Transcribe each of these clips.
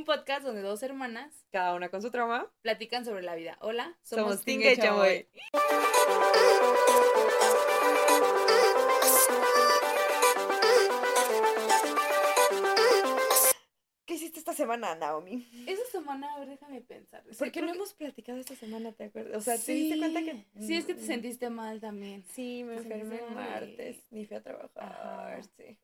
un podcast donde dos hermanas, cada una con su trauma, platican sobre la vida. Hola, somos, somos Tinga y Chamoy. ¿Qué hiciste esta semana, Naomi? Esta semana, a ver, déjame pensar. Porque no hemos platicado esta semana, ¿te acuerdas? O sea, ¿te diste cuenta que...? Sí, es que te sentiste mal también. Sí, me enfermé el martes, ni fui a trabajar, sí.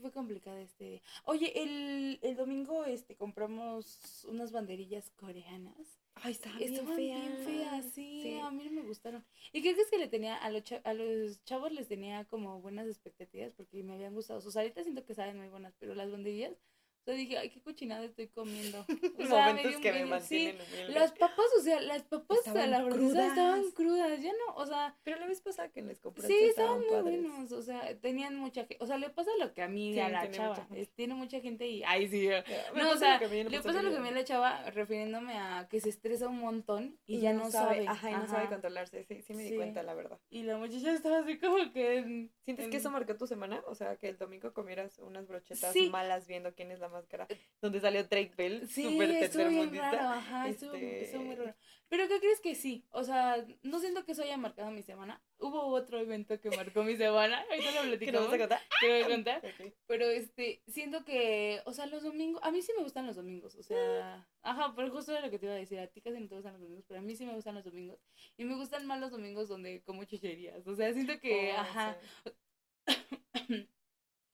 Sí fue complicado este. Oye, el, el domingo este compramos unas banderillas coreanas. Ay, estaban bien feas. bien feas, sí, a mí no me gustaron. ¿Y qué crees que le tenía, a los, a los chavos les tenía como buenas expectativas porque me habían gustado. Sus ahorita siento que saben muy buenas, pero las banderillas o sea, dije, ay, qué cochinada estoy comiendo. O sea, Momentos que me mantienen sí, Las papas, o sea, las papas estaban la crudas. estaban crudas, ya no, o sea. Pero la vez pasada que les compré. Sí, estaban, muy buenos, o sea, tenían mucha gente, o sea, le pasa lo que a mí, a la chava, tiene mucha gente y, ay, sí. no, o sea, le pasa lo que a mí a la chava, refiriéndome a que se estresa un montón y, ya no, sabe. Ajá, y no sabe controlarse, sí, sí me di cuenta, la verdad. Y la muchacha estaba así como que... ¿Sientes que eso marcó tu semana? O sea, que el domingo comieras unas brochetas malas viendo quién es la máscara, donde salió Drake Bell, sí, súper tercermundista. Ajá, este... muy raro. Pero ¿qué crees que sí? O sea, no siento que eso haya marcado mi semana. Hubo otro evento que marcó mi semana, ahorita lo platicamos. ¿Qué a contar? Que voy a contar. Pero este, siento que, o sea, los domingos, a mí sí me gustan los domingos, o sea, ajá, pero justo era lo que te iba a decir, a ti casi no te gustan los domingos, pero a mí sí me gustan los domingos. Y me gustan más los domingos donde como chucherías, o sea, siento que, oh, ajá.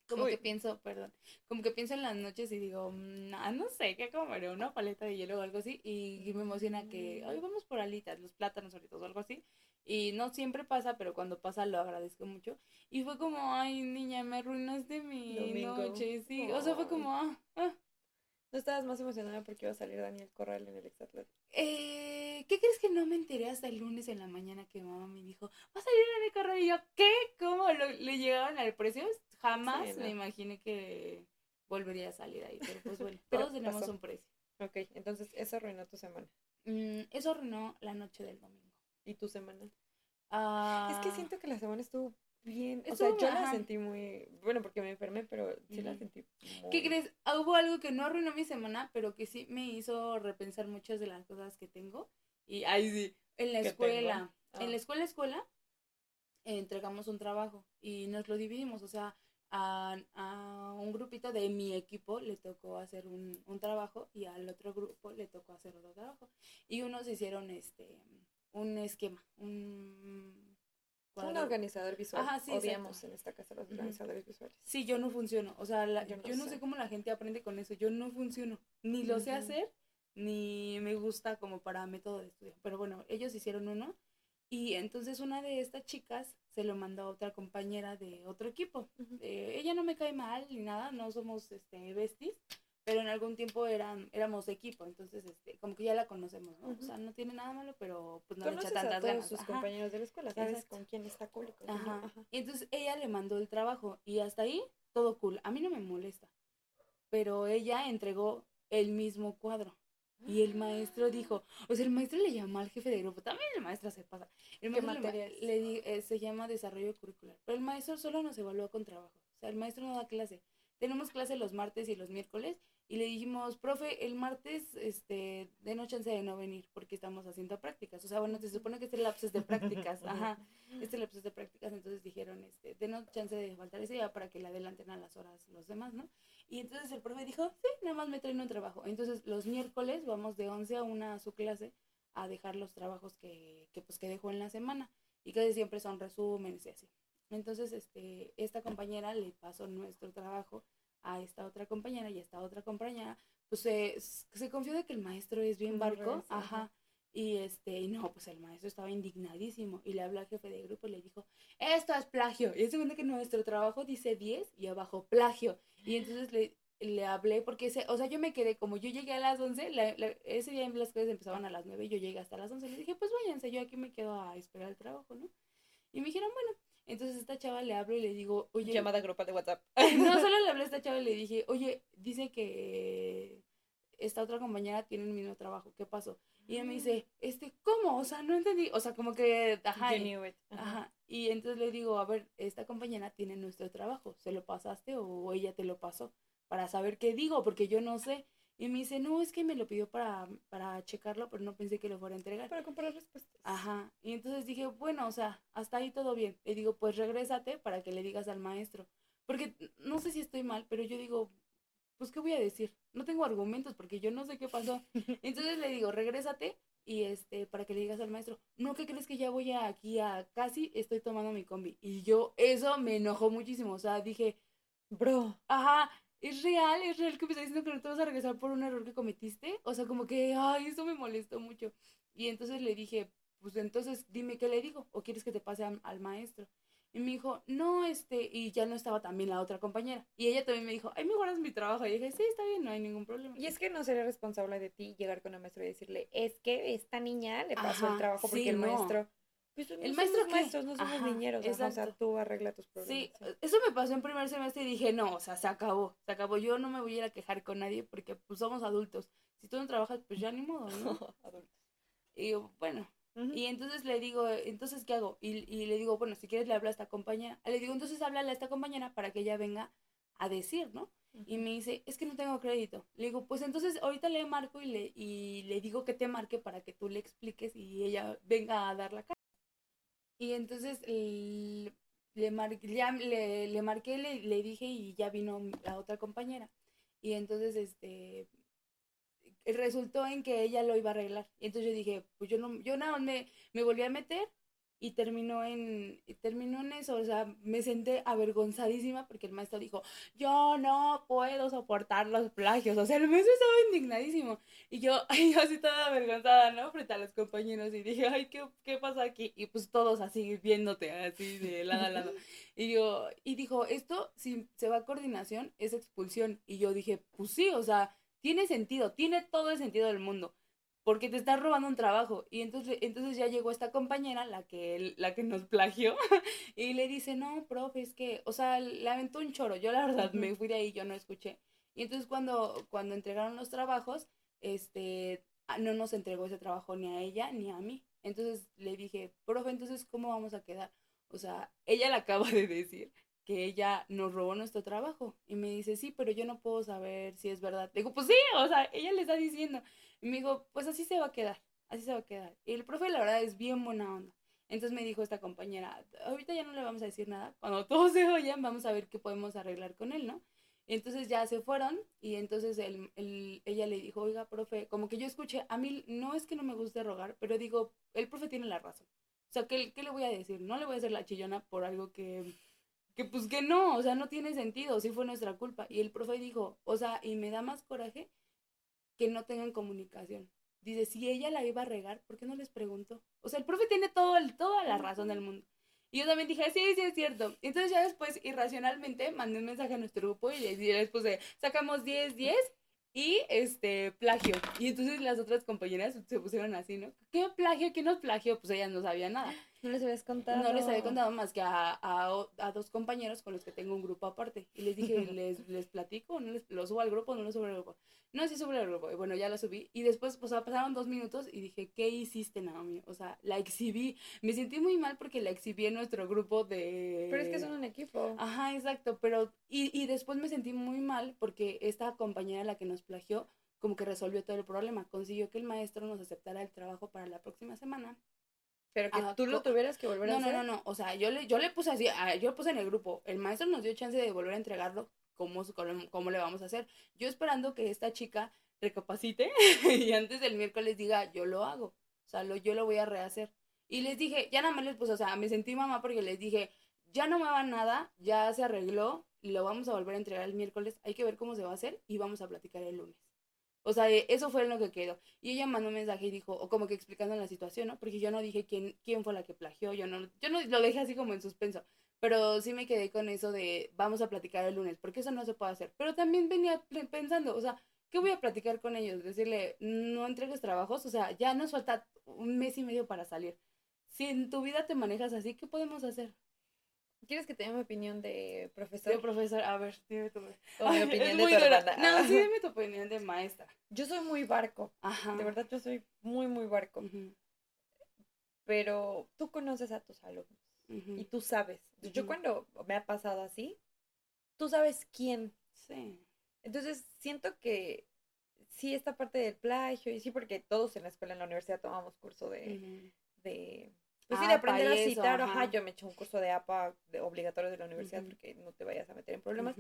como que pienso, perdón, como que pienso en las noches y digo, mm, no sé, ¿qué comeré? Una paleta de hielo o algo así. Y, me emociona que, hoy vamos por alitas, los plátanos ahorita o algo así. Y no siempre pasa, pero cuando pasa lo agradezco mucho. Y fue como, ay, niña, me arruinaste mi noche. Sí, o sea, fue como, ah, ah. ¿No estabas más emocionada porque iba a salir Daniel Corral en el Exatlón? Eh, ¿Qué crees que no me enteré hasta el lunes en la mañana que mamá me dijo, va a salir Daniel Corral? Y yo, ¿qué? ¿Cómo? ¿Le llegaban al precio? Jamás me imaginé que volvería a salir ahí, pero pues bueno, todos tenemos un precio. Ok, entonces eso arruinó tu semana. Mm, eso arruinó la noche del domingo. ¿Y tu semana? Ah, es que siento que la semana estuvo bien. O sea, yo la sentí muy. Bueno, porque me enfermé, pero sí la sentí. ¿Qué crees? Hubo algo que no arruinó mi semana, pero que sí me hizo repensar muchas de las cosas que tengo. Y ahí sí. En la escuela. En la ah. escuela, escuela, entregamos un trabajo y nos lo dividimos. O sea, a, a, un grupito de mi equipo le tocó hacer un, un, trabajo y al otro grupo le tocó hacer otro trabajo. Y unos hicieron este un esquema, un... Un organizador visual. Ajá, sí, Odiamos en esta casa los organizadores visuales. Sí, yo no funciono. O sea, yo, no, sé. cómo la gente aprende con eso. Yo no funciono. Ni lo sé hacer, ni me gusta como para método de estudio. Pero bueno, ellos hicieron uno y entonces una de estas chicas se lo mandó a otra compañera de otro equipo. Eh, ella no me cae mal ni nada, no somos este besties, pero en algún tiempo eran éramos equipo, entonces este como que ya la conocemos, ¿no? O sea, no tiene nada malo, pero pues no le echa tantas a todos ganas. sus compañeros de la escuela, sabes con quién está cool. Ajá. Y entonces ella le mandó el trabajo y hasta ahí todo cool. A mí no me molesta. Pero ella entregó el mismo cuadro. Y el maestro dijo, o sea, el maestro le llamó al jefe de grupo, también el maestro se pasa. El maestro le, eh, se llama desarrollo curricular, pero el maestro solo nos evalúa con trabajo, o sea, el maestro no da clase. Tenemos clase los martes y los miércoles y le dijimos, profe, el martes, este, denos chance de no venir porque estamos haciendo prácticas. O sea, bueno, se supone que este lapso es de prácticas, ajá, este lapso es de prácticas, entonces dijeron, este, denos chance de faltar ese día para que le adelanten a las horas los demás, ¿no? Y entonces el profe dijo, sí, nada más me traen un trabajo. Entonces los miércoles vamos de 11 a 1 a su clase a dejar los trabajos que, que, pues, que dejó en la semana. Y casi siempre son resúmenes y así. Entonces, este, esta compañera le pasó nuestro trabajo a esta otra compañera y esta otra compañera, pues se, se confió de que el maestro es bien barco, ajá, y este, y no, pues el maestro estaba indignadísimo y le habló al jefe de grupo y le dijo, esto es plagio. Y es segunda que nuestro trabajo dice 10 y abajo plagio. Y entonces le, le hablé porque, ese, o sea, yo me quedé, como yo llegué a las 11, ese día las clases empezaban a las 9 y yo llegué hasta las 11. Le dije, pues váyanse, yo aquí me quedo a esperar el trabajo, ¿no? Y me dijeron, bueno, entonces esta chava le hablo y le digo, oye. Llamada grupal de WhatsApp. no, solo le hablé a esta chava y le dije, oye, dice que esta otra compañera tiene el mismo trabajo, ¿qué pasó? Y ella me dice, este, ¿cómo? O sea, no entendí. O sea, como que, ajá. Y, ajá. Y entonces le digo, a ver, esta compañera tiene nuestro trabajo, ¿se lo pasaste o ella te lo pasó? Para saber qué digo, porque yo no sé. Y me dice, no, es que me lo pidió para, para checarlo, pero no pensé que lo fuera a entregar. Para comprar respuestas. Ajá. Y entonces dije, bueno, o sea, hasta ahí todo bien. Le digo, pues regrésate para que le digas al maestro. Porque no sé si estoy mal, pero yo digo, pues, ¿qué voy a decir? No tengo argumentos porque yo no sé qué pasó. Entonces le digo, regrésate y este, para que le digas al maestro, no, ¿qué crees que ya voy aquí a casi estoy tomando mi combi? Y yo, eso me enojó muchísimo. O sea, dije, bro, ajá, es real, es real que me está diciendo que no te vas a regresar por un error que cometiste. O sea, como que, ay, eso me molestó mucho. Y entonces le dije, pues entonces dime qué le digo, o quieres que te pase al maestro. Y me dijo, no, este, y ya no estaba también la otra compañera. Y ella también me dijo, ay, mejoras mi trabajo. Y dije, sí, está bien, no hay ningún problema. Y es que no sería responsable de ti llegar con el maestro y decirle, es que esta niña le pasó el trabajo porque el maestro... Pues, el maestro somos maestros, no somos niñeros, o sea, tú arregla tus problemas. Sí, eso me pasó en primer semestre y dije, no, o sea, se acabó, se acabó. Yo no me voy a ir a quejar con nadie porque pues somos adultos. Si tú no trabajas, pues ya ni modo, ¿no? adultos. Y bueno, y entonces le digo, entonces, ¿qué hago? Y, y, le digo, bueno, si quieres le habla a esta compañera. Le digo, entonces háblale a esta compañera para que ella venga a decir, ¿no? Y me dice, es que no tengo crédito. Le digo, pues entonces ahorita le marco y le, y le digo que te marque para que tú le expliques y ella venga a dar la cara. Y entonces le, marqué, ya le, le marqué, le, le dije y ya vino la otra compañera. Y entonces, este, resultó en que ella lo iba a arreglar. Y entonces yo dije, pues yo no, yo nada, me, me volví a meter y terminó en, terminó en eso, o sea, me senté avergonzadísima porque el maestro dijo, yo no puedo soportar los plagios, o sea, el maestro estaba indignadísimo, y yo, ay, yo así toda avergonzada, ¿no? Frente a los compañeros, y dije, ay, ¿qué, qué pasa aquí? Y pues todos así viéndote, así de lado a lado, y yo, y dijo, esto, si se va a coordinación, es expulsión, y yo dije, pues sí, o sea, tiene sentido, tiene todo el sentido del mundo, porque te estás robando un trabajo. Y entonces, entonces ya llegó esta compañera, la que, la que nos plagió, y le dice, no, profe, es que, o sea, le aventó un choro. Yo la verdad me fui de ahí, yo no escuché. Y entonces cuando, cuando entregaron los trabajos, este, no nos entregó ese trabajo ni a ella ni a mí. Entonces le dije, profe, entonces, ¿cómo vamos a quedar? O sea, ella le acaba de decir que ella nos robó nuestro trabajo. Y me dice, sí, pero yo no puedo saber si es verdad. Le digo, pues sí, o sea, ella le está diciendo. Y me dijo, pues así se va a quedar, así se va a quedar. Y el profe, la verdad, es bien buena onda. Entonces me dijo esta compañera, ahorita ya no le vamos a decir nada. Cuando todos se oyan, vamos a ver qué podemos arreglar con él, ¿no? Entonces ya se fueron y entonces el, el, ella le dijo, oiga, profe, como que yo escuché, a mí no es que no me guste rogar, pero digo, el profe tiene la razón. O sea, ¿qué, ¿qué le voy a decir? No le voy a hacer la chillona por algo que que pues que no, o sea, no tiene sentido, sí fue nuestra culpa. Y el profe dijo, o sea, y me da más coraje que no tengan comunicación. Dice, si ella la iba a regar, ¿por qué no les preguntó? O sea, el profe tiene todo el, toda la razón del mundo. Y yo también dije, sí, sí, es cierto. Entonces ya después, irracionalmente, mandé un mensaje a nuestro grupo y les puse, sacamos 10, 10 y este plagio. Y entonces las otras compañeras se pusieron así, ¿no? ¿Qué plagio? ¿Quién nos plagio? Pues ellas no sabían nada. No les habías contado. No les había contado más que a, a, dos compañeros con los que tengo un grupo aparte. Y les dije, ¿les, les platico? ¿No les, ¿Lo subo al grupo o no lo subo al grupo? No, sí sobre el grupo. Y bueno, ya la subí. Y después, pues pasaron dos minutos y dije, ¿qué hiciste, Naomi? O sea, la exhibí. Me sentí muy mal porque la exhibí en nuestro grupo de... Pero es que son un equipo. Ajá, exacto. Pero, y, y después me sentí muy mal porque esta compañera, la que nos plagió, como que resolvió todo el problema. Consiguió que el maestro nos aceptara el trabajo para la próxima semana. Pero que tú lo tuvieras que volver a hacer. No, no, no, o sea, yo le, yo le puse así, yo le puse en el grupo, el maestro nos dio chance de volver a entregarlo, ¿cómo, cómo le vamos a hacer? Yo esperando que esta chica recapacite y antes del miércoles diga, yo lo hago. O sea, lo, yo lo voy a rehacer. Y les dije, ya nada más les puse, o sea, me sentí mamá porque les dije, ya no me va nada, ya se arregló, lo vamos a volver a entregar el miércoles, hay que ver cómo se va a hacer y vamos a platicar el lunes. O sea, eso fue lo que quedó. Y ella mandó un mensaje y dijo, o como que explicando la situación, ¿no? Porque yo no dije quién, quién fue la que plagió, yo no, yo no lo dejé así como en suspenso. Pero sí me quedé con eso de vamos a platicar el lunes, porque eso no se puede hacer. Pero también venía pensando, o sea, ¿qué voy a platicar con ellos? Decirle, no entregues trabajos, o sea, ya nos falta un mes y medio para salir. Si en tu vida te manejas así, ¿qué podemos hacer? ¿Quieres que te dé mi opinión de profesor? De profesor, a ver, dime tu o mi opinión de tu hermana. No, sí, dime tu opinión de maestra. Yo soy muy barco. Ajá. De verdad, yo soy muy, muy barco. Pero tú conoces a tus alumnos y tú sabes. Yo cuando me ha pasado así, tú sabes quién. Sí. Entonces siento que sí, esta parte del plagio, y sí, porque todos en la escuela, en la universidad, tomamos curso de, de pues sí, de aprender a citar, ajá. yo me eché un curso de APA de obligatorio de la universidad porque no te vayas a meter en problemas.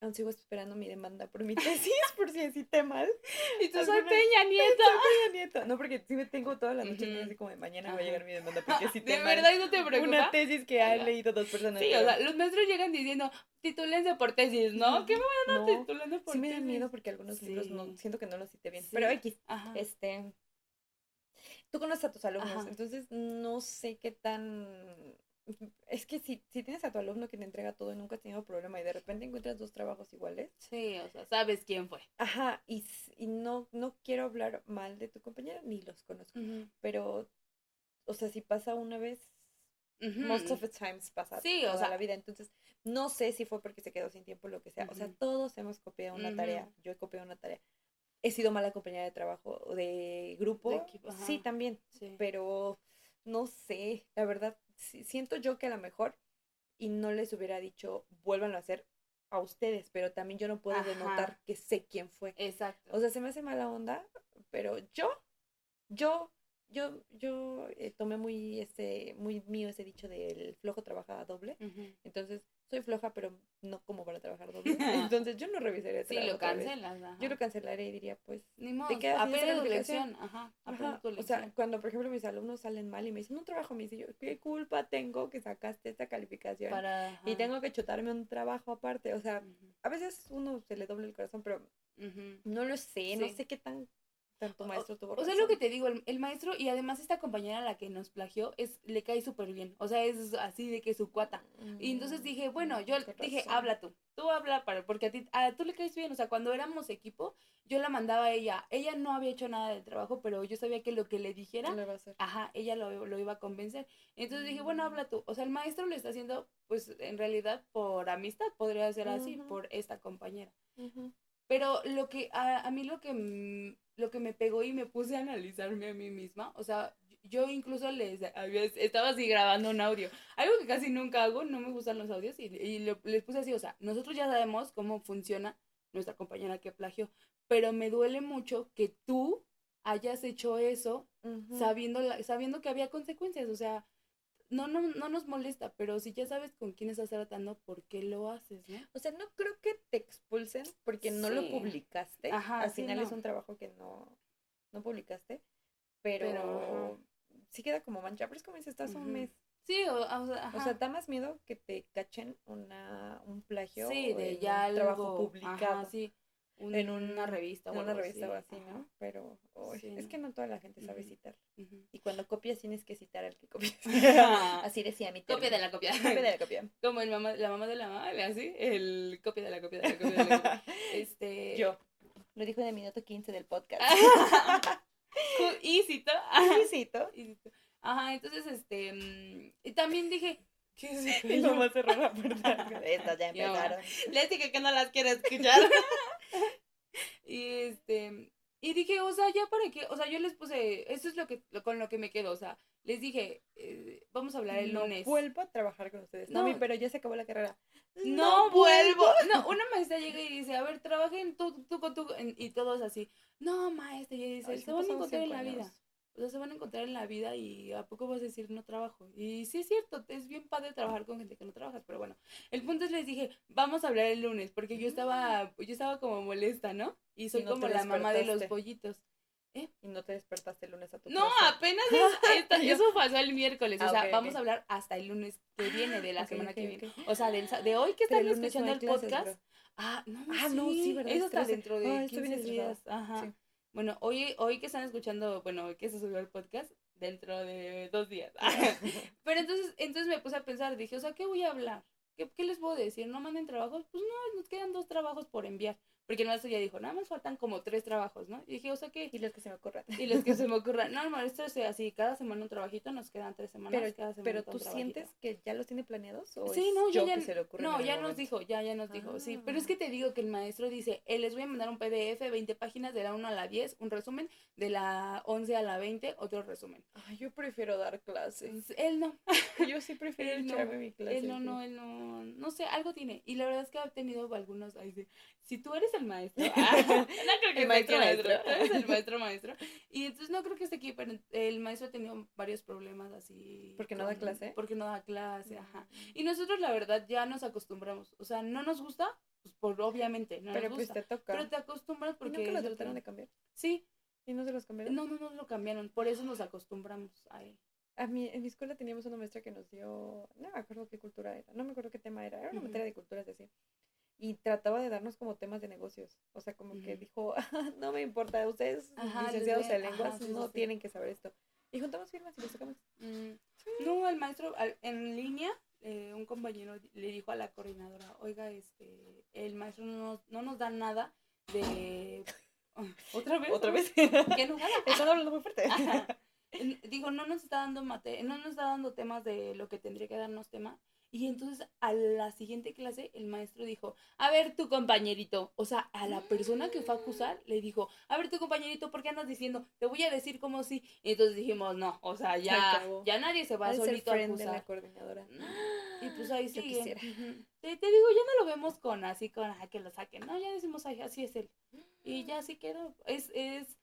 Aún sigo esperando mi demanda por mi tesis, por si cité mal. Y tú soy Peña Nieto. Soy Peña Nieto. No, porque sí me tengo toda la noche así como de mañana va a llegar mi demanda porque cité ¿De verdad no te preocupa? Una tesis que han leído dos personas. Sí, o sea, los maestros llegan diciendo, titúlense por tesis, ¿no? ¿Qué me van a no, titulando por sí me da miedo porque algunos libros no, siento que no los cité bien. Pero X, este... Tú conoces a tus alumnos, entonces no sé qué tan es que si, si tienes a tu alumno que te entrega todo y nunca has tenido problema y de repente encuentras dos trabajos iguales. Sí, o sea, sabes quién fue. Ajá, y, y no, no quiero hablar mal de tu compañera, ni los conozco, pero, o sea, si pasa una vez, most of the times pasa sí, toda o sea, la vida, entonces no sé si fue porque se quedó sin tiempo o lo que sea, o sea, todos hemos copiado una tarea, yo he copiado una tarea. He sido mala compañera de trabajo, o de grupo, sí, también, pero no sé, la verdad, siento yo que a lo mejor, y no les hubiera dicho, vuélvanlo a hacer a ustedes, pero también yo no puedo denotar que sé quién fue. Exacto. O sea, se me hace mala onda, pero yo, yo yo, yo eh, tomé muy, ese, muy mío ese dicho del flojo trabaja doble. Entonces, soy floja, pero no como para trabajar doble. Entonces, yo no revisaría Sí, lo cancelas. Yo lo cancelaría y diría, pues, Ni modo, aprende tu lección. Ajá, Ajá. O sea, cuando, por ejemplo, mis alumnos salen mal y me dicen, un trabajo, me dice yo, ¿qué culpa tengo que sacaste esta calificación? y tengo que chutarme un trabajo aparte. O sea, a veces uno se le doble el corazón, pero no lo sé, no sé qué tan tanto maestro tuvo O sea, lo que te digo, el, maestro y además esta compañera a la que nos plagió es le cae súper bien. O sea, es así de que su cuata. y entonces dije, bueno, yo dije, habla tú. Tú habla para, porque a ti, a tú le caes bien. O sea, cuando éramos equipo, yo la mandaba a ella. Ella no había hecho nada del trabajo, pero yo sabía que lo que le dijera, ajá, ella lo, lo, iba a convencer. Entonces dije, bueno, habla tú. O sea, el maestro lo está haciendo, pues en realidad por amistad, podría ser así, por esta compañera. Pero lo que, a, a mí lo que, lo que me pegó y me puse a analizarme a mí misma, o sea, yo incluso les estaba así grabando un audio, algo que casi nunca hago, no me gustan los audios, y, y les puse así, o sea, nosotros ya sabemos cómo funciona nuestra compañera que plagió, pero me duele mucho que tú hayas hecho eso sabiendo, sabiendo que había consecuencias, o sea, no, no, no nos molesta, pero si ya sabes con quién estás tratando, ¿por qué lo haces, no? O sea, no creo que te expulsen porque no lo publicaste. Ajá, Al final es un trabajo que no, no publicaste, pero, sí queda como mancha, pero es como si estás un mes. Sí, o, o, sea, o, sea, da más miedo que te cachen una, un plagio sí, de ya un trabajo publicado. sí en una revista o una revista o así, ¿no? Pero es que no toda la gente sabe citar. Y cuando copias tienes que citar al que copias. así decía mi Copia de la copia. Copia de la copia. Como el mamá, la mamá de la mamá, así, el copia de la copia de la copia. De la este... Yo. Lo dijo en el minuto 15 del podcast. y cito. Y cito. Ajá, entonces, este, mm, y también dije, ¿Qué es eso? Y mamá cerró la puerta. Estas ya empezaron. Les dije que no las quiero escuchar. y este, y dije, o sea, ya para qué, o sea, yo les puse, eso es lo que, con lo que me quedo, o sea, les dije, eh, vamos a hablar el no lunes. vuelvo a trabajar con ustedes. No, pero ya se acabó la carrera. No, vuelvo. No, una maestra llega y dice, a ver, trabajen tú, tú con tú, y todos así. No, maestra, y dice, se van a encontrar en la vida o sea, se van a encontrar en la vida y a poco vas a decir no trabajo. Y sí es cierto, es bien padre trabajar con gente que no trabajas, pero bueno, el punto es les dije, vamos a hablar el lunes, porque yo estaba, yo estaba como molesta, ¿no? Y soy como la mamá de los pollitos. ¿Eh? Y no te despertaste el lunes a tu No, apenas eso pasó el miércoles. o ah, sea, vamos a hablar hasta el lunes que viene, de la semana que viene. O sea, de, hoy que están escuchando el podcast. Ah, no, ah, no, sí, ¿verdad? Eso está dentro de 15 días. Ajá. Bueno, hoy, hoy que están escuchando, bueno, hoy que se subió el podcast, dentro de dos días. Pero entonces, entonces me puse a pensar, dije, o sea, ¿qué voy a hablar? ¿Qué, ¿Qué les puedo decir? ¿No manden trabajos? Pues no, nos quedan dos trabajos por enviar. Porque el maestro ya dijo, nada más faltan como tres trabajos, ¿no? Y dije, o sea, ¿qué? Y los que se me ocurran. Y los que se me ocurran. No, el maestro es así, cada semana un trabajito, nos quedan tres semanas pero, cada semana Pero tú sientes que ya los tiene planeados o sí, no, yo ya, se le ocurre No, ya nos dijo, ya, ya nos dijo, sí. Pero es ah. que te digo que el maestro dice, él les voy a mandar un PDF, 20 páginas de la 1 a la 10, un resumen, de la 11 a la 20, otro resumen. Ay, yo prefiero dar clases. Él no. yo sí prefiero echarme no, mi clase. Él no, no, él no, no sé, algo tiene. Y la verdad es que ha tenido algunos, ahí sí. Si tú eres el maestro. no creo que el maestro, maestro. Tú eres el maestro maestro. Y entonces no creo que esté aquí, pero el maestro ha tenido varios problemas así. ¿Porque no da clase? Porque no da clase, ajá. Y nosotros la verdad ya nos acostumbramos. O sea, no nos gusta, pues por obviamente, no pero nos pues gusta. te toca. Pero te acostumbras porque... ¿Y nunca lo trataron de cambiar? Sí. ¿Y no se los cambiaron? No, no, no lo cambiaron. Por eso nos acostumbramos a él. A mí, en mi escuela teníamos una maestra que nos dio, no me acuerdo qué cultura era, no me acuerdo qué tema era, era una materia de culturas así. Y trataba de darnos como temas de negocios. O sea, como que dijo, no me importa, ustedes, licenciados en lenguas, no tienen que saber esto. Y juntamos firmas y lo sacamos. Mm. No, el maestro, en línea, eh, un compañero le dijo a la coordinadora, oiga, este, el maestro no, no nos da nada de... ¿Otra vez? ¿Otra vez? ¿Qué Están hablando muy fuerte. Dijo, no nos está dando mate, no nos está dando temas de lo que tendría que darnos tema. Y entonces a la siguiente clase el maestro dijo, a ver tu compañerito, o sea, a la persona que fue a acusar le dijo, a ver tu compañerito, ¿por qué andas diciendo? Te voy a decir como si. Y entonces dijimos, no, o sea, ya, ya nadie se va a solito a acusar. la coordinadora. Y pues ahí sí Te, te, digo, ya no lo vemos con así, con que lo saquen, no, ya decimos, así es él. Y ya así quedó. Es, es,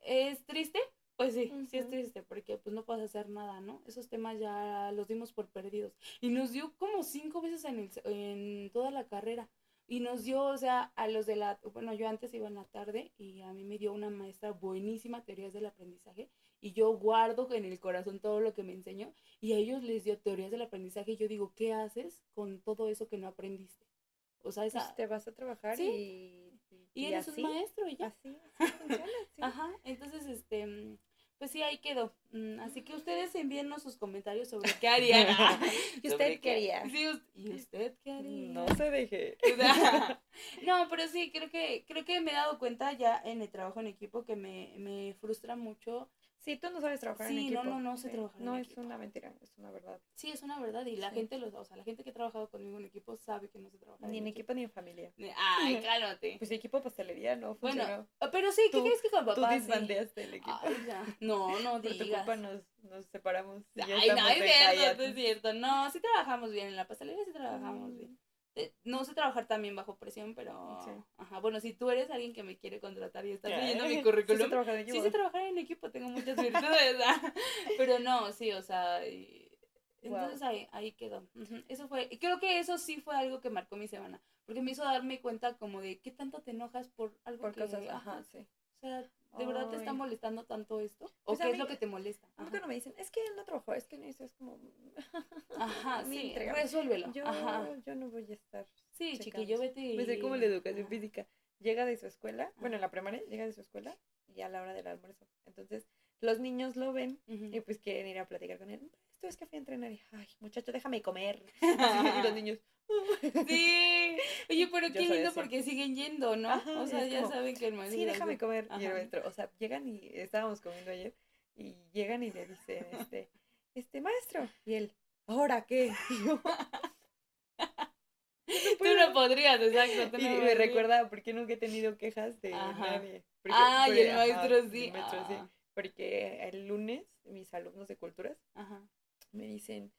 es triste, pues sí, sí es triste porque pues no puedes hacer nada, ¿no? Esos temas ya los dimos por perdidos. Y nos dio como cinco veces en, el, en toda la carrera. Y nos dio, o sea, a los de la, bueno, yo antes iba en la tarde y a mí me dio una maestra buenísima, teorías del aprendizaje, y yo guardo en el corazón todo lo que me enseñó, y a ellos les dio teorías del aprendizaje, y yo digo, ¿qué haces con todo eso que no aprendiste? O sea, esa... Pues te vas a trabajar y y, eres un maestro y ya. Así, así funciona, Ajá, entonces, este, pues sí, ahí quedó. Mm, así que ustedes envíennos sus comentarios sobre qué harían. ¿Y usted qué haría? Sí, ¿y usted qué haría? No se deje. no, pero sí, creo que, creo que me he dado cuenta ya en el trabajo en equipo que me, me frustra mucho Sí, tú no sabes trabajar en equipo. Sí, no, no, no sé trabajar No, es una mentira, es una verdad. Sí, es una verdad y la gente, los, o sea, la gente que ha trabajado conmigo en equipo sabe que no se trabaja Ni en equipo, ni en familia. Ay, cálmate. pues equipo pastelería no funcionó. Bueno, ah, pero sí, ¿qué crees que con papá Tú disbandeaste el equipo. No, no digas. Por tu culpa nos, nos separamos. Ay, no, es cierto, no es cierto. No, sí trabajamos bien en la pastelería, sí trabajamos mm. bien. Eh, no sé trabajar también bajo presión, pero ajá, bueno, si tú eres alguien que me quiere contratar y estás leyendo mi currículum, sí sé trabajar en equipo, sí sé trabajar en equipo tengo muchas virtudes, pero no, sí, o sea, entonces ahí, ahí quedó. Eso fue, creo que eso sí fue algo que marcó mi semana, porque me hizo darme cuenta como de qué tanto te enojas por algo por cosas, ajá, sí. O sea, ¿de verdad te está molestando tanto esto? ¿O pues qué es lo que te molesta? Nunca no me dicen, es que él no trabajó, es que no hizo, es como... Ajá, sí, resuélvelo. Yo, Ajá. yo no voy a estar Sí, chiquillo, vete y... Me sé como la educación física. Llega de su escuela, bueno, en la primaria, llega de su escuela y a la hora del almuerzo. Entonces, los niños lo ven y pues quieren ir a platicar con él. Esto es que fui a entrenar y, ay, muchacho, déjame comer. y los niños... sí. Oye, pero qué lindo porque siguen yendo, ¿no? o sea, ya saben que el maestro. Sí, déjame comer. Y el maestro, o sea, llegan y estábamos comiendo ayer y llegan y le dicen, este, este maestro. Y él, ¿ahora qué? Y yo, Tú no podrías, exacto. y me recuerda porque nunca he tenido quejas de nadie. ah, y el maestro sí. El maestro sí. Ah. Porque el lunes mis alumnos de culturas me dicen,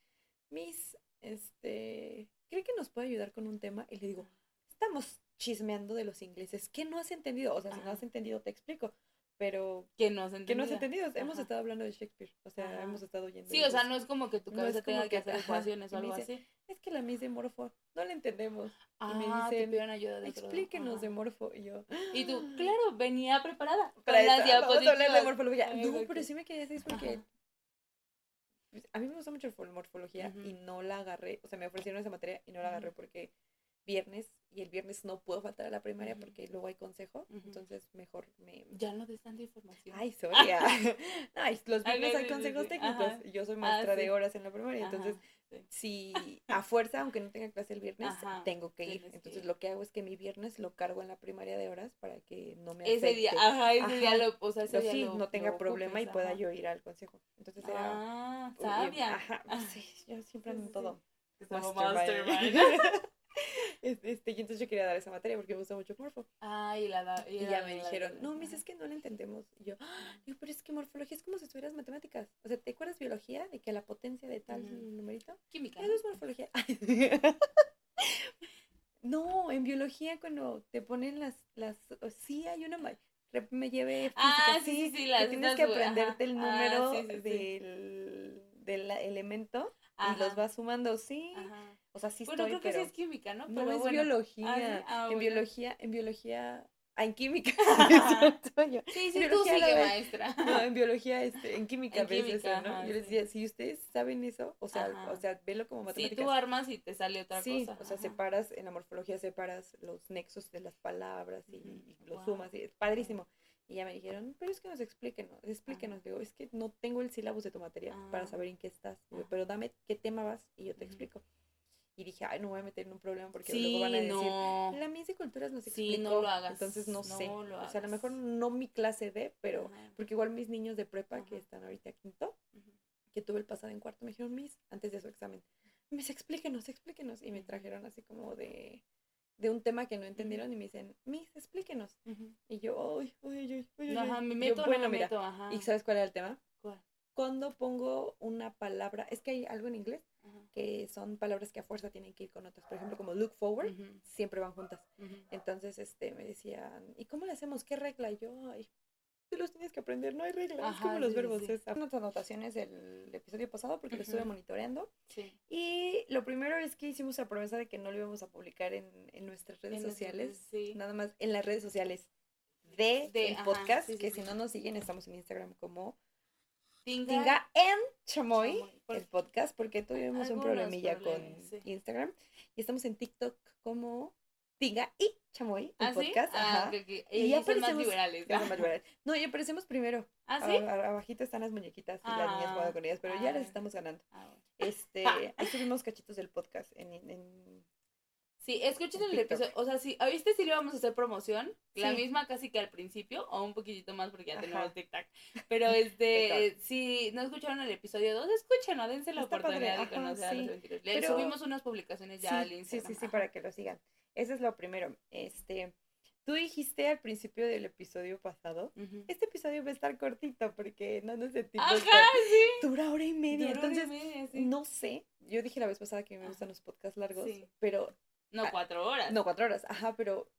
Miss, este, ¿cree que nos puede ayudar con un tema? Y le digo, estamos chismeando de los ingleses. ¿Qué no has entendido? O sea, si no has entendido, te explico pero que no has entendido. Que no has entendido. Hemos estado hablando de Shakespeare, o sea, hemos estado oyendo. Sí, o sea, no es como que tu cabeza tenga que, hacer ecuaciones o algo así. Es que la Miss de Morfo no la entendemos. Ah, y me ah, dicen, ayuda de explíquenos de Morfo. Y yo, y tú, claro, venía preparada para las diapositivas. de morfología. No, pero sí me quería decir porque pues, a mí me gusta mucho la morfología y no la agarré, o sea, me ofrecieron esa materia y no la agarré porque viernes y el viernes no puedo faltar a la primaria porque luego hay consejo, entonces mejor me... Ya no des tanta información. Ay, sorry. Ay, los viernes hay consejos técnicos yo soy maestra ah, de horas en la primaria, entonces si a fuerza, aunque no tenga clase el viernes, tengo que ir. Entonces lo que hago es que mi viernes lo cargo en la primaria de horas para que no me afecte. Ese día, ajá, ese día lo, o sea, ese día sí, no tenga problema y pueda yo ir al consejo. Entonces era... Ah, sabia. Ajá, sí, yo siempre ando todo. Mastermind. Este, y entonces yo quería dar esa materia porque me gusta mucho morfo. Ah, y la da, y, ya me dijeron, no, mis es que no la entendemos. Y yo, ah", digo, pero es que morfología es como si estuvieras matemáticas. O sea, ¿te acuerdas biología? De que la potencia de tal numerito. Química. Eso es morfología. No, en biología cuando te ponen las, las, sí hay una, me llevé ah, sí, sí, sí, que tienes que aprenderte el número ah, del, del elemento y los vas sumando, sí. O sea, sí bueno, creo que sí es química, ¿no? no es biología. Ah, en biología, en biología Ah, en química. sí, sí, tú sigue, maestra. No, en biología, este, en química en ves eso, ¿no? Yo les decía, si ustedes saben eso, o sea, o sea, velo como matemáticas. Si tú armas y te sale otra sí, cosa. o sea, separas, en la morfología separas los nexos de las palabras y, los sumas, y es padrísimo. Y ya me dijeron, pero es que nos explíquenos, explíquenos. Digo, es que no tengo el sílabus de tu materia para ah. saber en qué estás. pero dame qué tema vas y yo te explico. Y dije, ay, no voy a meter en un problema porque luego van a decir, la Miss de Culturas nos explicó. Sí, no lo hagas. Entonces no, sé. o sea, a lo mejor no mi clase de, pero, porque igual mis niños de prepa que están ahorita quinto, que tuve el pasado en cuarto, me dijeron, Miss, antes de su examen, Miss, explíquenos, explíquenos. Y me trajeron así como de, de un tema que no entendieron y me dicen, Miss, explíquenos. Y yo, ay, ay, ay, ay. Ajá, me meto, bueno, me meto, ajá. ¿Y sabes cuál era el tema? ¿Cuál? Cuando pongo una palabra, es que hay algo en inglés que son palabras que a fuerza tienen que ir con otras. Por ejemplo, como look forward, siempre van juntas. Entonces, este, me decían, ¿y cómo le hacemos? ¿Qué regla? Y yo, ay, tú los tienes que aprender, no hay reglas, es como los verbos. Sí. Unas anotaciones del episodio pasado porque lo estuve monitoreando. Y lo primero es que hicimos la promesa de que no lo íbamos a publicar en, en nuestras redes sociales, nada más en las redes sociales de, el podcast, que si no nos siguen, estamos en Instagram como Tinga, en Chamoy, el podcast, porque tuvimos un problemilla con Instagram. Y estamos en TikTok como Tinga y Chamoy, el ¿Ah, podcast. Ah, Ajá. Y ya más liberales. No, ya aparecemos primero. ¿Ah, sí? abajito están las muñequitas y las niñas jugando con ellas, pero ya las estamos ganando. Este, ahí subimos cachitos del podcast en, en Sí, escuchen el episodio. O sea, si ¿viste si le íbamos a hacer promoción? La misma casi que al principio, o un poquitito más porque ya tenemos TikTok. Pero este, si no escucharon el episodio 2, escúchenlo, dense la oportunidad de conocer a los Le subimos unas publicaciones ya al Instagram. Sí, sí, sí, para que lo sigan. Eso es lo primero. Este, tú dijiste al principio del episodio pasado, este episodio va a estar cortito porque no nos sentimos. Ajá, sí. Dura hora y media. Entonces, no sé. Yo dije la vez pasada que me gustan los podcasts largos, pero no ah, cuatro horas. No cuatro horas, ajá, pero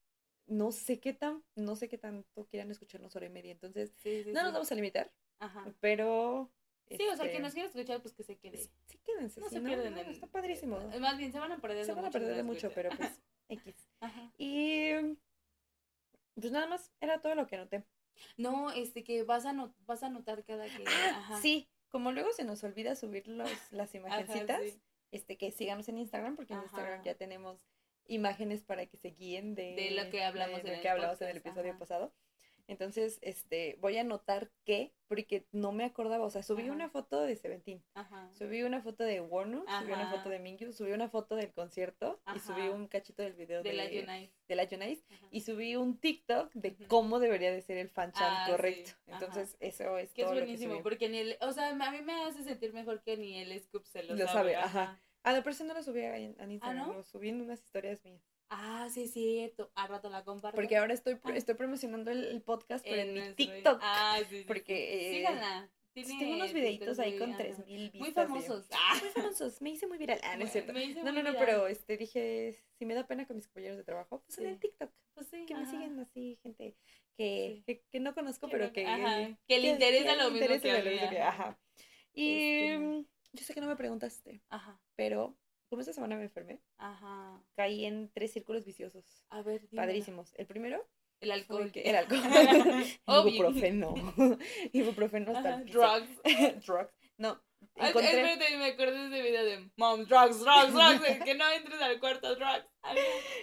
no sé qué tan, no sé qué tanto quieran escucharnos hora y media, entonces no nos vamos a limitar, ajá. pero... Sí, o sea, que este nos quiera escuchar, pues que se quede. Sí, quédense. No se pierden Está padrísimo. Eh, más bien, se van a perder se de mucho. Se van a perder de mucho, pero pues, X. Ajá. Y... Pues nada más, era todo lo que anoté. No, este, que vas a, not vas a notar cada que... Ah, ajá. Sí, como luego se nos olvida subir los, las imagencitas, este, que sigamos en Instagram, porque en Instagram ya tenemos imágenes para que se guíen de, lo que hablamos, en, el que hablamos en el episodio pasado. Entonces, este, voy a anotar que, porque no me acordaba, o sea, subí una foto de Seventeen, subí una foto de Warner, subí una foto de Mingyu, subí una foto del concierto y subí un cachito del video de, la Unice. De la y subí un TikTok de cómo debería de ser el fan ah, correcto. Entonces, eso es que todo es buenísimo, lo que porque ni el, o sea, a mí me hace sentir mejor que ni el Scoop se lo, lo sabe. ajá. Ah, no, pero eso no lo subí a, Instagram, ¿Ah, no? lo subí en unas historias mías. Ah, sí, sí, al rato la comparto. Porque ahora estoy, ah. estoy promocionando el, podcast, pero en, mi TikTok. Ah, sí, sí. Porque... Eh, Síganla. tengo unos videitos ahí con 3000 vistas. Muy famosos. Ah. Muy famosos. Me hice muy viral. Ah, no es cierto. No, no, no, pero este dije, si me da pena con mis compañeros de trabajo, pues en el TikTok. Pues sí. Que me siguen así, gente que, que, no conozco, pero que, que, le interesa lo mismo que, a mí. Ajá. Y este. Yo sé que no me preguntaste, ajá. pero como esta semana me enfermé, Ajá. caí en tres círculos viciosos. A ver, Padrísimos. El primero. El alcohol. El alcohol. Ibuprofeno. Ibuprofeno hasta Drugs. drugs. No. Encontré... Espérate, me acuerdo de ese video de Mom, drugs, drugs, drugs. que no entres al cuarto, drugs.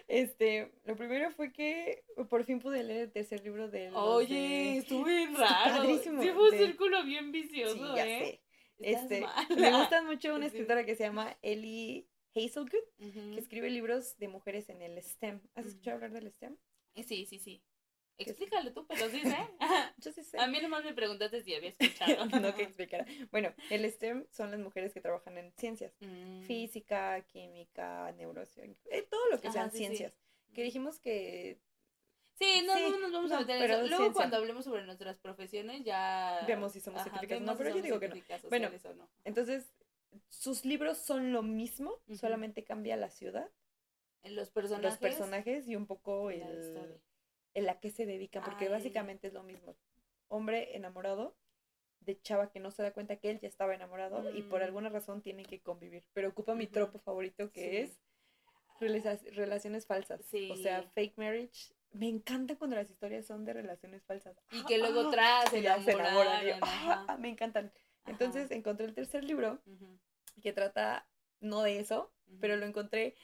Este, lo primero fue que por fin pude leer el tercer libro de. Oye, estuvo bien raro. Padrísimo. Sí, fue un círculo bien vicioso, sí, ya ¿eh? Sé. Este, me gusta mucho una escritora que se llama Ellie Hazelgood, que escribe libros de mujeres en el STEM. ¿Has escuchado hablar del STEM? Eh, sí, sí, sí. Explícale tú, pero sí sé. Yo sí sé. A mí nomás me preguntaste si había escuchado. no que explicara. Bueno, el STEM son las mujeres que trabajan en ciencias. Mm. Física, química, neurociencia, eh, todo lo que sean ciencias. Que dijimos que... Sí, no, no nos vamos a meter en eso. Luego cuando hablemos sobre nuestras profesiones ya... Vemos si somos científicas No, pero yo digo que no. Bueno, entonces sus libros son lo mismo, solamente cambia la ciudad. los personajes. Los personajes y un poco el, el a qué se dedica, porque básicamente es lo mismo. Hombre enamorado de chava que no se da cuenta que él ya estaba enamorado y por mm. alguna razón tienen que convivir. Pero ocupa mi tropo favorito que es relaciones falsas. O sea, fake marriage. Me encanta cuando las historias son de relaciones falsas. Y que luego tras se, enamoran. Ah, me encantan. Entonces encontré el tercer libro que trata no de eso, pero lo encontré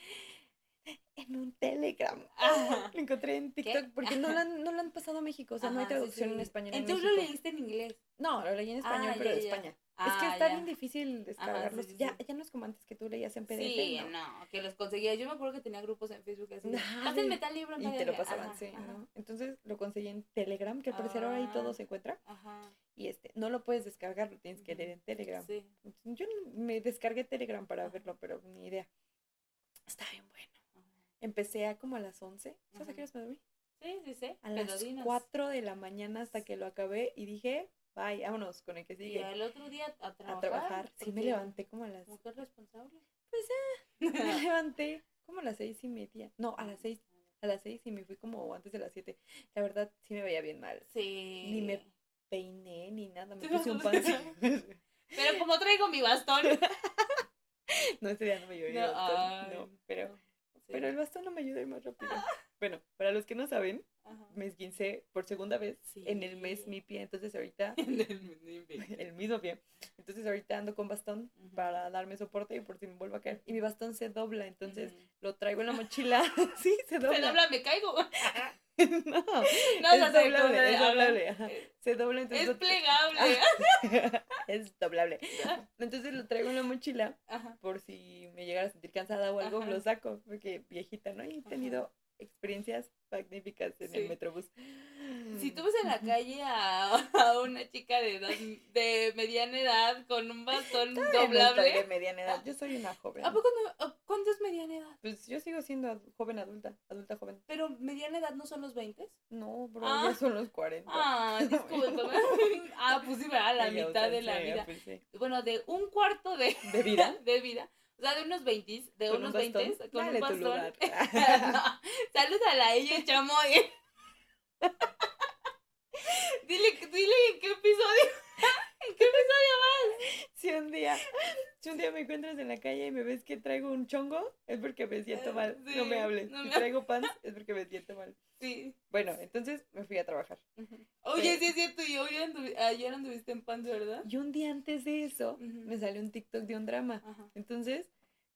en un Telegram. Lo encontré en TikTok porque no lo, han, no lo han pasado a México, o sea, no hay traducción en español. Entonces lo leíste en inglés. No, lo leí en español, ah, pero de España. es que está bien difícil descargarlos. ya, ya no es como antes que tú leías en PDF. Sí, ¿no? que los conseguía. Yo me acuerdo que tenía grupos en Facebook así. Hacen tal libro Y te lo pasaban, sí. ¿no? Entonces lo conseguí en Telegram, que al parecer ahora ahí todo ah, se encuentra. Ajá. Y este, no lo puedes descargar, lo tienes que leer en Telegram. Sí. Yo me descargué Telegram para verlo, pero ni idea. Está bien. Empecé a como a las 11. ¿Sabes a qué hora me dormí? Sí, sí, sí. A las 4 de la mañana hasta que lo acabé y dije, bye, vámonos con el que sigue. Y el otro día a trabajar. A trabajar. Sí, me levanté como a las. Mujer responsable. Pues ya, me levanté como a las seis y media. No, a las seis. A las seis y me fui como antes de las siete. La verdad, sí me veía bien mal. Sí. Ni me peiné ni nada. Me puse un pan. Pero como traigo mi bastón. no, ese día no me llevé no. No, pero pero el bastón no me ayuda a ir más rápido. Bueno, para los que no saben, me esguincé por segunda vez en el mes mi pie, entonces ahorita... el mismo pie. Entonces ahorita ando con bastón para darme soporte y por si me vuelvo a caer. Y mi bastón se dobla, entonces lo traigo en la mochila. sí, se dobla. Se dobla, me caigo. no, no, es doblable, es doblable. Se dobla entonces. Es plegable. es doblable. Entonces lo traigo en la mochila por si me llegara a sentir cansada o algo, lo saco, porque viejita, ¿no? Y he tenido experiencias magníficas en el Metrobús. Si tú ves en la calle a, a, una chica de edad, de mediana edad con un bastón doblable. de mediana edad, yo soy una joven. ¿A poco no? ¿Cuánto es mediana edad? Pues yo sigo siendo joven adulta, adulta joven. ¿Pero mediana edad no son los 20? No, bro, ah. ya son los 40. Ah, disculpa. ah, pues sí, a la mitad de la vida. Bueno, de un cuarto de, ¿De vida. de vida o sea, de unos 20, de unos 20 con un bastón. no, salúdala a ella, chamoy. dile, dile en qué episodio. ¿En qué episodio vas? Si un día, si un día me encuentras en la calle y me ves que traigo un chongo, es porque me siento mal. no me hables. si traigo pan, es porque me siento mal. Sí. Bueno, entonces me fui a trabajar. Oye, sí es cierto, y hoy ayer anduviste en pan, ¿verdad? Y un día antes de eso, me salió un TikTok de un drama. Entonces,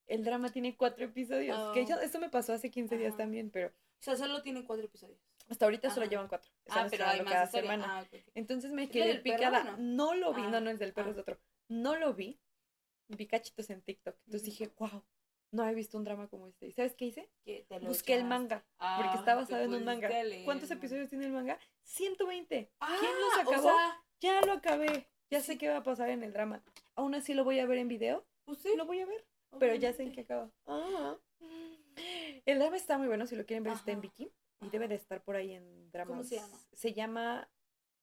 el drama tiene cuatro episodios. Que oh. esto me pasó hace 15 días también, pero... O sea, solo tiene cuatro episodios. Hasta ahorita solo llevan cuatro. ah, pero hay más cada semana. Ah, Entonces me quedé picada. no? lo vi, no, no es del perro, es de otro. No lo vi. Vi cachitos en TikTok. Entonces dije, wow, no he visto un drama como este. ¿Y sabes qué hice? Busqué el manga. porque ah, estaba basado en un manga. ¿Cuántos episodios tiene el manga? 120. Ah, ¿Quién los acabó? ya lo acabé. Ya sé qué va a pasar en el drama. Aún así lo voy a ver en video. Pues sí. Lo voy a ver. Pero ya sé en qué acaba. Ah. El drama está muy bueno. Si lo quieren ver, está en Vicky. Y debe de estar por ahí en drama. ¿Cómo se llama? Se llama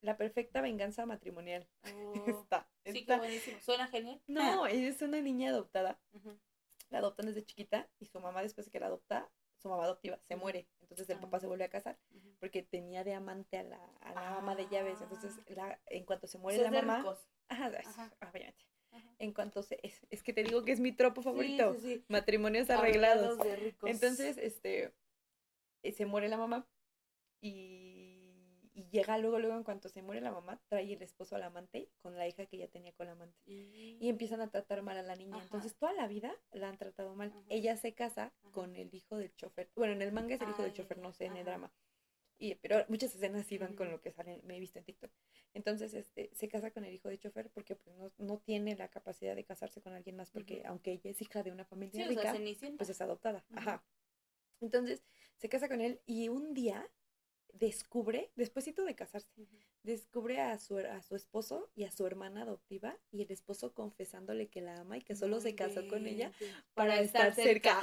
La perfecta venganza matrimonial. Oh. está, Sí, qué buenísimo. ¿Suena genial? No, es una niña adoptada la adoptan desde chiquita y su mamá después de que la adopta, su mamá adoptiva, se muere. Entonces el papá se vuelve a casar porque tenía de amante a la, a la ama de llaves. Entonces ah. la, en cuanto se muere la mamá... Ajá, obviamente. En cuanto se... Es, que te digo que es mi tropo favorito. Matrimonios arreglados. Entonces, este... Eh, se muere la mamá y y llega luego, luego, en cuanto se muere la mamá, trae el esposo al amante con la hija que ya tenía con la amante. Y empiezan a tratar mal a la niña. Entonces, toda la vida la han tratado mal. Ella se casa con el hijo del chofer. Bueno, en el manga es el hijo del chofer, no sé, en el drama. Y, pero muchas escenas iban con lo que sale, me he visto en TikTok. Entonces, este, se casa con el hijo de chofer porque pues, no, no tiene la capacidad de casarse con alguien más porque aunque ella es hija de una familia rica, pues es adoptada. Ajá. Entonces, se casa con él y un día descubre, despuésito de casarse, descubre a su, a su esposo y a su hermana adoptiva y el esposo confesándole que la ama y que solo se casó con ella para, estar cerca.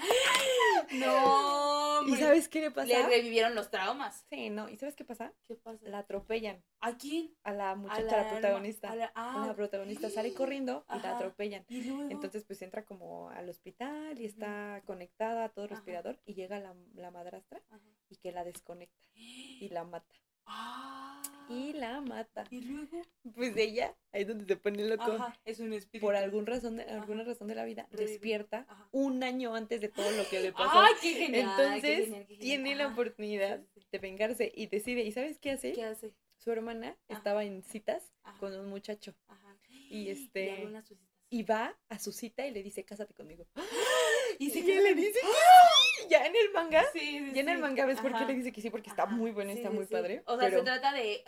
no. ¿Y sabes qué le pasa? Le revivieron los traumas. Sí, no. ¿Y sabes qué pasa? ¿Qué pasa? La atropellan. ¿A quién? A la muchacha, a la, protagonista. A la, ah, protagonista sale corriendo y la atropellan. Entonces, pues entra como al hospital y está conectada a todo respirador y llega la, la madrastra y que la desconecta y la mata. Ah. Y la mata. ¿Y luego? Pues ella, ahí es donde se pone loco. es un espíritu. Por algún razón de, alguna razón de la vida, despierta un año antes de todo lo que le pasó. ¡Ay, qué genial! Entonces, tiene la oportunidad de vengarse y decide. ¿Y sabes qué hace? ¿Qué hace? Su hermana estaba en citas con un muchacho. Y este. Y, va a su cita y le dice, cásate conmigo. Y, si le dice ya en el manga. Sí, ya en el manga ves por qué le dice que sí, porque está muy bueno y está muy padre. O sea, se trata de.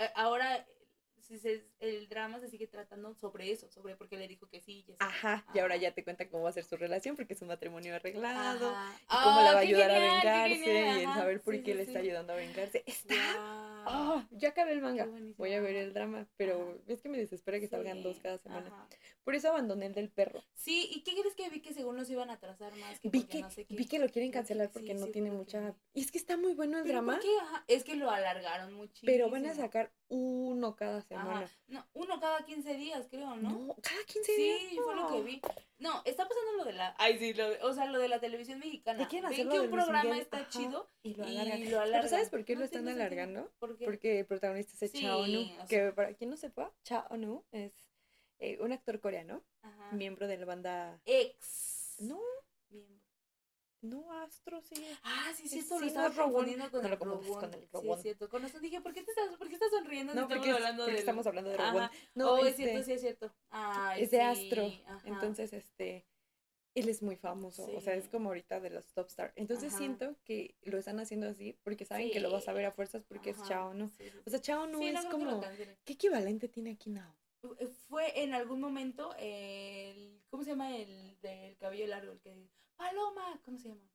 El drama se sigue tratando sobre eso, sobre por qué le dijo que sí. Ajá, y ahora ya te cuenta cómo va a ser su relación porque es un matrimonio arreglado y cómo la va a ayudar a vengarse y el saber por qué le está ayudando a vengarse. Está... Oh, ya acabé el manga, voy a ver el drama, pero es que me desespera que salgan dos cada semana. Por eso abandoné el del perro. Sí, ¿y qué crees que vi que según los iban a atrasar más? Que vi, que, vi que lo quieren cancelar porque no tiene mucha... Y es que está muy bueno el drama. Es que lo alargaron muchísimo. Pero van a sacar uno cada semana. No, uno cada 15 días, creo, ¿no? No, cada 15 días. Sí, fue lo que vi. No, está pasando lo de la. Ay, sí, lo o sea, lo de la televisión mexicana. Ven que un programa está chido y lo alargan. Pero ¿sabes por qué lo están alargando? Porque el protagonista es Chao Nu. Que para quien no sepa, Chao Nu es eh, un actor coreano, miembro de la banda. Ex. No. No, Astro, sí. Ah, sí, sí, lo estaba confundiendo con, no el robot. con el robot. Sí, es cierto. Con eso dije, ¿por qué, te estás, ¿por qué estás sonriendo? No, porque, estamos, hablando de estamos hablando de robot. No, oh, es este, cierto, sí, es cierto. es de Astro. Entonces, este, él es muy famoso. O sea, es como ahorita de los top stars. Entonces siento que lo están haciendo así porque saben que lo vas a ver a fuerzas porque es Chao, ¿no? O sea, Chao no es como... ¿Qué equivalente tiene aquí Now? Eh, fue en algún momento el... ¿Cómo se llama el del cabello largo? El que Paloma, ¿cómo se llama?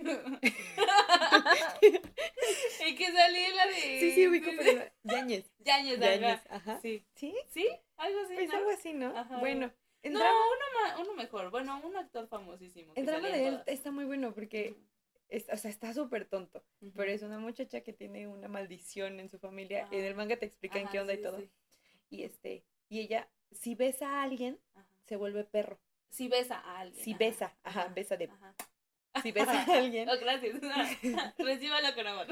el que salía la de. Sí, sí, ubico, pero. Yañez. Yañez, Yañez, ajá. Sí. ¿Sí? ¿Sí? Algo así. Pues algo así, ¿no? Ajá. Bueno. no, uno, uno mejor. Bueno, un actor famosísimo. El drama de él está muy bueno porque. o sea, está súper tonto. Pero es una muchacha que tiene una maldición en su familia. En el manga te explican qué onda y todo. Y este. Y ella, si besa a alguien, se vuelve perro. Si besa a alguien. Si besa, ajá, besa de. Si besa a alguien. Oh, gracias. Recíbalo con amor.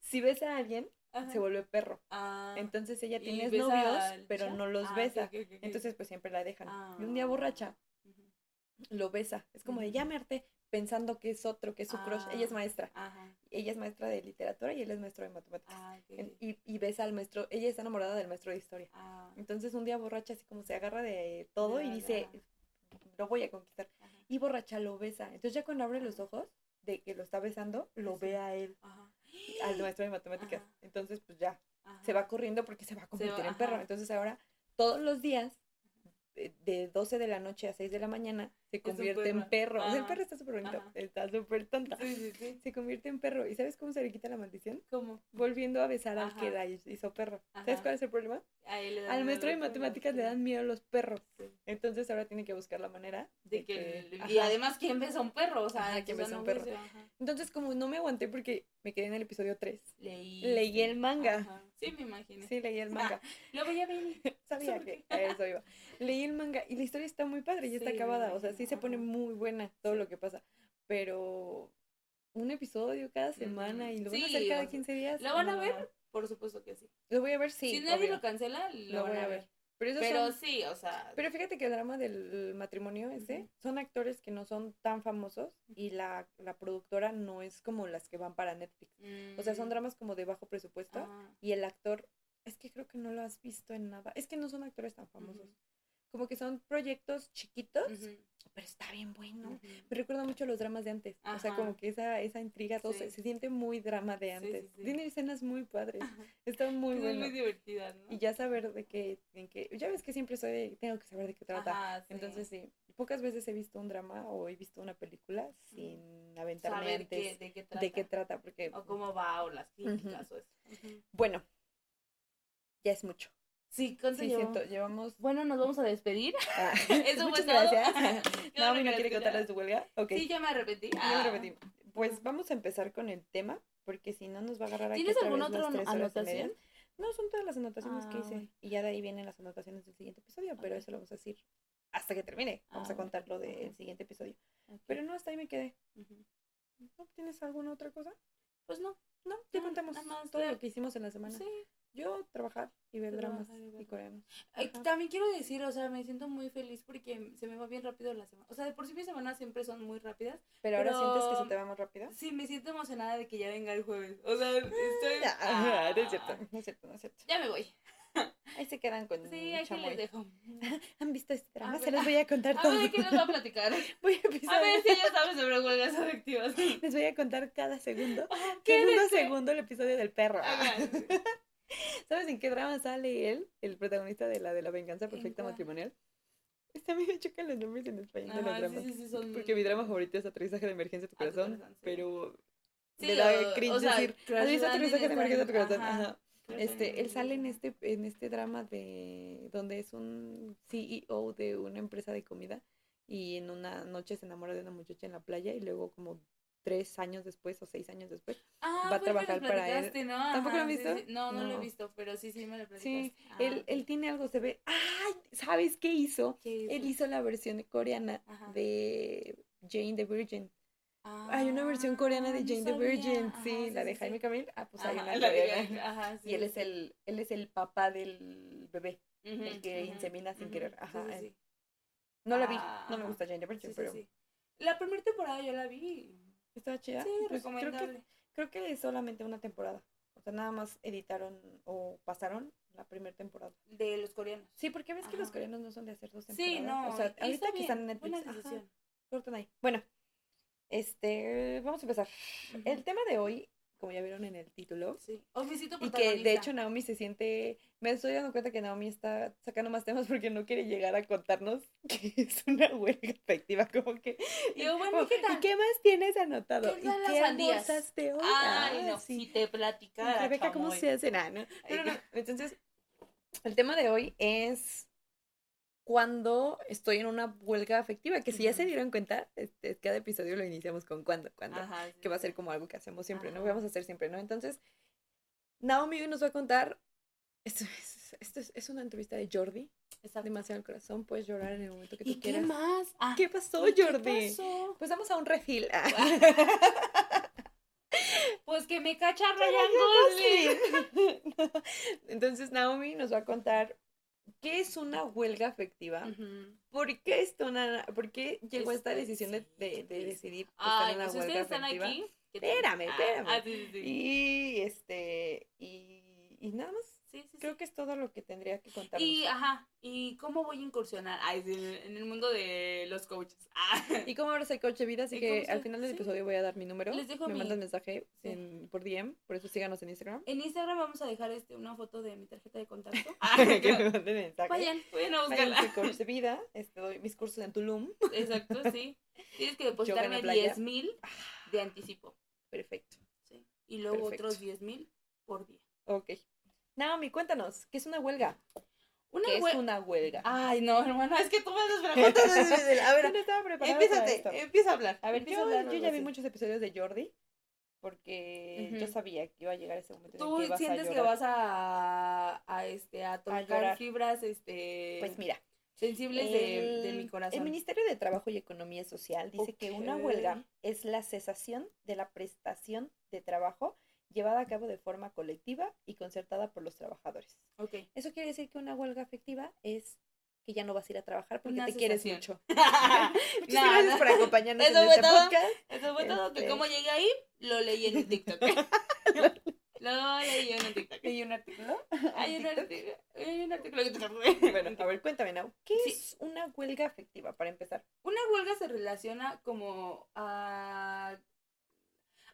si besa a alguien, se vuelve perro. Ah, Entonces ella tiene novios, pero no los ah, besa. Entonces, pues siempre la dejan. Y un día borracha, lo besa. Es como de llamarte pensando que es otro, que es su crush. Ella es ah, maestra. Ella es maestra de literatura y él es maestro de matemáticas. Ah, y, y, besa al maestro, ella está enamorada del maestro de historia. Ah. Entonces un día borracha así como se agarra de todo y dice, lo voy a conquistar. Y borracha lo besa. Entonces ya cuando abre los ojos de que lo está besando, lo ve a él, al maestro de matemáticas. Entonces pues ya, se va corriendo porque se va a convertir en perro. Entonces ahora todos los días de 12 de la noche a 6 de la mañana se convierte en perro. O sea, el perro está súper bonito, está súper tonta. Se convierte en perro. ¿Y sabes cómo se le quita la maldición? ¿Cómo? Volviendo a besar al que la hizo perro. ¿Sabes cuál es el problema? al maestro de matemáticas le dan miedo a los perros. Entonces ahora tiene que buscar la manera de, que... Y además, ¿quién besa a un perro? O sea, ¿quién besa a un perro? Entonces, como no me aguanté porque me quedé en el episodio 3. Leí. Leí el manga. Sí, me imagino. Sí, leí el manga. lo voy a ver. Sabía que a eso iba. Leí el manga y la historia está muy padre y está acabada. O sea, sí se pone muy buena todo lo que pasa. Pero un episodio cada semana y lo van a hacer cada 15 días. ¿Lo van a ver? Por supuesto que sí. Lo voy a ver, sí. Si nadie lo cancela, lo, voy a ver. Pero, sí, o sea. Pero fíjate que el drama del matrimonio ese son actores que no son tan famosos y la, la productora no es como las que van para Netflix. O sea, son mm. dramas como de bajo presupuesto ah. y el actor, es que creo que no lo has visto en nada. Es que no son actores tan famosos como que son proyectos chiquitos, pero está bien bueno. Me recuerda mucho a los dramas de antes. O sea, como que esa, esa intriga, todo se, siente muy drama de antes. Tiene escenas muy padres. Está muy bueno. muy divertida, ¿no? Y ya saber de qué, en qué, ya ves que siempre soy, tengo que saber de qué trata. Entonces sí, pocas veces he visto un drama o he visto una película sin aventarme antes de, qué trata. de qué trata. porque... O cómo va o las críticas o eso. Bueno, ya es mucho. Sí, ¿cuánto sí, siento, llevamos... Bueno, nos vamos a despedir. Ah, Eso muchas gracias. no, no quiere contarles de tu huelga. Okay. Sí, ya me arrepentí. Ya me ah. arrepentí. Pues vamos a empezar con el tema, porque si no nos va a agarrar aquí ¿Tienes alguna otra anotación? No, son todas las anotaciones que hice. Y ya de ahí vienen las anotaciones del siguiente episodio, pero eso lo vamos a decir hasta que termine. Vamos a ah, contar lo del siguiente episodio. Pero no, hasta ahí me quedé. ¿No tienes alguna otra cosa? Pues no. No, te contamos todo lo que hicimos en la semana. Sí. Yo trabajar y ver dramas y, coreanos. también quiero decir, o sea, me siento muy feliz porque se me va bien rápido la semana. O sea, de por sí mis semanas siempre son muy rápidas. Pero, ahora sientes que se te va más rápido. Sí, me siento emocionada de que ya venga el jueves. O sea, estoy. Ah, no es cierto, no es cierto, no es cierto. Ya me voy. Ahí se quedan con Sí, aquí les dejo. ¿Han visto este drama? Se los voy a contar todo. A ver, ¿qué nos va a platicar? Voy a, a ver si ella sabe sobre huelgas afectivas. Les voy a contar cada segundo. ¿Qué segundo segundo el episodio del perro. ¿Sabes en qué drama sale él? El protagonista de la de la venganza perfecta matrimonial. Está a mí me chocan los nombres en español de los dramas. Porque mi drama favorito es Aterrizaje de Emergencia de tu Corazón. Pero le da cringe decir, Aterrizaje de Emergencia de tu Corazón? Ajá. Este, él sale en este, en este drama de donde es un CEO de una empresa de comida y en una noche se enamora de una muchacha en la playa y luego como tres años después o seis años después ah, va a trabajar para él. ¿Tampoco lo has visto? No, no, lo he visto, pero sí, sí me lo platicaste. Sí, él, ah, él tiene algo, se ve, ¡ay! ¿Sabes qué hizo? Él hizo la versión coreana de Jane the Virgin. hay una versión coreana de Jane the Virgin, sí, la de Jaime Camil. Ah, pues hay una coreana. y él es el, él es el papá del bebé, el que insemina sin querer. Ajá. No la vi, no me gusta Jane the Virgin, pero. La primera temporada yo la vi ¿Está chida? Sí, pues recomendable. Creo que, es solamente una temporada. O sea, nada más editaron o pasaron la primera temporada. De los coreanos. Sí, porque ves que los coreanos no son de hacer dos temporadas. Sí, no. O sea, ahorita que están en Netflix. Cortan ahí. Bueno, este, vamos a empezar. El tema de hoy como ya vieron en el título. Sí. Y que de hecho Naomi se siente, me estoy dando cuenta que Naomi está sacando más temas porque no quiere llegar a contarnos que es una huelga efectiva, como que... Y bueno, ¿qué tal? ¿Y qué más tienes anotado? ¿Qué ¿Y qué almorzaste hoy? Ay, ah, no, si te platicara, Rebeca, ¿cómo se hace? nada no. Entonces, el tema de hoy es cuando estoy en una huelga afectiva, que si ya se dieron cuenta, este, cada episodio lo iniciamos con cuándo, cuándo, que va a ser como algo que hacemos siempre, ¿no? Vamos a hacer siempre, ¿no? Entonces, Naomi nos va a contar, esto es, esto es, una entrevista de Jordi, está demasiado el corazón, puedes llorar en el momento que tú quieras. ¿Qué más? Ah, ¿Qué pasó, Jordi? ¿Qué pasó? Pues vamos a un refil. pues que me cacha Ryan Gosling. Entonces Naomi nos va a contar ¿Qué es una huelga afectiva? ¿Por, qué esto, ¿Por qué llegó esta decisión de, de, decidir estar en una pues, huelga están afectiva? Aquí, espérame, espérame. Ah, y este, y, y nada más Creo que es todo lo que tendría que contar. Y, ajá, ¿y cómo voy a incursionar en el mundo de los coaches? Ah. Y cómo ahora soy coach de vida, así que al final del episodio voy a dar mi número. Les dejo Me mandan mensaje por DM, por eso síganos en Instagram. En Instagram vamos a dejar este, una foto de mi tarjeta de contacto. ah, que me manden mensaje. Vayan, vayan a buscarla. Soy coach de vida, este, doy mis cursos en Tulum. Exacto, sí. Tienes que depositarme 10 mil de anticipo. Perfecto. Sí. Y luego otros 10 mil por día. Ok. Naomi, cuéntanos, ¿qué es una huelga? Una ¿Qué es una huelga? Ay, no, hermana, es que tú me has preguntado. a ver, no estaba empieza a hablar. A ver, yo, yo ya vi muchos episodios de Jordi, porque yo sabía que iba a llegar ese momento. ¿Tú en que sientes que vas a, a, este, a tocar fibras, este... Pues mira. Sensibles de, de, mi corazón. El Ministerio de Trabajo y Economía Social dice que una huelga es la cesación de la prestación de trabajo llevada a cabo de forma colectiva y concertada por los trabajadores. Okay. Eso quiere decir que una huelga afectiva es que ya no vas a ir a trabajar porque te quieres mucho. Muchas gracias por acompañarnos Eso en este todo, podcast. Eso fue todo. Este... ¿Cómo llegué ahí? Lo leí en TikTok. lo leí en un TikTok. ¿Hay un artículo? Hay un artículo. Hay un artículo que te Bueno, a ver, cuéntame, Nau. ¿Qué es una huelga afectiva, para empezar? Una huelga se relaciona como a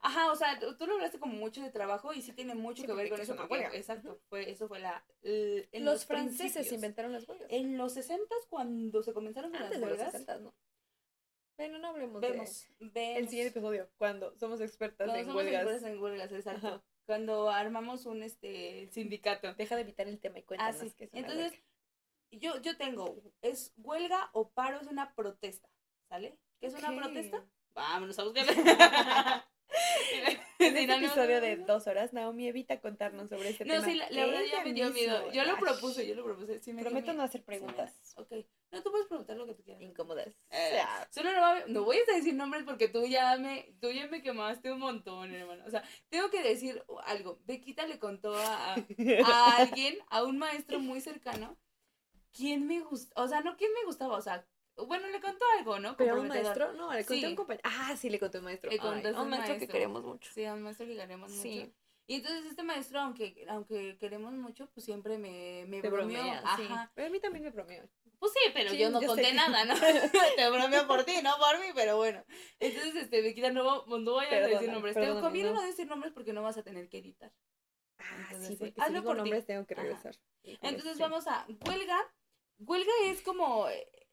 Ajá, o sea, tú lo hablaste como mucho de trabajo y sí tiene mucho que ver con eso. exacto, fue, eso fue la... en los, franceses inventaron las huelgas. En los 60 cuando se comenzaron las huelgas. los 60 no. Bueno, no hablemos vemos, de... El siguiente episodio, cuando somos expertas cuando en somos huelgas. expertas en huelgas, exacto. cuando armamos un este sindicato. Deja de evitar el tema y cuéntanos ah, sí. es Entonces, yo, yo tengo, es huelga o paro, es una protesta, ¿sale? ¿Qué es una protesta? Vámonos a buscar. en este episodio de dos horas, Naomi evita contarnos sobre este tema. No, sí, la, verdad ya me dio miedo. Yo lo propuse, yo lo propuse. Sí me Prometo no hacer preguntas. ok. No, tú puedes preguntar lo que tú quieras. Incómodas. Eh, solo no, va, no voy a decir nombres porque tú ya me, tú ya me quemaste un montón, hermano. O sea, tengo que decir algo. Bequita le contó a, a alguien, a un maestro muy cercano, quién me gustó, o sea, no quién me gustaba, o sea, bueno, le contó algo, ¿no? Pero a un maestro, no, le conté a un compañero. Ah, sí, le contó a un maestro. Le contó a un maestro, que queremos mucho. Sí, a un maestro que queremos sí. mucho. Y entonces este maestro, aunque, aunque queremos mucho, pues siempre me, me bromeó. Ajá. Pero a mí también me bromeó. Pues sí, pero yo no conté nada, ¿no? Te bromeó por ti, no por mí, pero bueno. Entonces, este, me quita, no, no voy a decir nombres. Te conviene no. decir nombres porque no vas a tener que editar. Ah, sí, porque si digo nombres tengo que regresar. Entonces vamos a huelga. Huelga es como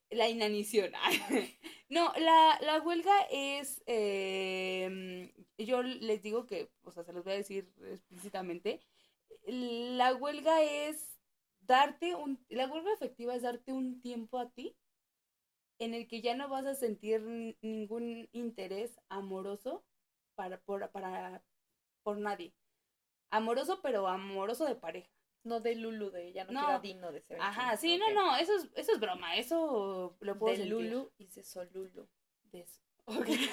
la inanición. no, la, la, huelga es, eh, yo les digo que, o sea, se los voy a decir explícitamente, la huelga es darte un, la huelga efectiva es darte un tiempo a ti en el que ya no vas a sentir ningún interés amoroso para, por, para, por nadie. Amoroso, pero amoroso de pareja. No de Lulu, de ella, no, no. quiero Dino de ser. Ajá, sí, no, no, eso es, eso es broma, eso lo puedo De Lulu y de Solulu. De okay.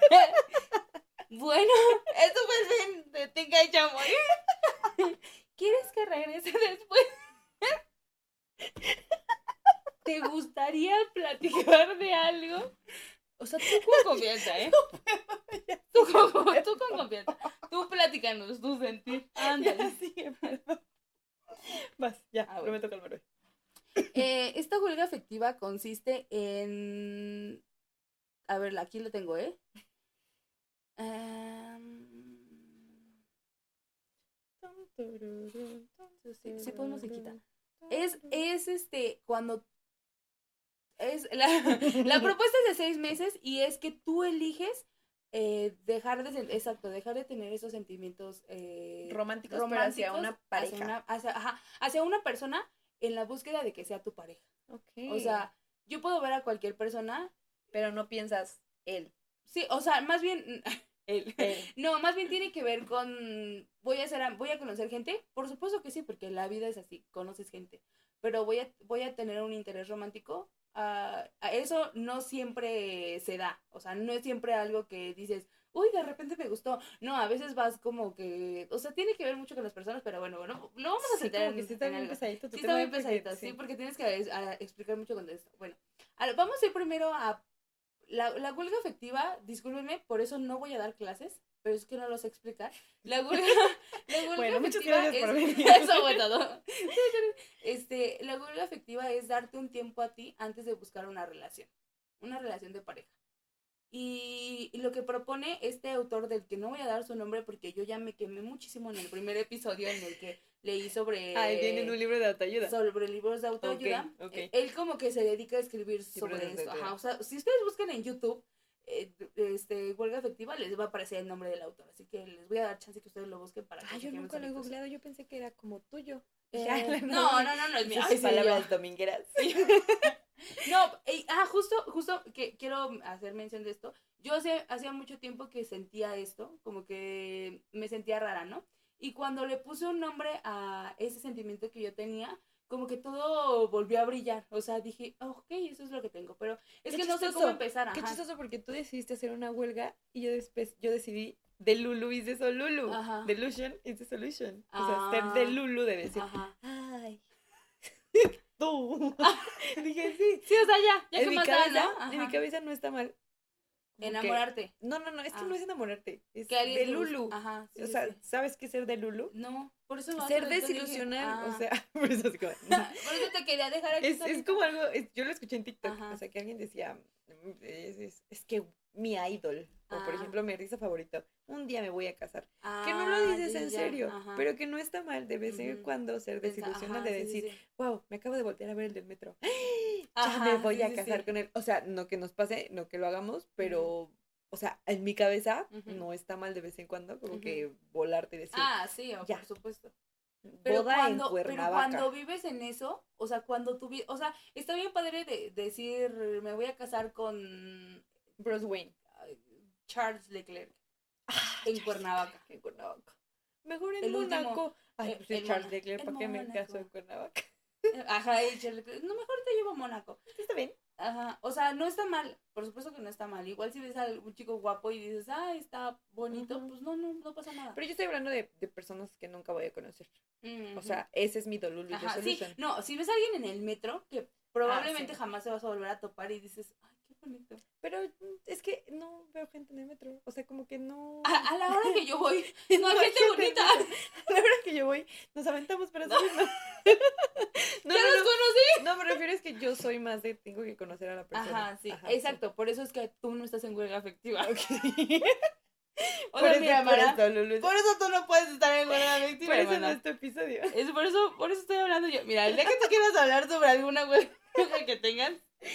bueno, eso fue bien de Tenga y. ¿Quieres que regrese después? ¿Te gustaría platicar de algo? O sea, tú con confianza, ¿eh? Tú con, tú con confianza. Tú platícanos tu sentir. Ándale. Sí, perdón. Vas, ya, ah, prometo calmarme. Eh, esta huelga afectiva consiste en. A ver, aquí lo tengo, ¿eh? sí, sí, pues musiquita. Es, es este, cuando. Es la, la propuesta es de seis meses y es que tú eliges eh, dejar de exacto dejar de tener esos sentimientos eh, románticos, hacia una pareja. hacia una, hacia, hacia una persona en la búsqueda de que sea tu pareja. Okay. o sea yo puedo ver a cualquier persona pero no piensas él. Sí o sea más bien él. no más bien tiene que ver con voy a hacer voy a conocer gente. Por supuesto que sí porque la vida es así conoces gente. Pero voy a voy a tener un interés romántico a eso no siempre se da, o sea, no es siempre algo que dices, uy, de repente me gustó. No, a veces vas como que, o sea, tiene que ver mucho con las personas, pero bueno, bueno, no vamos a sentar sí, sí está bien pesadito. Sí, está bien pesadito, sí. porque tienes que explicar mucho con esto. Bueno, vamos a ir primero a la, la huelga efectiva, discúlpenme, por eso no voy a dar clases, pero es que no lo sé explicar. La huelga, la huelga bueno, muchas gracias por venir. Eso todo. Este, la huelga afectiva es darte un tiempo a ti antes de buscar una relación, una relación de pareja. Y, lo que propone este autor, del que no voy a dar su nombre porque yo ya me quemé muchísimo en el primer episodio en el que leí sobre... Ah, viene en un libro de autoayuda. Sobre libros de autoayuda. Él como que se dedica a escribir sobre esto. Ajá, o sea, si ustedes buscan en YouTube eh, este, huelga efectiva, les va a aparecer el nombre del autor. Así que les voy a dar chance que ustedes lo busquen para que. Ah, yo nunca lo he googleado, yo pensé que era como tuyo. Eh, no, no, no, no, es mi Ay, palabras domingueras. no, ah, justo, justo que quiero hacer mención de esto. Yo hace, hacía mucho tiempo que sentía esto, como que me sentía rara, ¿no? Y cuando le puse un nombre a ese sentimiento que yo tenía, como que todo volvió a brillar. O sea, dije, ok, eso es lo que tengo. Pero es que no sé cómo empezar. Ajá. Qué chistoso porque tú decidiste hacer una huelga y yo después, yo decidí de Lulu is the Solulu. Ajá. Delusion is the solution. o sea, ser de ah, Lulu debe ser. Ajá. Ay. tú. Dije, sí. Sí, o sea, ya. Ya en que más cabeza, En mi cabeza no está mal. Enamorarte. No, no, no, es que ah. no es enamorarte. Es de Lulu. Ajá. o sea, ¿sabes qué es ser de Lulu? No, por eso Ser desilusional, o sea, por eso es como. por eso te quería dejar aquí. Es, es como algo, yo lo escuché en TikTok, o sea, que alguien decía, es, es, es que mi idol, o por ah. ejemplo mi risa favorito, un día me voy a casar. que no lo ah, dices en serio, pero que no está mal de vez en cuando ser desilusional, de decir, wow, me acabo de voltear a ver el del metro. Ya me voy a casar con él. O sea, no que nos pase, no que lo hagamos, pero o sea, en mi cabeza no está mal de vez en cuando, como que volarte y decir. Ah, sí, por supuesto. Pero cuando, pero cuando vives en eso, o sea, cuando tú, o sea, está bien padre de, decir, me voy a casar con Bruce Wayne, Charles Leclerc, ah, en Cuernavaca. En Cuernavaca. Mejor en Mónaco. Ay, pues Charles Leclerc, ¿para qué me caso en Cuernavaca? Ajá, y Leclerc, no, mejor te llevo a Mónaco. Está bien. Ajá, o sea, no está mal, por supuesto que no está mal. Igual si ves a un chico guapo y dices, ah, está bonito, pues no, no, no pasa nada. Pero yo estoy hablando de, de personas que nunca voy a conocer. O sea, ese es mi dolor sí, no, si ves a alguien en el metro que probablemente ah, jamás se vas a volver a topar y dices, ay, bonito. Pero es que no veo gente en el metro, o sea, como que no... A, la hora que yo voy, no hay gente bonita. A la hora que yo voy, nos aventamos para no. no, ¿Ya los conocí? No, me refiero es que yo soy más de tengo que conocer a la persona. Ajá, sí, exacto, por eso es que tú no estás en huelga afectiva. O por, mira, por, por eso tú no puedes estar en huelga afectiva. Por eso en este episodio. Es por eso, por eso estoy hablando yo. Mira, el día que tú quieras hablar sobre alguna huelga que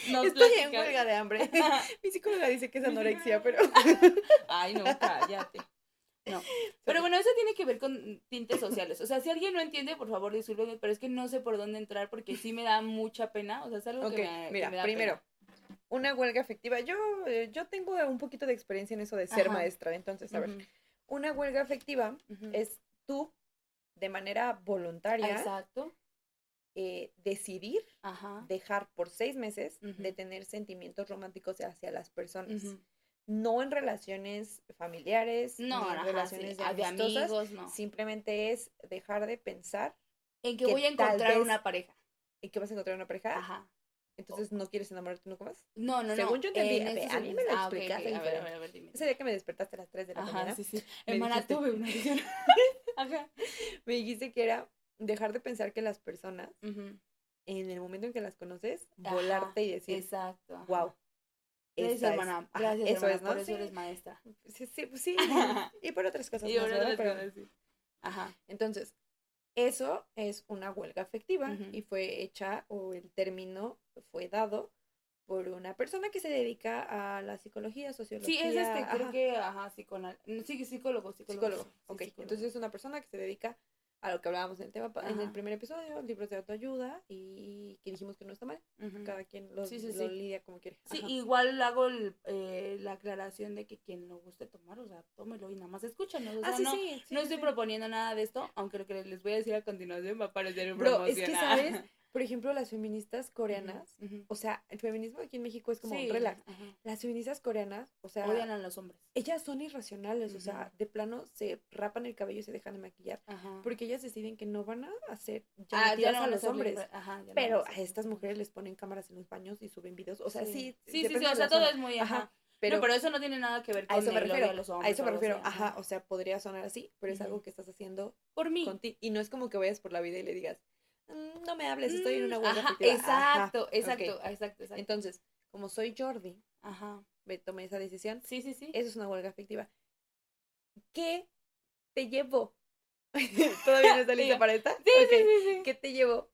tengas, Estoy en huelga de hambre. Mi psicóloga dice que es anorexia, pero. Ay, no, cállate. No. Pero bueno, eso tiene que ver con tintes sociales. O sea, si alguien no entiende, por favor, discúlpeme, pero es que no sé por dónde entrar porque sí me da mucha pena. O sea, es algo que, me, mira, da primero, una huelga afectiva. Yo, eh, yo tengo un poquito de experiencia en eso de ser maestra. Entonces, a ver, una huelga afectiva es tú, de manera voluntaria, Exacto. Eh, decidir dejar por seis meses de tener sentimientos románticos hacia las personas. No en relaciones familiares, no, en relaciones de, amigos, no. Simplemente es dejar de pensar en que, voy a encontrar una pareja. ¿En que vas a encontrar una pareja? Ajá. Entonces, ¿no quieres enamorarte nunca más? No, no, no. Según yo entendí, a, mí me lo ah, explicaste. A ver, a ver, a ver, dime. Ese día que me despertaste a las 3 de la Ajá, mañana. sí, sí. Hermana, tuve una visión. Ajá. Me dijiste que era dejar de pensar que las personas, en el momento en que las conoces, volarte y decir, exacto, wow. Gracias, hermana. Gracias, eso es, ¿no? Por eso eres maestra. Sí, sí, pues sí. y por otras cosas. Y otras cosas, sí. Ajá. Entonces, eso es una huelga afectiva y fue hecha o el término fue dado por una persona que se dedica a la psicología, sociología. Sí, es este, creo que, ajá, psiconal, sí, psicólogo, psicólogo. Psicólogo, ok. Entonces es una persona que se dedica a lo que hablábamos en el tema en el primer episodio, libros de autoayuda y que dijimos que no está mal. Cada quien lo, lidia como quiere. Sí, igual hago eh, la aclaración de que quien no guste tomar, o sea, tómelo y nada más escúchanos. O ah, sea, no, no estoy proponiendo nada de esto, aunque lo que les voy a decir a continuación va a parecer un Bro, es que, ¿sabes? por ejemplo, las feministas coreanas, o sea, el feminismo aquí en México es como relax. Las feministas coreanas, o sea, odian a los hombres. Ellas son irracionales, o sea, de plano se rapan el cabello y se dejan de maquillar, porque ellas deciden que no van a hacer ah, ya no a los hombres. pero a estas mujeres les ponen cámaras en los baños y suben videos, o sea, sí. Sí, sí, sí, o sea, todo es muy, ajá. Pero, pero eso no tiene nada que ver con a eso me refiero, a los hombres. A eso me refiero, ajá, o sea, podría sonar así, pero es algo que estás haciendo por mí. Y no es como que vayas por la vida y le digas, no me hables, estoy en una huelga Ajá, exacto, exacto, exacto, exacto. Entonces, como soy Jordi, Ajá. me tomé esa decisión. Sí, sí, sí. Eso es una huelga afectiva. ¿Qué te llevó? ¿Todavía no está lista para esta? Sí, sí, sí, ¿Qué te llevó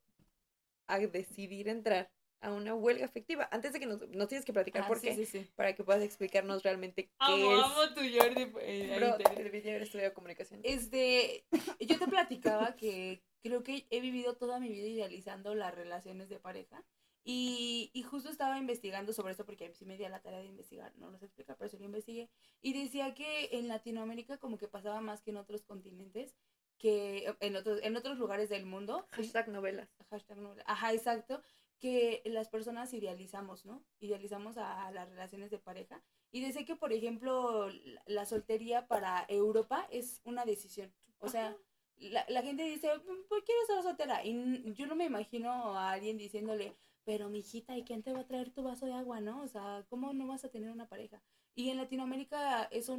a decidir entrar a una huelga afectiva? Antes de que nos, nos tienes que platicar ah, por qué, para que puedas explicarnos realmente qué amo, es. Amo tu Jordi. Eh, Bro, debí haber estudiado comunicación. Este, yo te platicaba que creo que he vivido toda mi vida idealizando las relaciones de pareja. Y, y, justo estaba investigando sobre esto porque sí me di la tarea de investigar, no lo sé explicar, pero sí lo investigué. Y decía que en Latinoamérica como que pasaba más que en otros continentes, que en otros, en otros lugares del mundo. Hashtag novelas. Hashtag novelas. Ajá, exacto. Que las personas idealizamos, ¿no? Idealizamos a, las relaciones de pareja. Y decía que, por ejemplo, la soltería para Europa es una decisión. O sea, la, la gente dice, pues quiero ser soltera. Y yo no me imagino a alguien diciéndole, pero mi hijita, ¿y quién te va a traer tu vaso de agua, no? O sea, ¿cómo no vas a tener una pareja? Y en Latinoamérica eso,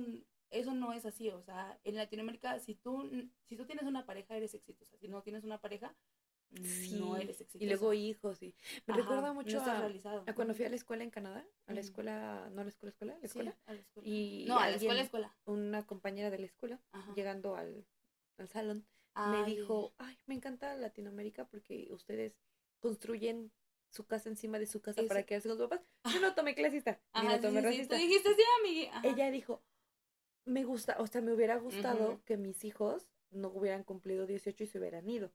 eso no es así, o sea, en Latinoamérica si tú, si tú tienes una pareja eres exitosa, si no tienes una pareja no eres exitosa. Y luego hijos, y me recuerda mucho a, cuando fui a la escuela en Canadá, a la escuela, no a la escuela, escuela, la escuela. a la escuela. Y no, a la escuela, escuela. Una compañera de la escuela, llegando al, al salón, me dijo, ay, me encanta Latinoamérica porque ustedes construyen su casa encima de su casa para quedarse con sus papás. Yo no tomé clasista, ni no tomé racista. dijiste, sí, amiga. Ella dijo, me gusta, o sea, me hubiera gustado que mis hijos no hubieran cumplido 18 y se hubieran ido,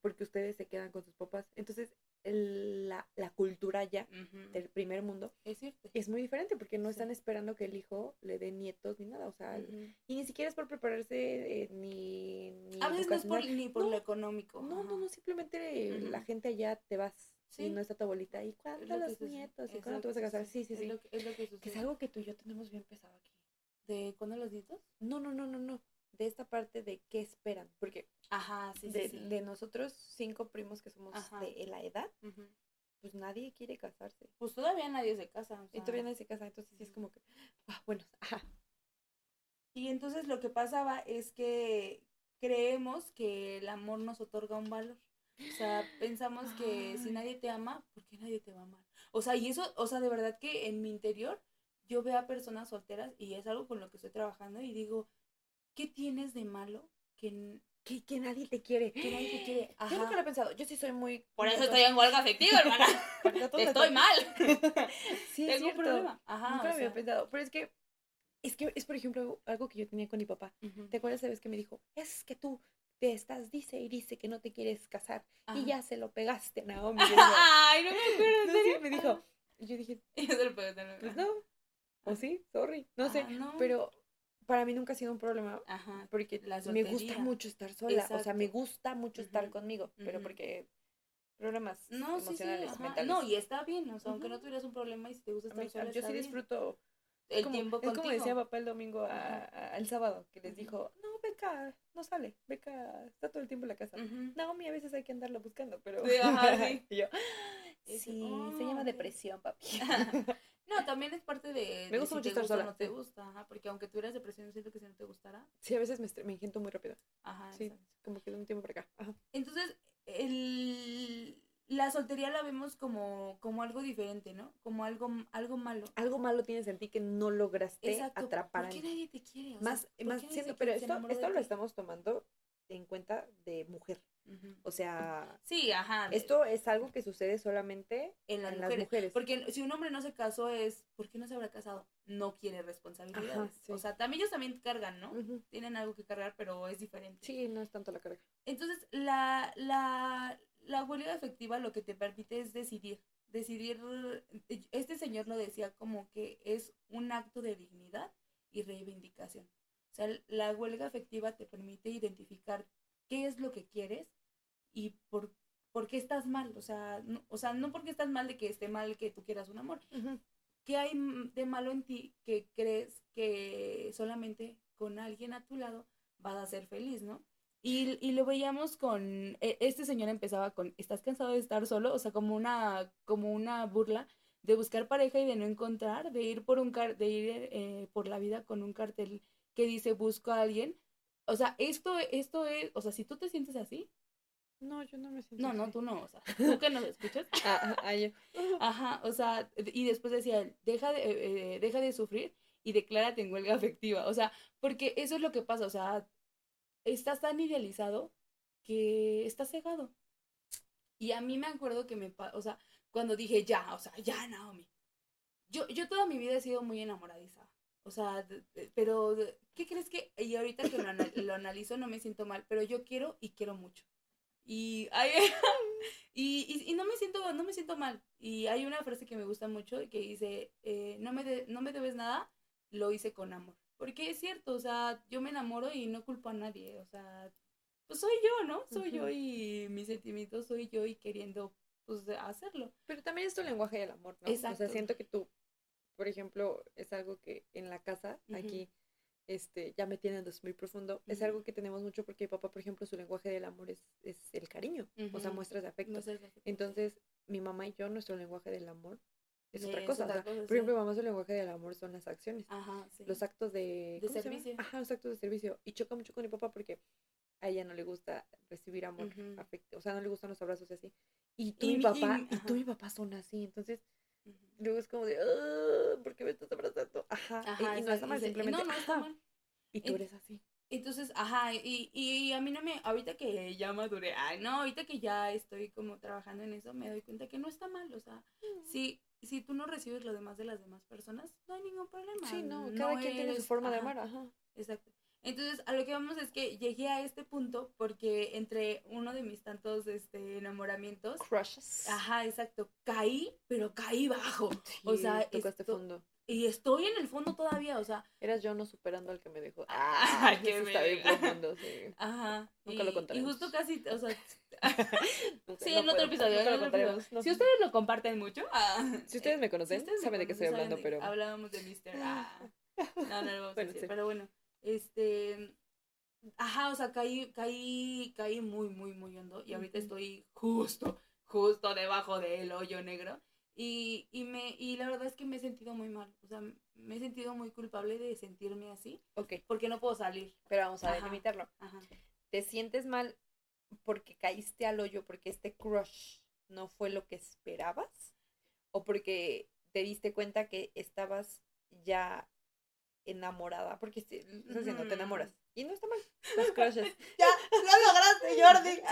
porque ustedes se quedan con sus papás. Entonces, la, la, cultura ya del primer mundo es, cierto. es muy diferente, porque no están esperando que el hijo le dé nietos ni nada, o sea, y ni siquiera es por prepararse eh, ni, ni... A veces no es por, ni por lo económico. No, no, no, simplemente la gente allá te vas. Y no está tu abuelita. ¿Y cuándo los nietos? ¿Y cuándo te vas a casar? Sí, sí, sí. Es, lo, es, lo que, que es algo que tú y yo tenemos bien pesado aquí. ¿De cuándo los nietos? No, no, no, no, no de esta parte de qué esperan, porque Ajá, sí, de, sí, de nosotros cinco primos que somos de la edad, pues nadie quiere casarse. Pues todavía nadie se casa. Y todavía nadie se casa, entonces sí es como que, ah, bueno, ajá. Y entonces lo que pasaba es que creemos que el amor nos otorga un valor. O sea, pensamos que si nadie te ama, ¿por qué nadie te va a amar? O sea, y eso, o sea, de verdad que en mi interior yo veo a personas solteras y es algo con lo que estoy trabajando y digo, ¿qué tienes de malo que, que, que nadie te quiere? Que nadie te quiere. Yo nunca lo he pensado. Yo sí soy muy. Por eso estoy en huelga afectiva, hermana. estoy mal. sí, Tengo un problema. Ajá, nunca lo había pensado. Pero es que. Es que es, por ejemplo, algo que yo tenía con mi papá. ¿Te acuerdas de vez que me dijo? Es que tú te estás, dice y dice que no te quieres casar. Y ya se lo pegaste a Naomi. Ay, no me acuerdo. No, me dijo. Y yo dije. yo se lo a Pues no. O sí, sorry. No sé. Pero para mí nunca ha sido un problema Ajá, porque me gusta mucho estar sola, o sea, me gusta mucho estar conmigo, pero porque problemas no, emocionales, sí, sí, mentales. No, y está bien, o sea, aunque no tuvieras un problema y si te gusta estar sola, Yo sí disfruto el tiempo contigo. Es como decía papá el domingo al sábado, que les dijo, no, Beca, no sale, Beca está todo el tiempo en la casa. Naomi a veces hay que andarlo buscando, pero... y yo, sí, se llama depresión, papi. No, también es parte de. Me gusta mucho estar sola. No te gusta, porque aunque tuvieras depresión, siento que si no te gustara. Sí, a veces me, me ingento muy rápido. Ajá. Sí, como que de un tiempo para acá. Ajá. Entonces, el, la soltería la vemos como, como algo diferente, ¿no? Como algo, algo malo. Algo malo tienes en ti que no lograste atrapar. ¿Por qué nadie te quiere? más, más siendo, pero esto, esto lo estamos tomando en cuenta de mujer. O sea, sí, ajá. Esto es algo que sucede solamente en, las, mujeres, Porque si un hombre no se casó es, ¿por qué no se habrá casado? No quiere responsabilidades. O sea, también ellos también cargan, ¿no? Tienen algo que cargar, pero es diferente. Sí, no es tanto la carga. Entonces, la, la, la huelga efectiva lo que te permite es decidir. Decidir, este señor lo decía como que es un acto de dignidad y reivindicación. O sea, la huelga efectiva te permite identificar qué es lo que quieres y por, por qué estás mal. O sea, no, o sea, no porque estás mal de que esté mal que tú quieras un amor. ¿Qué hay de malo en ti que crees que solamente con alguien a tu lado vas a ser feliz, ¿no? Y, y, lo veíamos con, e, este señor empezaba con, ¿estás cansado de estar solo? O sea, como una, como una burla de buscar pareja y de no encontrar, de ir por un car de ir eh, por la vida con un cartel que dice busco a alguien. O sea, esto, esto es, o sea, si tú te sientes así. No, yo no me siento No, así. no, tú no, o sea, tú que nos escuchas. ah, ah, yo. Ajá, o sea, y después decía deja de, eh, eh, deja de sufrir y declárate en huelga afectiva. O sea, porque eso es lo que pasa, o sea, estás tan idealizado que estás cegado. Y a mí me acuerdo que me, o sea, cuando dije ya, o sea, ya, Naomi. Yo, yo toda mi vida he sido muy enamoradiza. O sea, pero, ¿qué crees que? Y ahorita que lo, analizo no me siento mal, pero yo quiero y quiero mucho. Y, y, y, no me siento no me siento mal. Y hay una frase que me gusta mucho que dice, eh, no, me no me debes nada, lo hice con amor. Porque es cierto, o sea, yo me enamoro y no culpo a nadie, o sea, pues soy yo, ¿no? Soy yo y mis sentimientos soy yo y queriendo, pues, hacerlo. Pero también es tu lenguaje del amor, ¿no? Exacto. O sea, siento que tú por ejemplo, es algo que en la casa, aquí, este, ya me tienen muy profundo, es algo que tenemos mucho porque mi papá, por ejemplo, su lenguaje del amor es, es el cariño, o sea, muestras de afecto. Entonces, mi mamá y yo, nuestro lenguaje del amor es otra cosa. por ejemplo, mi mamá su lenguaje del amor son las acciones. Los actos de, de servicio. Ajá, los actos de servicio. Y choca mucho con mi papá porque a ella no le gusta recibir amor, afecto, o sea, no le gustan los abrazos y así. Y tú y, mi papá, y tú y mi papá son así, entonces Luego es como de, ¿por qué me estás abrazando? Ajá. y, no está mal, simplemente. No, no está mal. Y tú eres así. Entonces, ajá, y, y a mí no me, ahorita que ya maduré, ay, no, ahorita que ya estoy como trabajando en eso, me doy cuenta que no está mal, o sea, mm. si, si tú no recibes lo demás de las demás personas, no hay ningún problema. Sí, no, cada quien tiene su forma de amar, ajá. Exacto. Entonces, a lo que vamos es que llegué a este punto porque entre uno de mis tantos este, enamoramientos. Crushes. Ajá, exacto. Caí, pero caí bajo. o sea, tocaste fondo. Y estoy en el fondo todavía, o sea. Eras yo no superando al que me dejó. Ah, que está bien profundo, sí. Ajá. Nunca lo contaremos. Y justo casi, o sea. sí, en otro episodio. En otro episodio. si ustedes lo comparten mucho. Ah, si ustedes me conocen, saben de qué estoy hablando, pero. Hablábamos de Mr. Ah. No, no lo vamos a decir, pero bueno. Este. Ajá, o sea, caí, caí, caí muy, muy, muy hondo. Y ahorita estoy justo, justo debajo del hoyo negro. Y, y, me, y la verdad es que me he sentido muy mal. O sea, me he sentido muy culpable de sentirme así. Ok. Porque no puedo salir. Pero vamos a delimitarlo. Ajá. ¿Te sientes mal porque caíste al hoyo, porque este crush no fue lo que esperabas? ¿O porque te diste cuenta que estabas ya enamorada? Porque si, no te enamoras. Y no está mal. Los crushes. ya, lo lograste, Jordi.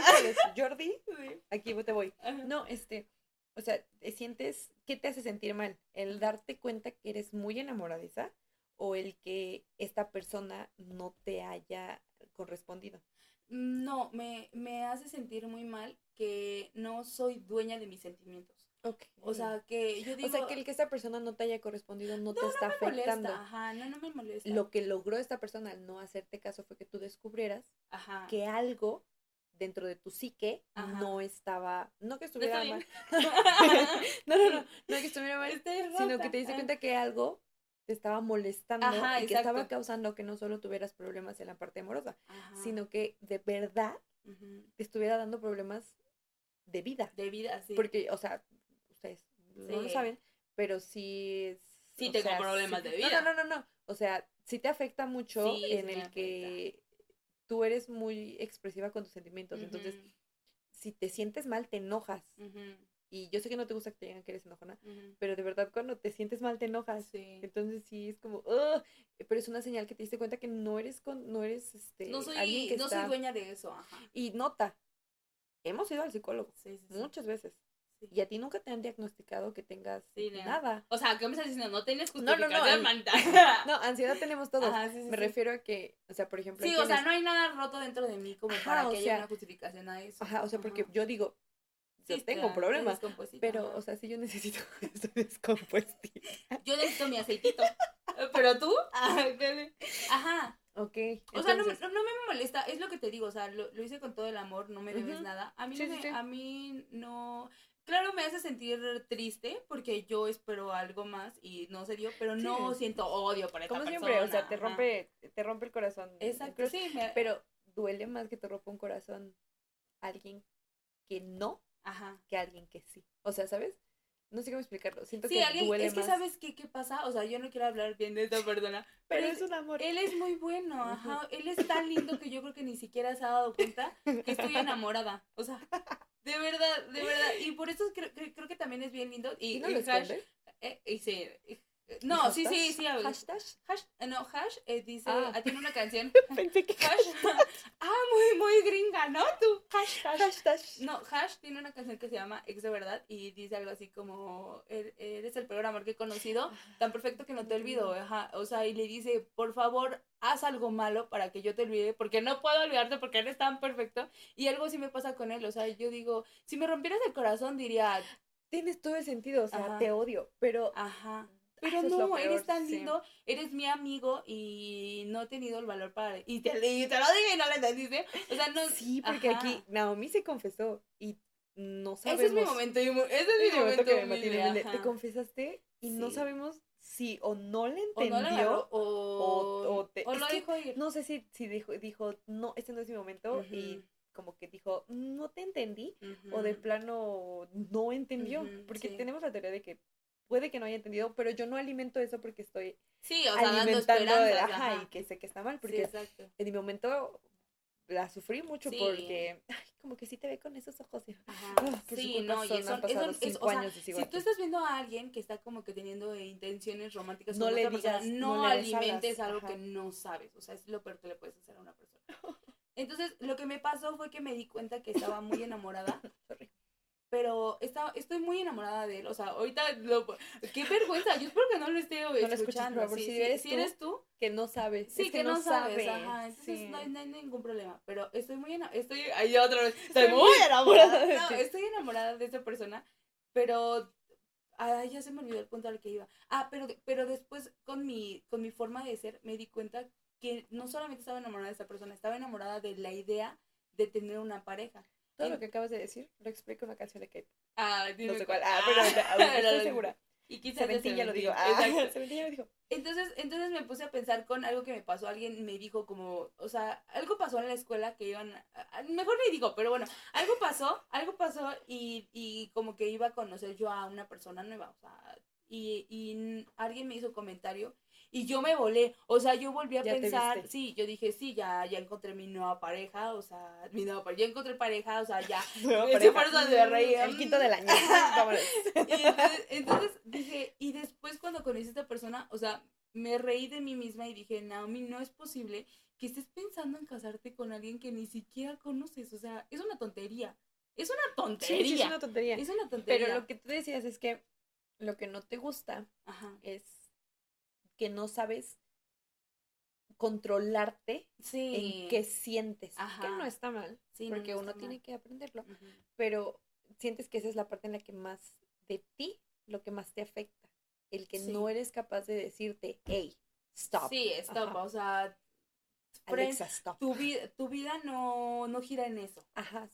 ¿Jordi? Sí. Aquí te voy. No, este o sea, ¿te sientes, qué te hace sentir mal? ¿El darte cuenta que eres muy enamoradiza o el que esta persona no te haya correspondido? No, me, me hace sentir muy mal que no soy dueña de mis sentimientos. Okay. O sea, que yo digo... O sea, que el que esta persona no te haya correspondido no, te está afectando. Ajá, no, no me molesta. Lo que logró esta persona al no hacerte caso fue que tú descubrieras que algo dentro de tu psique no estaba, no que estuviera mal, no, no, no, no que estuviera mal, sino que te diste cuenta que algo te estaba molestando y que estaba causando que no solo tuvieras problemas en la parte amorosa, sino que de verdad te estuviera dando problemas de vida. De vida, sí. Porque, o sea, ustedes no lo saben, pero sí... Sí tengo problemas de vida. No, no, no, no, o sea, sí te afecta mucho en el que tú eres muy expresiva con tus sentimientos. Entonces, si te sientes mal, te enojas. Y yo sé que no te gusta que te digan que eres enojona, pero de verdad cuando te sientes mal te enojas. Entonces sí es como, pero es una señal que te diste cuenta que no eres con, no eres este no soy, alguien que no soy dueña de eso. Y nota, hemos ido al psicólogo muchas veces. Y a ti nunca te han diagnosticado que tengas nada. O sea, ¿qué me estás diciendo? No tienes justificación no, no, no, no, ansiedad tenemos todos. me refiero a que, o sea, por ejemplo... Sí, o sea, no hay nada roto dentro de mí como para que haya una justificación a eso. Ajá, o sea, porque yo digo, yo tengo problemas, pero, o sea, si yo necesito estoy descompuesta. Yo necesito mi aceitito. pero tú, ajá. Ok. O sea, no, no, me molesta, es lo que te digo, o sea, lo, lo hice con todo el amor, no me debes nada. A mí, a mí no, Claro, me hace sentir triste porque yo espero algo más y no se dio, pero no siento odio por esta Como siempre, o sea, te rompe, te rompe el corazón. Exacto, sí. Pero duele más que te rompa un corazón alguien que no que alguien que sí. O sea, ¿sabes? No sé cómo explicarlo. Siento que duele es que sabes qué, qué pasa, o sea, yo no quiero hablar bien de esta persona, pero, es un amor. Él es muy bueno, ajá. Él es tan lindo que yo creo que ni siquiera se ha dado cuenta que estoy enamorada. O sea, de verdad, de verdad. Y por eso creo, creo que también es bien lindo. Y, ¿Y no lo eh, y sí, no, sí, sí, sí. ¿Hashtag? Hash, eh, no, Hash eh, dice, ah. ah. tiene una canción. Pensé que Hash. ah, muy, muy gringa, ¿no? Tú, Hashtag. Hashtag. No, Hash tiene una canción que se llama Ex de Verdad y dice algo así como, er, eres el peor amor que he conocido, tan perfecto que no te olvido. Ajá. O sea, y le dice, por favor, haz algo malo para que yo te olvide, porque no puedo olvidarte porque eres tan perfecto. Y algo sí me pasa con él, o sea, yo digo, si me rompieras el corazón diría... Tienes todo el sentido, o sea, te odio, pero... Ajá pero no, eres tan lindo, eres mi amigo y no he tenido el valor para... Y te, y te lo dije y no le entendiste. O sea, no... Sí, porque aquí Naomi se confesó y no sabemos... Ese es mi momento, ese es mi momento, que me Te confesaste y no sabemos si o no le entendió o, o, o, te, o lo dijo ir. No sé si, si dijo, dijo, no, este no es mi momento y como que dijo, no te entendí, o de plano no entendió, porque tenemos la teoría de que puede que no haya entendido, pero yo no alimento eso porque estoy sí, o sea, alimentando de ajá, y que sé que está mal, porque en mi momento la sufrí mucho porque, ay, como que sí te ve con esos ojos. Ajá. Ah, sí, no, y eso, si tú estás viendo a alguien que está como que teniendo intenciones románticas no le digas, no, alimentes algo que no sabes, o sea, es lo peor que le puedes hacer a una persona. Entonces, lo que me pasó fue que me di cuenta que estaba muy enamorada. Pero está, estoy muy enamorada de él. O sea, ahorita, lo, qué vergüenza. Yo espero que no lo esté no escuchando. Lo si, eres, si, eres, tú, que no sabes. Sí, que, no, sabes. Ajá, entonces no, hay, ningún problema. Pero estoy muy enamorada. Estoy, ahí otra vez. Estoy, muy enamorada. De no, estoy enamorada de esa persona, pero Ah, ya se me olvidó el punto al que iba. Ah, pero, pero después con mi, con mi forma de ser me di cuenta que no solamente estaba enamorada de esa persona, estaba enamorada de la idea de tener una pareja. Todo lo que acabas de decir lo explica una canción de Kate. Ah, dime no sé cuál. Ah, pero ah, estoy segura. Y quizás ya lo digo. Ah, ya lo dijo. Entonces, entonces me puse a pensar con algo que me pasó. Alguien me dijo como, o sea, algo pasó en la escuela que iban, mejor ni digo, pero bueno, algo pasó, algo pasó y, y como que iba a conocer yo a una persona nueva, o sea, y, y alguien me hizo comentario y yo me volé, o sea, yo volví a pensar, sí, yo dije, sí, ya, ya encontré mi nueva pareja, o sea, mi nueva pareja, ya encontré pareja, o sea, ya, de reír. El quinto del año. y entonces, dije, y después cuando conocí a esta persona, o sea, me reí de mí misma y dije, Naomi, no es posible que estés pensando en casarte con alguien que ni siquiera conoces, o sea, es una tontería. Es una tontería. Sí, es una tontería. Es una tontería. Pero lo que tú decías es que lo que no te gusta es que no sabes controlarte en qué sientes. Que no está mal, porque uno tiene que aprenderlo. Pero sientes que esa es la parte en la que más de ti, lo que más te afecta. El que no eres capaz de decirte, hey, stop. Sí, stop. O sea, Alexa, stop. Tu, vida, tu vida no, no gira en eso. Ajá,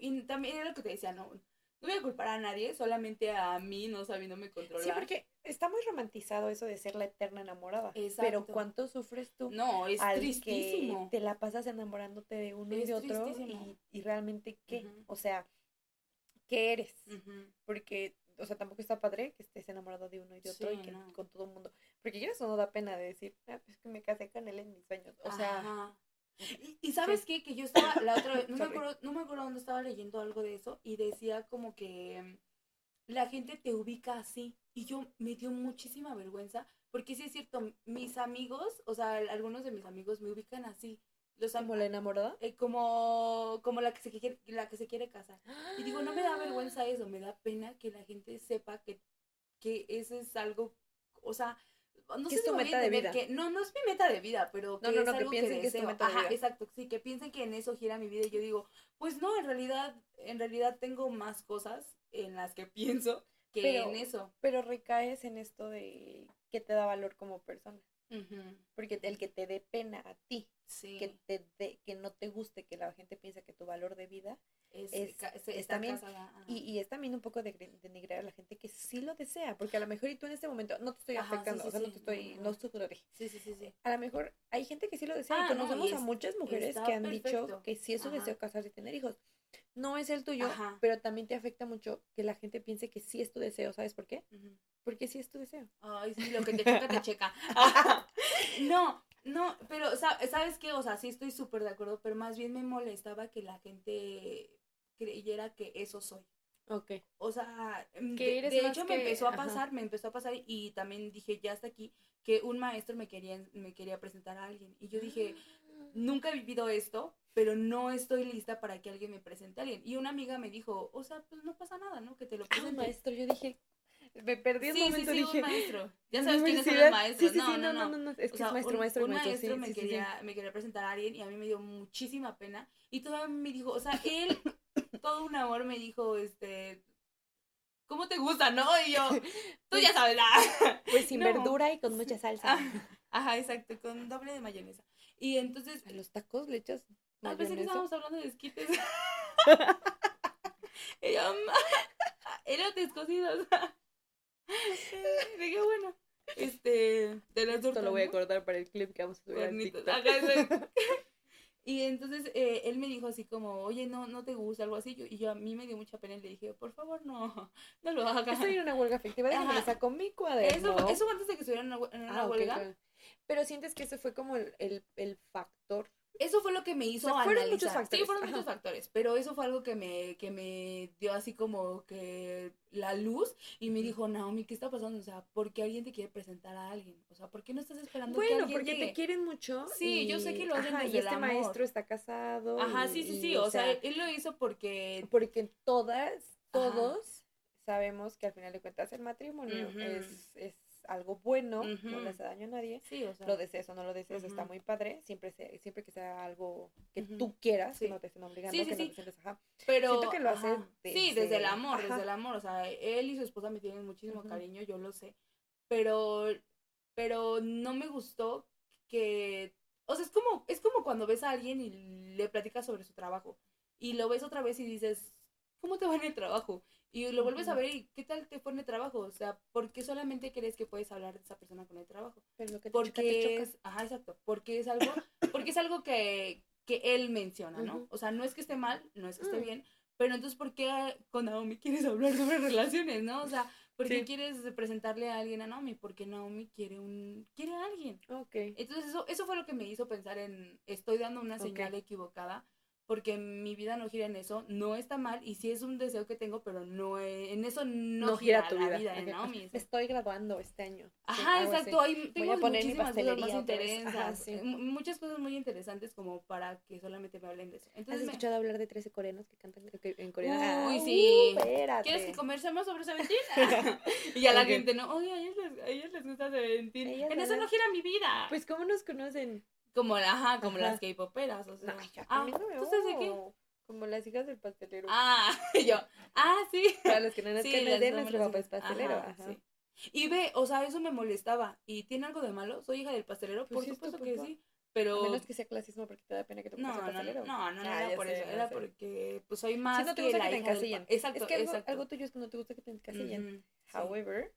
y también era lo que te decía, no, no voy a culpar a nadie, solamente a mí no sabiéndome controlar. Sí, porque está muy romantizado eso de ser la eterna enamorada. Exacto. Pero ¿cuánto sufres tú? No, es tristísimo. te la pasas enamorándote de uno y de otro y, realmente qué, o sea, ¿qué eres? Porque, o sea, tampoco está padre que estés enamorado de uno y de otro y que con todo el mundo. Porque ya eso no da pena de decir, ah, pues que me casé con él en mis sueños. O sea, y, sabes qué, que yo estaba la otra vez, no me, acuerdo, no me acuerdo dónde estaba leyendo algo de eso y decía como que la gente te ubica así y yo me dio muchísima vergüenza porque sí es cierto, mis amigos, o sea, algunos de mis amigos me ubican así. Los ¿Como la enamorada? Eh, como, como la, que se quiere, la que se quiere casar. Y digo, no me da vergüenza eso, me da pena que la gente sepa que, que eso es algo, o sea, no sé es tu meta de vida? Que, no, no es mi meta de vida, pero que no, no, no, que piensen que, es tu meta de vida. exacto, sí, que piensen que en eso gira mi vida y yo digo, pues no, en realidad, en realidad tengo más cosas en las que pienso que en eso. Pero recaes en esto de que te da valor como persona. Porque el que te dé pena a ti, que, te de, que no te guste que la gente piensa que tu valor de vida es, también, y, y, es también un poco de denigrar a la gente que sí lo desea, porque a lo mejor y tú en este momento no te estoy afectando, o sea, no te estoy, no estoy sí, sí, sí, sí. A lo mejor hay gente que sí lo desea y ah, conocemos a muchas mujeres que han dicho que sí es su deseo casarse y tener hijos. No es el tuyo, pero también te afecta mucho que la gente piense que sí es tu deseo, ¿sabes por qué? Porque sí es tu deseo. Ay, sí, lo que te checa, te checa. no, no, pero ¿sabes qué? O sea, sí estoy súper de acuerdo, pero más bien me molestaba que la gente creyera que eso soy. Ok. O sea, mm, de, de hecho me empezó a pasar, me empezó a pasar y también dije, ya hasta aquí, que un maestro me quería, me quería presentar a alguien. Y yo dije, nunca he vivido esto, pero no estoy lista para que alguien me presente a alguien. Y una amiga me dijo, o sea, pues no pasa nada, ¿no? Que te lo presente. Ah, maestro, yo dije, me perdí un sí, momento, sí, sí, dije, un maestro. Ya sabes quiénes son los maestros. no, no, no, no, no, es que es maestro, maestro, un maestro, me, quería, me quería presentar a alguien y a mí me dio muchísima pena. Y todavía me dijo, o sea, él, todo un amor me dijo, este, ¿cómo te gusta, no? Y yo, tú ya sabes, la. Pues sin verdura y con mucha salsa. Ajá, exacto, con doble de mayonesa. Y entonces. A los tacos le echas. A veces estábamos hablando de esquites. y yo, elotes cocidos. Dije, bueno. Este, de las Esto lo voy a cortar para el clip que vamos a subir TikTok. Y entonces eh, él me dijo así como, oye, no, no te gusta, algo así. Yo, y yo a mí me dio mucha pena y le dije, por favor, no, no lo hagas. Estoy en una huelga efectiva, déjame le saco mi cuaderno. Eso, eso antes de que estuviera en una, en una ah, huelga. Pero sientes que ese fue como el, el, el factor eso fue lo que me hizo fueron muchos factores. Sí, fueron muchos factores, pero eso fue algo que me, que me dio así como que la luz y me dijo, Naomi, ¿qué está pasando? O sea, ¿por qué alguien te quiere presentar a alguien? O sea, ¿por qué no estás esperando bueno, que alguien porque te quieren mucho. Sí, yo sé que lo hacen desde y este maestro está casado. Ajá, sí, sí, sí, o, sea, él lo hizo porque... Porque todas, todos sabemos que al final de cuentas el matrimonio es, es algo bueno, no le hace daño a nadie. Sí, o sea, lo desees o no lo desees, está muy padre. Siempre siempre que sea algo que tú quieras, que no te estén obligando, que no te sientes, ajá. Pero, Siento que lo hace desde... Sí, desde el amor, desde el amor. O sea, él y su esposa me tienen muchísimo cariño, yo lo sé. Pero, pero no me gustó que. O sea, es como, es como cuando ves a alguien y le platicas sobre su trabajo. Y lo ves otra vez y dices, ¿cómo te va en el trabajo? Y lo vuelves a ver y ¿qué tal te fue en el trabajo? O sea, ¿por qué solamente crees que puedes hablar de esa persona con el trabajo? Pero lo que te porque es, ajá, exacto, porque es algo, porque es algo que, que él menciona, ¿no? O sea, no es que esté mal, no es que esté mm. bien, pero entonces ¿por qué con Naomi quieres hablar sobre relaciones, no? O sea, ¿por qué quieres presentarle a alguien a Naomi? Porque Naomi quiere un quiere a alguien. Ok. Entonces eso eso fue lo que me hizo pensar en estoy dando una señal equivocada porque mi vida no gira en eso, no está mal y sí es un deseo que tengo, pero no en eso no, gira, tu vida, vida ¿no? Estoy graduando este año. Ajá, exacto, tengo muchísimas cosas más interesantes, muchas cosas muy interesantes como para que solamente me hablen de eso. Entonces, ¿Has escuchado hablar de 13 coreanos que cantan en coreano? Uy, sí. ¿Quieres que conversemos sobre Seventeen? y a la gente no, oye, a ellos les, a ellos les gusta Seventeen. En eso no gira mi vida. Pues, ¿cómo nos conocen? Como, ajá, como las K-poperas, o sea. ah, ¿entonces de qué? Como las hijas del pastelero. Ah, yo. Ah, sí. Para los que no nos sí, conocen, nuestro papá es pastelero. Ajá, Sí. Y ve, o sea, eso me molestaba. ¿Y tiene algo de malo? ¿Soy hija del pastelero? Pues por supuesto que sí. Pero... A menos que sea clasismo porque te da pena que te no, pastelero. No, no, no, no, ah, era por eso. Era porque pues soy más si no te gusta que, te encasillen. Exacto, es que algo, algo, tuyo es que no te gusta que te encasillen. However,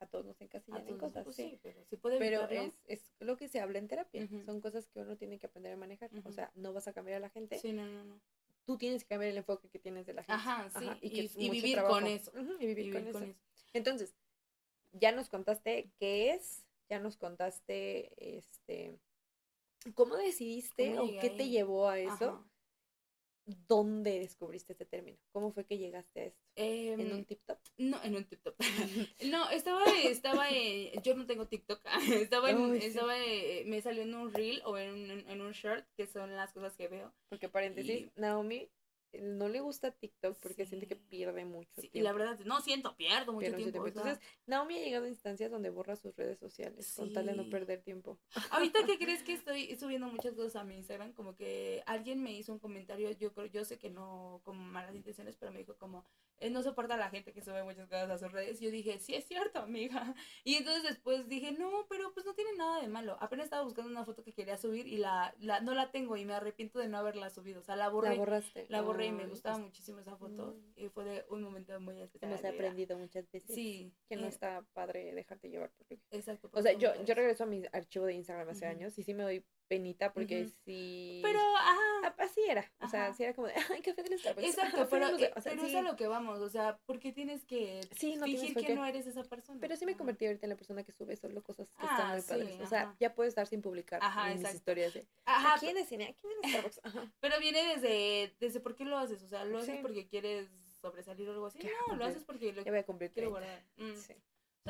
a todos nos encasillan en cosas, pues sí. pero pero es, es, lo que se habla en terapia, son cosas que uno tiene que aprender a manejar, o sea, no vas a cambiar a la gente. Sí, no, no, no. Tú tienes que cambiar el enfoque que tienes de la gente. Ajá, sí, y, vivir con eso. y, vivir, con, eso. Entonces, ya nos contaste qué es, ya nos contaste, este, cómo decidiste o qué te llevó a eso. ¿Dónde descubriste este término? ¿Cómo fue que llegaste a esto? ¿En un em, TikTok? No, en un TikTok. no, estaba, estaba, yo no tengo TikTok. estaba, en, estaba me salió en un reel o en un, en un shirt, que son las cosas que veo. Porque paréntesis, Naomi no le gusta TikTok porque siente que pierde mucho tiempo. Y la verdad, no siento, pierdo mucho tiempo. Entonces, Naomi ha llegado a instancias donde borra sus redes sociales con tal de no perder tiempo. Ahorita que crees que estoy subiendo muchas cosas a mi Instagram, como que alguien me hizo un comentario, yo creo, yo sé que no con malas intenciones, pero me dijo como, él no soporta a la gente que sube muchas cosas a sus redes. Yo dije, sí es cierto, amiga. Y entonces después dije, no, pero pues no tiene nada de malo. Apenas estaba buscando una foto que quería subir y la, la no la tengo y me arrepiento de no haberla subido. O sea, la borré. La borraste. La borré y me gustaba muchísimo esa foto. Y fue de un momento muy especial. Hemos aprendido muchas veces. Sí. Que no está padre dejarte llevar por Exacto. O sea, yo, yo regreso a mi archivo de Instagram hace años y sí me doy penita porque sí. Pero, ajá. Así era. O sea, así era como de, ay, café del Starbucks. Exacto, pero, o sea, pero es a lo que vamos. O sea, porque tienes que sí, no fingir que no eres esa persona. Pero sí me convertí ahorita en la persona que sube solo cosas que están ah, muy padres. O sea, ya puedo estar sin publicar ajá, en mis historias de, ajá, ¿quién es cine? ¿Quién es Starbucks? Ajá. Pero viene desde, desde por qué lo haces. O sea, lo haces porque quieres sobresalir o algo así. No, lo haces porque lo ya voy a cumplir quiero guardar. Mm. Sí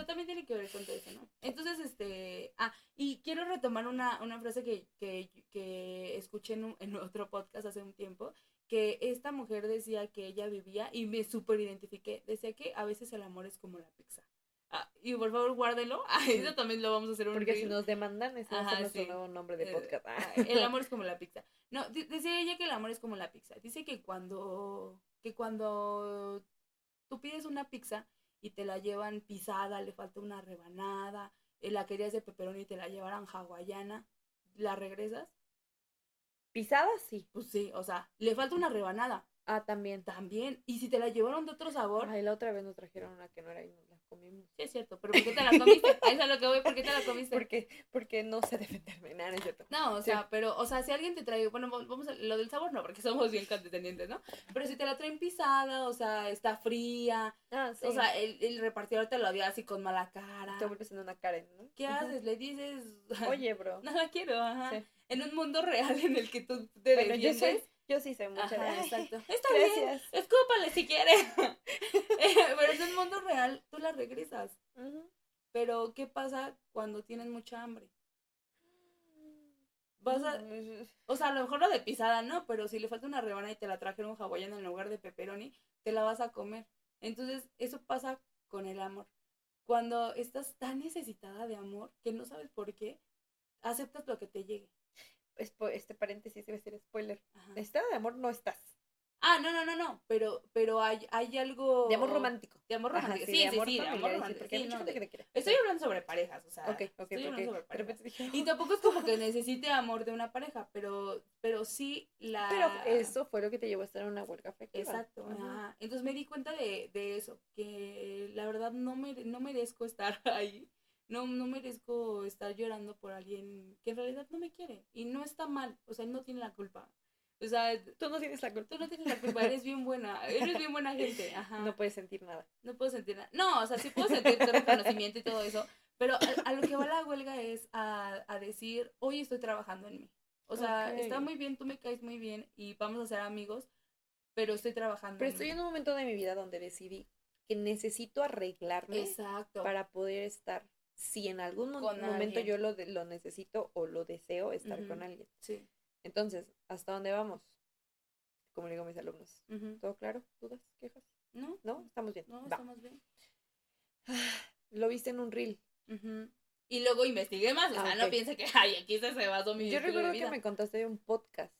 también tiene que ver con todo eso, ¿no? Entonces, este, ah, y quiero retomar una, una frase que, que, que escuché en, en, otro podcast hace un tiempo, que esta mujer decía que ella vivía, y me súper identifiqué, decía que a veces el amor es como la pizza. Ah, y por favor guárdelo, ah, eso también lo vamos a hacer un Porque si nos demandan, ese es nuestro nuevo nombre de eh, podcast. Ah, el amor es como la pizza. No, decía ella que el amor es como la pizza. Dice que cuando, que cuando tú pides una pizza, y te la llevan pisada, le falta una rebanada, eh, la querías de peperón y te la llevaran hawaiana, ¿la regresas? ¿Pisada? Sí. Pues sí, o sea, le falta una rebanada. Ah, también. También. Y si te la llevaron de otro sabor. Ay, la otra vez nos trajeron una que no era comimos. Sí, es cierto. Pero ¿por qué te la comiste? Ahí es lo que voy. ¿Por qué te la comiste? Porque, porque no sé defenderme. Nada, es cierto. No, o sea, pero, o sea, si alguien te trae. Bueno, vamos a. Lo del sabor no, porque somos bien condescendientes, ¿no? Pero si te la traen pisada, o sea, está fría. Ah, sí. O sea, el, el repartidor te lo había así con mala cara. Te vuelves en una Karen, ¿no? ¿Qué haces? Le dices. Oye, bro. No la quiero, ajá. En un mundo real en el que tú te bueno, yo yo sí sé mucho. Ajá, exacto. Está Gracias. bien. Escúpale si quiere. Eh, pero en el mundo real tú la regresas. Pero, ¿qué pasa cuando tienes mucha hambre? Vas a, o sea, a lo mejor lo de pisada, ¿no? Pero si le falta una rebana y te la trajeron hawaiana en lugar de pepperoni, te la vas a comer. Entonces, eso pasa con el amor. Cuando estás tan necesitada de amor que no sabes por qué, aceptas lo que te llegue este paréntesis debe ser spoiler. Estado de amor no estás. Ah, no, no, no, no, pero, pero hay, hay algo... De amor romántico. De amor romántico, sí, sí, sí, de amor romántico. Estoy hablando sobre parejas, o sea, Ok, ok, estoy hablando sobre parejas. Y tampoco es como que necesite amor de una pareja, pero, pero sí la... Pero eso fue lo que te llevó a estar en una huelga afectiva. Exacto, ajá. Entonces me di cuenta de, de eso, que la verdad no, me, no merezco estar ahí no, no merezco estar llorando por alguien que en realidad no me quiere. Y no está mal, o sea, no tiene la culpa. O sea, tú no tienes la culpa. Tú no tienes la culpa, eres bien buena, eres bien buena gente. Ajá. No puedes sentir nada. No puedo sentir nada. No, o sea, sí puedo sentir reconocimiento y todo eso, pero a, lo que va la huelga es a, a, decir, hoy estoy trabajando en mí. O sea, está muy bien, tú me caes muy bien y vamos a ser amigos, pero estoy trabajando. Pero estoy en un momento de mi vida donde decidí que necesito arreglarme Exacto. para poder estar si en algún momento yo lo, lo necesito o lo deseo estar con alguien. Sí. Entonces, ¿hasta dónde vamos? Como le digo a mis alumnos. ¿Todo claro? ¿Dudas? ¿Quejas? No. ¿No? Estamos bien. No, estamos bien. Lo viste en un reel. Y luego investigué más, o ah, sea, no piense que, ay, aquí se, se basó mi Yo recuerdo que me contaste de un podcast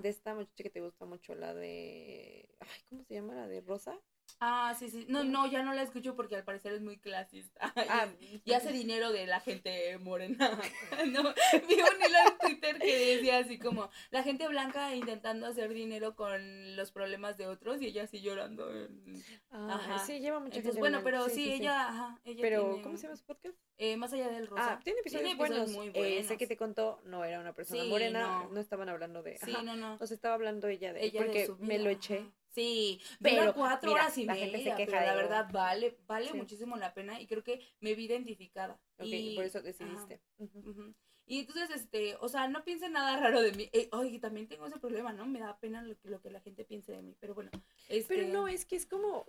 de esta muchacha que te gusta mucho, la de, ay, ¿cómo se llama? La de Rosa. Ah, sí, sí. No, no, ya no la escucho porque al parecer es muy clasista. Ah, y, hace dinero de la gente morena. no, vi un hilo en Twitter que decía así como, la gente blanca intentando hacer dinero con los problemas de otros y ella así llorando. Ah, ajá. Sí, lleva mucha Entonces, Bueno, pero sí, ella, ajá, ella Pero, ¿cómo se llama su podcast? Eh, más allá del rosa. Ah, tiene episodios, buenos. muy buenos. Eh, sé que te contó, no era una persona morena, no. estaban hablando de... Sí, no, no. O sea, estaba hablando ella de... Ella porque me lo eché. Sí, pero cuatro horas y la media, gente se queja pero la verdad vale, vale muchísimo la pena y creo que me vi identificada. y por eso decidiste. Y entonces, este, o sea, no piensen nada raro de mí. Eh, oye, también tengo ese problema, ¿no? Me da pena lo que, lo que la gente piense de mí, pero bueno. Este... Pero no, es que es como,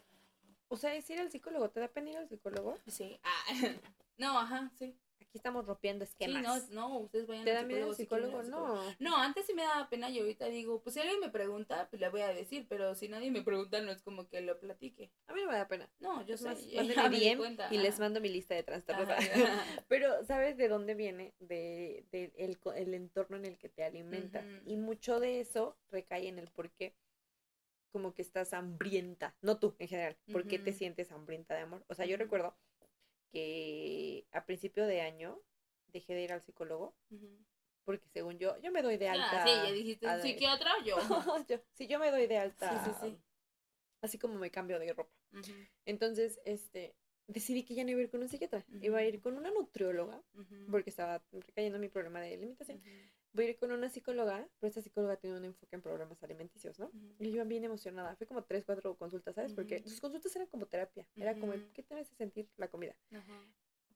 o sea, es ir al psicólogo, ¿te da pena ir al psicólogo? Sí. Ah, no, ajá, sí estamos rompiendo esquemas. Sí, no, no, ustedes vayan ¿Te da miedo el psicólogo? no. No, antes sí me daba pena y ahorita digo, pues si alguien me pregunta, pues le voy a decir, pero si nadie me pregunta, no es como que lo platique. A mí no me da pena. No, yo sé. bien y les mando mi lista de trastornos. pero, ¿sabes de dónde viene? De, de el, el, entorno en el que te alimenta. Y mucho de eso recae en el por qué como que estás hambrienta, no tú en general, ¿por qué te sientes hambrienta de amor? O sea, yo recuerdo que a principio de año dejé de ir al psicólogo. Porque según yo, yo me doy de alta. Ah, sí, ya dijiste, psiquiatra yo. yo. Sí, yo me doy de alta. Sí, sí, sí. Así como me cambio de ropa. Entonces, este, decidí que ya no iba a ir con un psiquiatra. Iba a ir con una nutrióloga, porque estaba recayendo mi problema de alimentación voy a ir con una psicóloga, pero esta psicóloga tiene un enfoque en problemas alimenticios, ¿no? Y yo iba bien emocionada. Fue como tres, cuatro consultas, ¿sabes? Porque sus consultas eran como terapia. Era como, ¿qué te hace sentir la comida?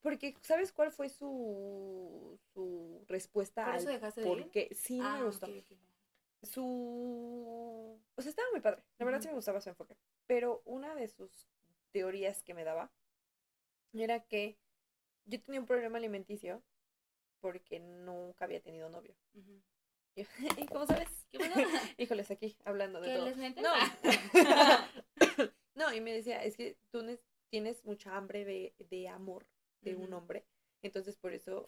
Porque, ¿sabes cuál fue su, su respuesta ¿Por eso dejaste de Sí, me ah, gustó. Su... O sea, estaba muy padre. La verdad sí me gustaba su enfoque. Pero una de sus teorías que me daba era que yo tenía un problema alimenticio porque nunca había tenido novio. ¿Y cómo sabes? ¿Qué Híjoles, aquí hablando de todo. no. no, y me decía, es que tú tienes mucha hambre de, de amor de un hombre, entonces por eso...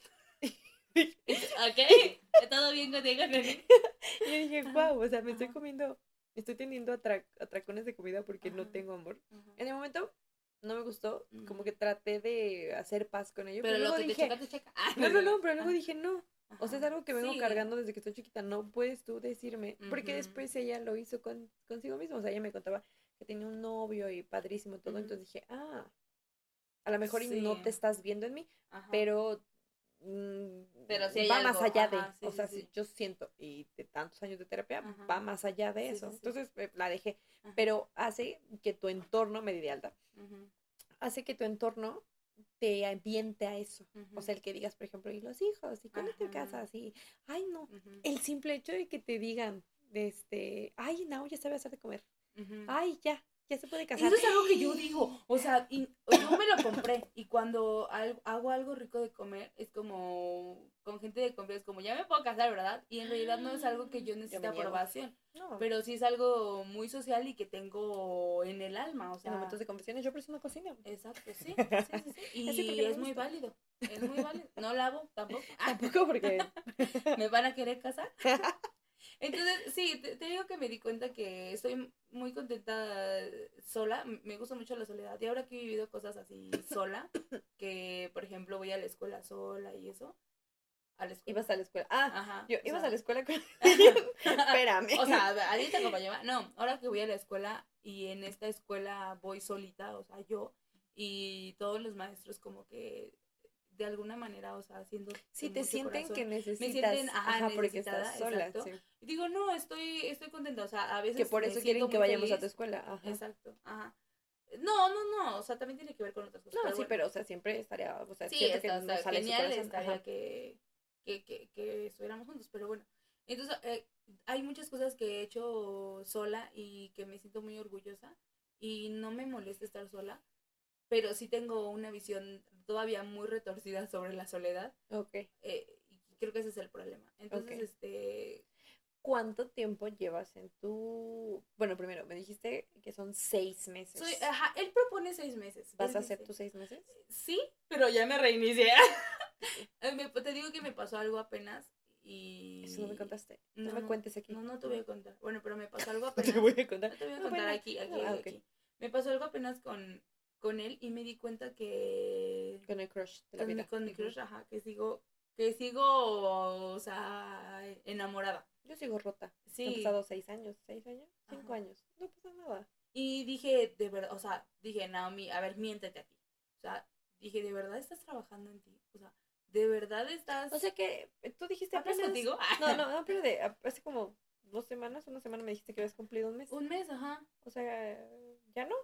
ok, todo bien contigo, Y yo dije, wow, o sea, me estoy comiendo, estoy teniendo atracones de comida porque no tengo amor. En el momento no me gustó, como que traté de hacer paz con ello. Pero, luego dije, no, no, no, pero luego dije, no, O sea, es algo que vengo cargando desde que estoy chiquita. No puedes tú decirme. Porque después ella lo hizo con, consigo misma. O sea, ella me contaba que tenía un novio y padrísimo todo. Entonces dije, ah, a lo mejor no te estás viendo en mí, pero Mm, pero si va más allá de, o sea, yo siento, y de tantos años de terapia, va más allá de eso. Entonces eh, la dejé, pero hace que tu entorno, me di de alta, hace que tu entorno te ambiente a eso. O sea, el que digas, por ejemplo, y los hijos, y cuando te casas, y, ay, no, el simple hecho de que te digan, este, ay, no, ya sabe hacer de comer, ay, ya, ya se puede casar. Eso es algo que yo digo, o sea, yo me lo compré y cuando hago algo rico de comer es como con gente de confianza, como ya me puedo casar, ¿verdad? Y en realidad no es algo que yo necesite aprobación, pero sí es algo muy social y que tengo en el alma, o sea. En momentos de conversaciones yo presiono cocina. Exacto, sí, sí, sí, Y es muy válido, es muy válido. No lavo tampoco. Tampoco porque... ¿Me van a querer casar? Entonces, sí, te, digo que me di cuenta que estoy muy contenta sola. Me gusta mucho la soledad. Y ahora que he vivido cosas así sola, que por ejemplo voy a la escuela sola y eso. A la escuela. Ibas a la escuela. Ah, Ajá, yo, ibas a la escuela con. Espérame. O sea, alguien te acompañaba. No, ahora que voy a la escuela y en esta escuela voy solita, o sea, yo y todos los maestros como que de alguna manera, o sea, haciendo... Si te sienten que necesitas. Me sienten, ajá, porque estás sola, sí. digo, no, estoy, estoy contenta, o sea, a veces... Que por eso quieren que vayamos a tu escuela, ajá. Exacto, ajá. No, no, no, o sea, también tiene que ver con otras cosas. No, sí, pero, o sea, siempre estaría, o sea, sí, está, que no sale genial estaría que, que, que, que, estuviéramos juntos, pero bueno. Entonces, eh, hay muchas cosas que he hecho sola y que me siento muy orgullosa y no me molesta estar sola, pero sí tengo una visión todavía muy retorcida sobre la soledad. Ok. Eh, y creo que ese es el problema. Entonces, este... ¿Cuánto tiempo llevas en tu... Bueno, primero, me dijiste que son seis meses. Soy, ajá, él propone seis meses. ¿Vas a hacer tus seis meses? Sí, pero ya me reinicié. te digo que me pasó algo apenas y... Eso no me contaste. No, me cuentes aquí. No, no te voy a contar. Bueno, pero me pasó algo apenas. te voy a contar. No te voy a contar aquí, aquí, ah, aquí. Me pasó algo apenas con, con él y me di cuenta que... Con el crush de la con, vida. Con mi crush, ajá, que sigo, que sigo, o sea, enamorada. Yo sigo rota. Sí. Han pasado seis años, seis años, cinco años. No pasa nada. Y dije, de verdad, o sea, dije, Naomi, a ver, miéntete a ti. O sea, dije, ¿de verdad estás trabajando en ti? O sea, ¿de verdad estás...? O sea que tú dijiste apenas... contigo? No, no, no, pero de, hace como dos semanas, una semana me dijiste que habías cumplido un mes. Un mes, ajá. O sea, ¿ya no?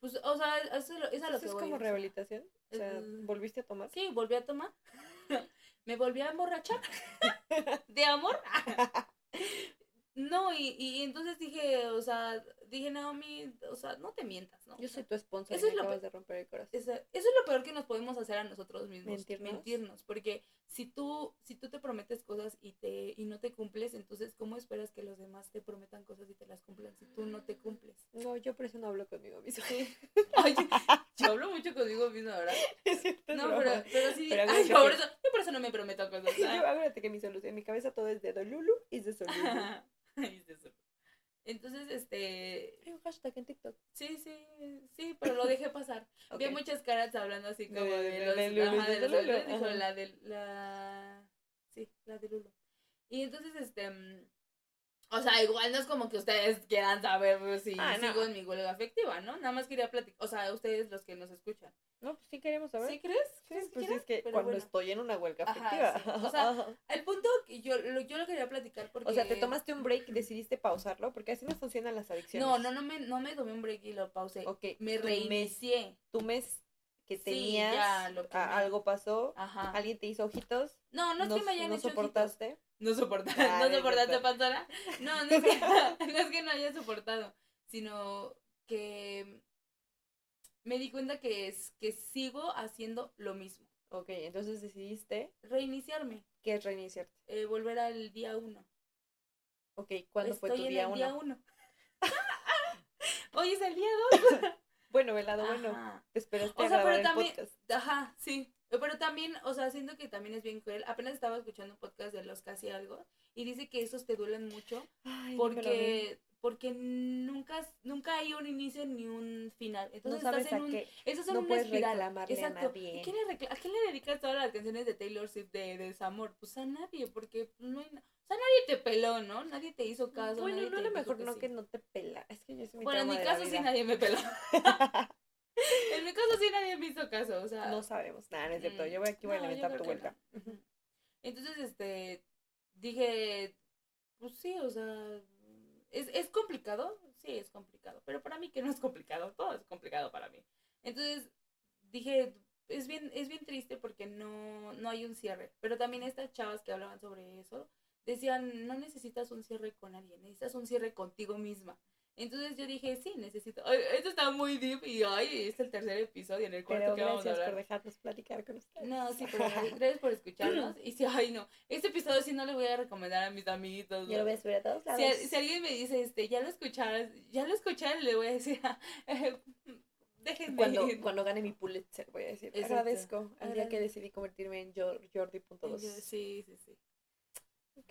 Pues, o sea, eso, es a lo que es como rehabilitación? O sea, ¿volviste a tomar? Sí, volví a tomar. Me volví a emborrachar. de amor. no, y, y entonces dije, o sea, dije, Naomi, o sea, no te mientas, ¿no? Yo soy tu sponsor eso y es lo acabas de romper el corazón. Eso, es lo peor que nos podemos hacer a nosotros mismos. Mentirnos. Mentirnos, porque si tú, si tú te prometes cosas y te, y no te cumples, entonces ¿cómo esperas que los demás te prometan cosas y te las cumplan si tú no te cumples? No, yo por eso no hablo conmigo mismo. yo hablo mucho conmigo mismo, ¿verdad? no, pero, pero sí, ay, por eso, yo por eso no me prometo cosas. yo, acuérdate que mi solución, en mi cabeza todo es de Dolulu y de Solulu. de. Entonces, este... Hay un hashtag en TikTok. Sí, sí, sí, pero lo dejé pasar. Vi muchas caras hablando así como de, los... De, de, dijo la de la... Sí, la de Lulo. Y entonces, este... O sea, igual no es como que ustedes quieran saber si ah, sigo en mi huelga afectiva, ¿no? Nada más quería platicar, o sea, ustedes los que nos escuchan. No, pues sí queremos saber. ¿Sí crees? Sí, pues es que cuando estoy en una huelga afectiva. O sea, el punto que yo lo, yo lo quería platicar porque... O sea, te tomaste un break y decidiste pausarlo, porque así no funcionan las adicciones. No, no, no me, no me tomé un break y lo pausé. Ok. Me reinicié. Tu mes que tenías, algo pasó, Ajá. alguien te hizo ojitos. No, no es que me hayan no soportaste. No soportaste, no soportaste, Panzona. No, no es, que, no es que no haya soportado, sino que me di cuenta que es que sigo haciendo lo mismo. Ok, entonces decidiste reiniciarme. ¿Qué es reiniciarte? Eh, volver al día uno. Ok, ¿cuándo fue tu día uno? Día uno. Hoy es el día dos. bueno, velado, bueno. Te esperaste o sea, a pero también, Ajá, sí. Pero también, o sea, siento que también es bien cruel. Apenas estaba escuchando un podcast de los casi algo y dice que esos te duelen mucho porque porque nunca, nunca hay un inicio ni un final. Entonces no estás en un, eso es no una espiral. Exacto. A, quién le ¿A quién le dedicas todas las canciones de Taylor Swift de, desamor? Pues a nadie, porque no hay o sea, nadie te peló, ¿no? Nadie te hizo caso. Bueno, no, a lo mejor no que no te pela. Es que yo soy Bueno, en mi caso sí nadie me peló. en mi caso sí nadie me hizo caso, o sea. No sabemos. Nada, no es cierto. Yo voy aquí voy a levantar tu vuelta. Entonces, este, dije, pues sí, o sea, ¿es, ¿es complicado? Sí, es complicado, pero para mí que no es complicado, todo es complicado para mí. Entonces, dije, es bien, es bien triste porque no, no hay un cierre, pero también estas chavas que hablaban sobre eso, decían, no necesitas un cierre con alguien, necesitas un cierre contigo misma. Entonces yo dije, sí, necesito. esto está muy deep y ay, es el tercer episodio en el cuarto que vamos a hablar. por dejarnos platicar con ustedes. No, sí, pero gracias por escucharnos. Y si, ay, no, este episodio sí no le voy a recomendar a mis amiguitos. Yo lo voy a subir a todos lados. Si, alguien me dice, este, ya lo escucharon, ya lo escucharon, le voy a decir, déjenme. Cuando, cuando gane mi Pulitzer, voy a decir, agradezco al día que decidí convertirme en Jordi.2. Sí, sí, sí.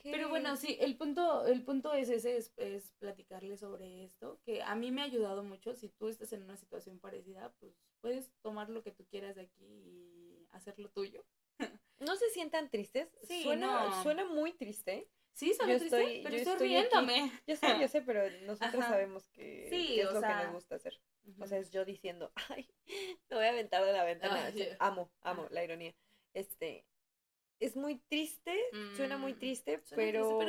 Pero bueno, sí, el punto, el punto es ese, es, es platicarle sobre esto, que a mí me ha ayudado mucho. Si tú estás en una situación parecida, pues puedes tomar lo que tú quieras de aquí y hacer lo tuyo. ¿No se sientan tristes? Sí, suena, suena muy triste. Sí, suena triste, pero estoy, riéndome. Yo sé, yo sé, pero nosotros sabemos que, es lo que nos gusta hacer. O sea, es yo diciendo, ay, me voy a aventar de la ventana. Amo, amo la ironía. Este, es muy triste, suena muy mm, triste, pero,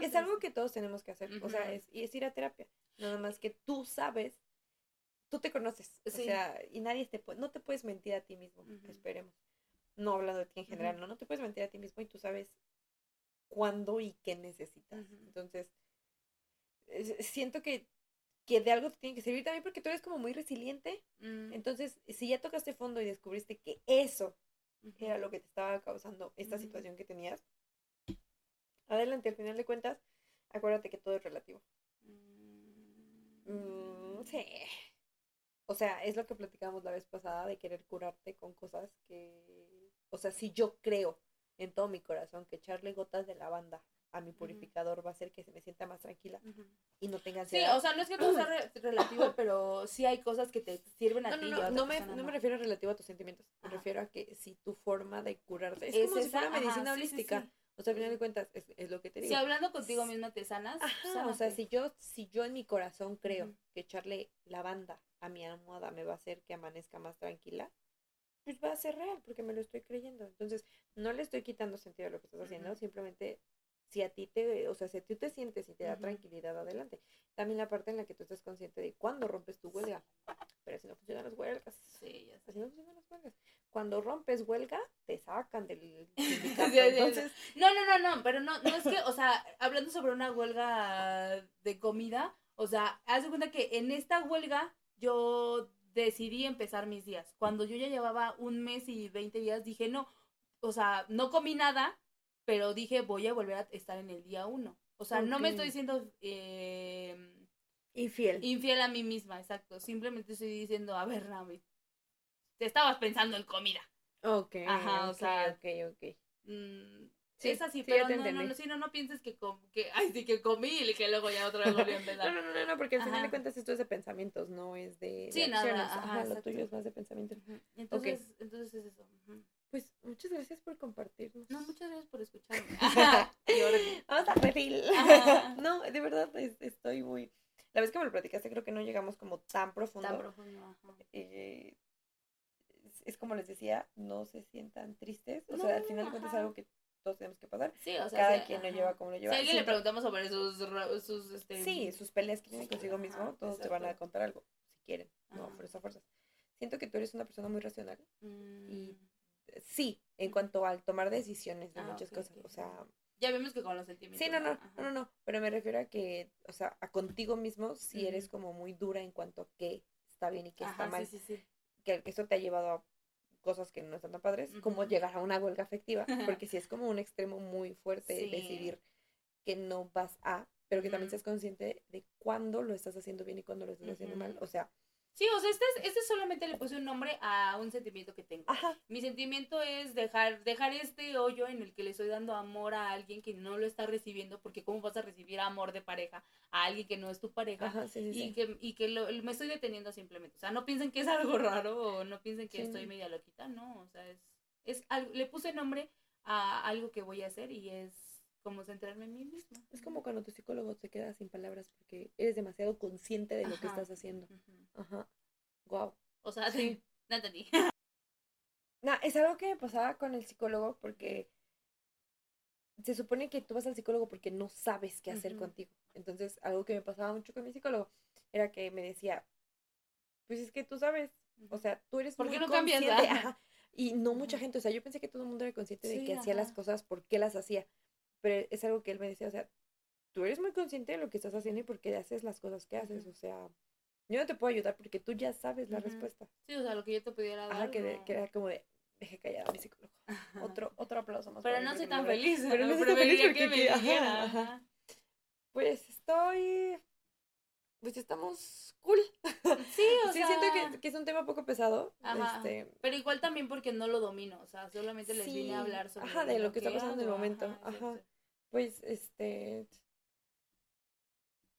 es, algo que todos tenemos que hacer. O sea, es, y es ir a terapia. Nada más que tú sabes, tú te conoces. O sea, y nadie te puede, no te puedes mentir a ti mismo, esperemos. No hablando de ti en general, no, no te puedes mentir a ti mismo y tú sabes cuándo y qué necesitas. Entonces, siento que, que de algo te tiene que servir también porque tú eres como muy resiliente. Mm. Entonces, si ya tocaste fondo y descubriste que eso era lo que te estaba causando esta situación que tenías. Adelante, al final de cuentas, acuérdate que todo es relativo. Mm, sí. O sea, es lo que platicábamos la vez pasada de querer curarte con cosas que, o sea, si yo creo en todo mi corazón que echarle gotas de lavanda a mi purificador va a hacer que se me sienta más tranquila y no tenga ansiedad. Sí, o sea, no es que todo sea relativo, pero sí hay cosas que te sirven a no, ti. No, no, no me, no me refiero relativo a tus sentimientos, me refiero a que si tu forma de curarte es, como si fuera medicina holística. o sea, al final de cuentas, es, lo que te digo. Si hablando contigo misma te sanas. Ajá, o sea, si yo, si yo en mi corazón creo que echarle lavanda a mi almohada me va a hacer que amanezca más tranquila, pues va a ser real, porque me lo estoy creyendo. Entonces, no le estoy quitando sentido a lo que estás haciendo, simplemente si a ti te, o sea, si tú te sientes y te da tranquilidad, adelante. También la parte en la que tú estás consciente de cuándo rompes tu huelga. Pero si no funcionan las huelgas. Sí, ya Así no funcionan las huelgas. Cuando rompes huelga, te sacan del sindicato. Entonces... No, no, no, no, pero no, no es que, o sea, hablando sobre una huelga de comida, o sea, haz de cuenta que en esta huelga yo decidí empezar mis días. Cuando yo ya llevaba un mes y 20 días, dije, no, o sea, no comí nada, pero dije, voy a volver a estar en el día uno. O sea, no me estoy diciendo eh, infiel. Infiel a mí misma, exacto. Simplemente estoy diciendo, a ver, Rami, te estabas pensando en comida. Ok. Ajá, o sea. Ok, ok. Mm, sí, es así, pero no, no, no, no, no pienses que, que, ay, sí, que comí y que luego ya otra vez volví a empezar. no, no, no, no, porque al final de cuentas esto es de pensamientos, no es de, sí, Nada, ajá, lo tuyo es más de pensamiento. Entonces, entonces es eso. Pues muchas gracias por compartirnos. No, muchas gracias por escucharme. Vamos a refill. no, de verdad estoy muy... La vez que me lo platicaste creo que no llegamos como tan profundo. Tan profundo, eh, es, como les decía, no se sientan tristes. O sea, al final de cuentas es algo que todos tenemos que pasar. Sí, o sea, cada quien lo lleva como lo lleva. Si a alguien le preguntamos sobre sus, sus este... Sí, sus peleas que tienen consigo mismo, todos te van a contar algo, si quieren, no, por esa fuerza. Siento que tú eres una persona muy racional y mm sí, en cuanto al tomar decisiones de ah, muchas cosas, o sea... Ya vemos que con los sentimientos. Sí, no, no, no, no, pero me refiero a que, o sea, a contigo mismo si eres como muy dura en cuanto a qué está bien y qué está mal. Sí, sí, que, eso te ha llevado a cosas que no están tan padres, como llegar a una huelga afectiva, porque si es como un extremo muy fuerte decidir que no vas a, pero que también seas consciente de cuándo lo estás haciendo bien y cuándo lo estás haciendo mal. O sea, Sí, o sea, este, este solamente le puse un nombre a un sentimiento que tengo. Ajá. Mi sentimiento es dejar, dejar este hoyo en el que le estoy dando amor a alguien que no lo está recibiendo, porque ¿cómo vas a recibir amor de pareja a alguien que no es tu pareja? Ajá, sí, sí, y que, y que lo, me estoy deteniendo simplemente. O sea, no piensen que es algo raro o no piensen que estoy media loquita, no. O sea, es, es algo, le puse nombre a algo que voy a hacer y es como centrarme en mí misma. Es como cuando tu psicólogo te queda sin palabras porque eres demasiado consciente de lo que estás haciendo. Ajá. Wow. O sea, sí, no entendí. Es algo que me pasaba con el psicólogo porque se supone que tú vas al psicólogo porque no sabes qué hacer contigo. Entonces, algo que me pasaba mucho con mi psicólogo era que me decía, pues es que tú sabes, o sea, tú eres ¿Por qué no cambias? Y no mucha gente, o sea, yo pensé que todo el mundo era consciente de que hacía las cosas, por qué las hacía. Pero es algo que él me decía, o sea, tú eres muy consciente de lo que estás haciendo y por qué haces las cosas que haces, o sea, yo no te puedo ayudar porque tú ya sabes la respuesta. Sí, o sea, lo que yo te pudiera dar. Ajá, que, que era como de, deje callada a mi psicólogo. Otro, otro aplauso más. Pero no soy tan feliz. Pero no, soy feliz porque que me dijera. Pues estoy. Pues estamos cool. Sí, o sea. Sí, siento que, es un tema poco pesado. Ajá. Este... Pero igual también porque no lo domino. O sea, solamente les vine a hablar sobre. Ajá, de lo, que, está pasando en el momento. Ajá. Pues, este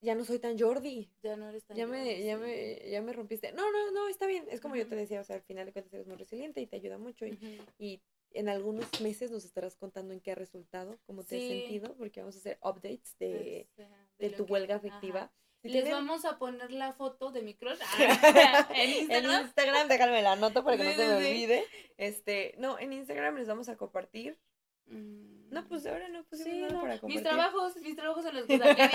ya no soy tan Jordi. Ya no eres tan ya Me, ya, me, ya me rompiste. No, no, no, está bien. Es como yo te decía, o sea, al final de cuentas eres muy resiliente y te ayuda mucho. Y, y en algunos meses nos estarás contando en qué ha resultado, cómo te has sentido, porque vamos a hacer updates de, de, tu huelga afectiva. Les vamos a poner la foto de mi crush en Instagram. en Instagram, déjame la nota para que no se me olvide. Este, no, en Instagram les vamos a compartir. No, pues ahora no pusimos sí, nada para compartir. Mis trabajos, mis trabajos son los que saqué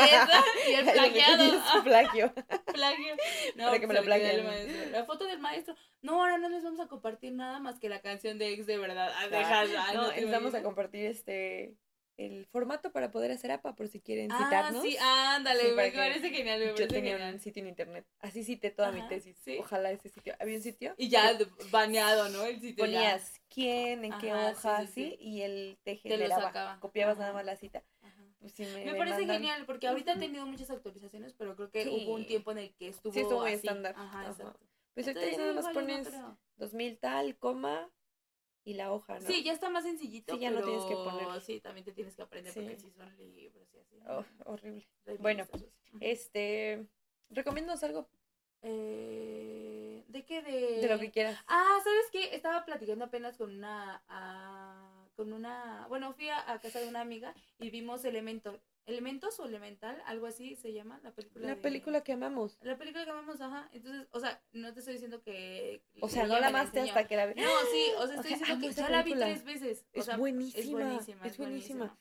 y el plagiado. plagio. plagio. No, para que me lo pues, plagien. La foto del maestro. No, ahora no les vamos a compartir nada más que la canción de ex de verdad. Ah, deja, no, les vamos a compartir este el formato para poder hacer APA por si quieren ah, citarnos. Sí, ándale, me parece genial. Me yo tenía un sitio en internet. Así cité toda mi tesis. Ojalá ese sitio. Había un sitio. Y ya baneado, ¿no? El sitio. Ponías quién, en qué hoja, sí, y él te generaba. copiabas nada más la cita. Pues me, parece genial porque ahorita ha tenido muchas actualizaciones, pero creo que hubo un tiempo en el que estuvo. Sí, estuvo muy estándar. Ajá, exacto. Pues ahorita nada más pones 2000 tal, coma, y la hoja, ¿no? Sí, ya está más sencillito. Sí, ya no tienes que poner. Sí, también te tienes que aprender porque sí son libros y así. Oh, horrible. bueno, este. ¿Recomiendas algo? Eh, ¿De qué? De... de lo que quieras. Ah, ¿sabes qué? Estaba platicando apenas con una. con una. Bueno, fui a, casa de una amiga y vimos Elementos. Elementos o Elemental, algo así se llama la película. La película que amamos. La película que amamos, ajá. Entonces, o sea, no te estoy diciendo que. O sea, no la amaste hasta que la vi. No, sí, o sea, estoy diciendo que ya la vi tres veces. es, buenísima, es buenísima. Es buenísima.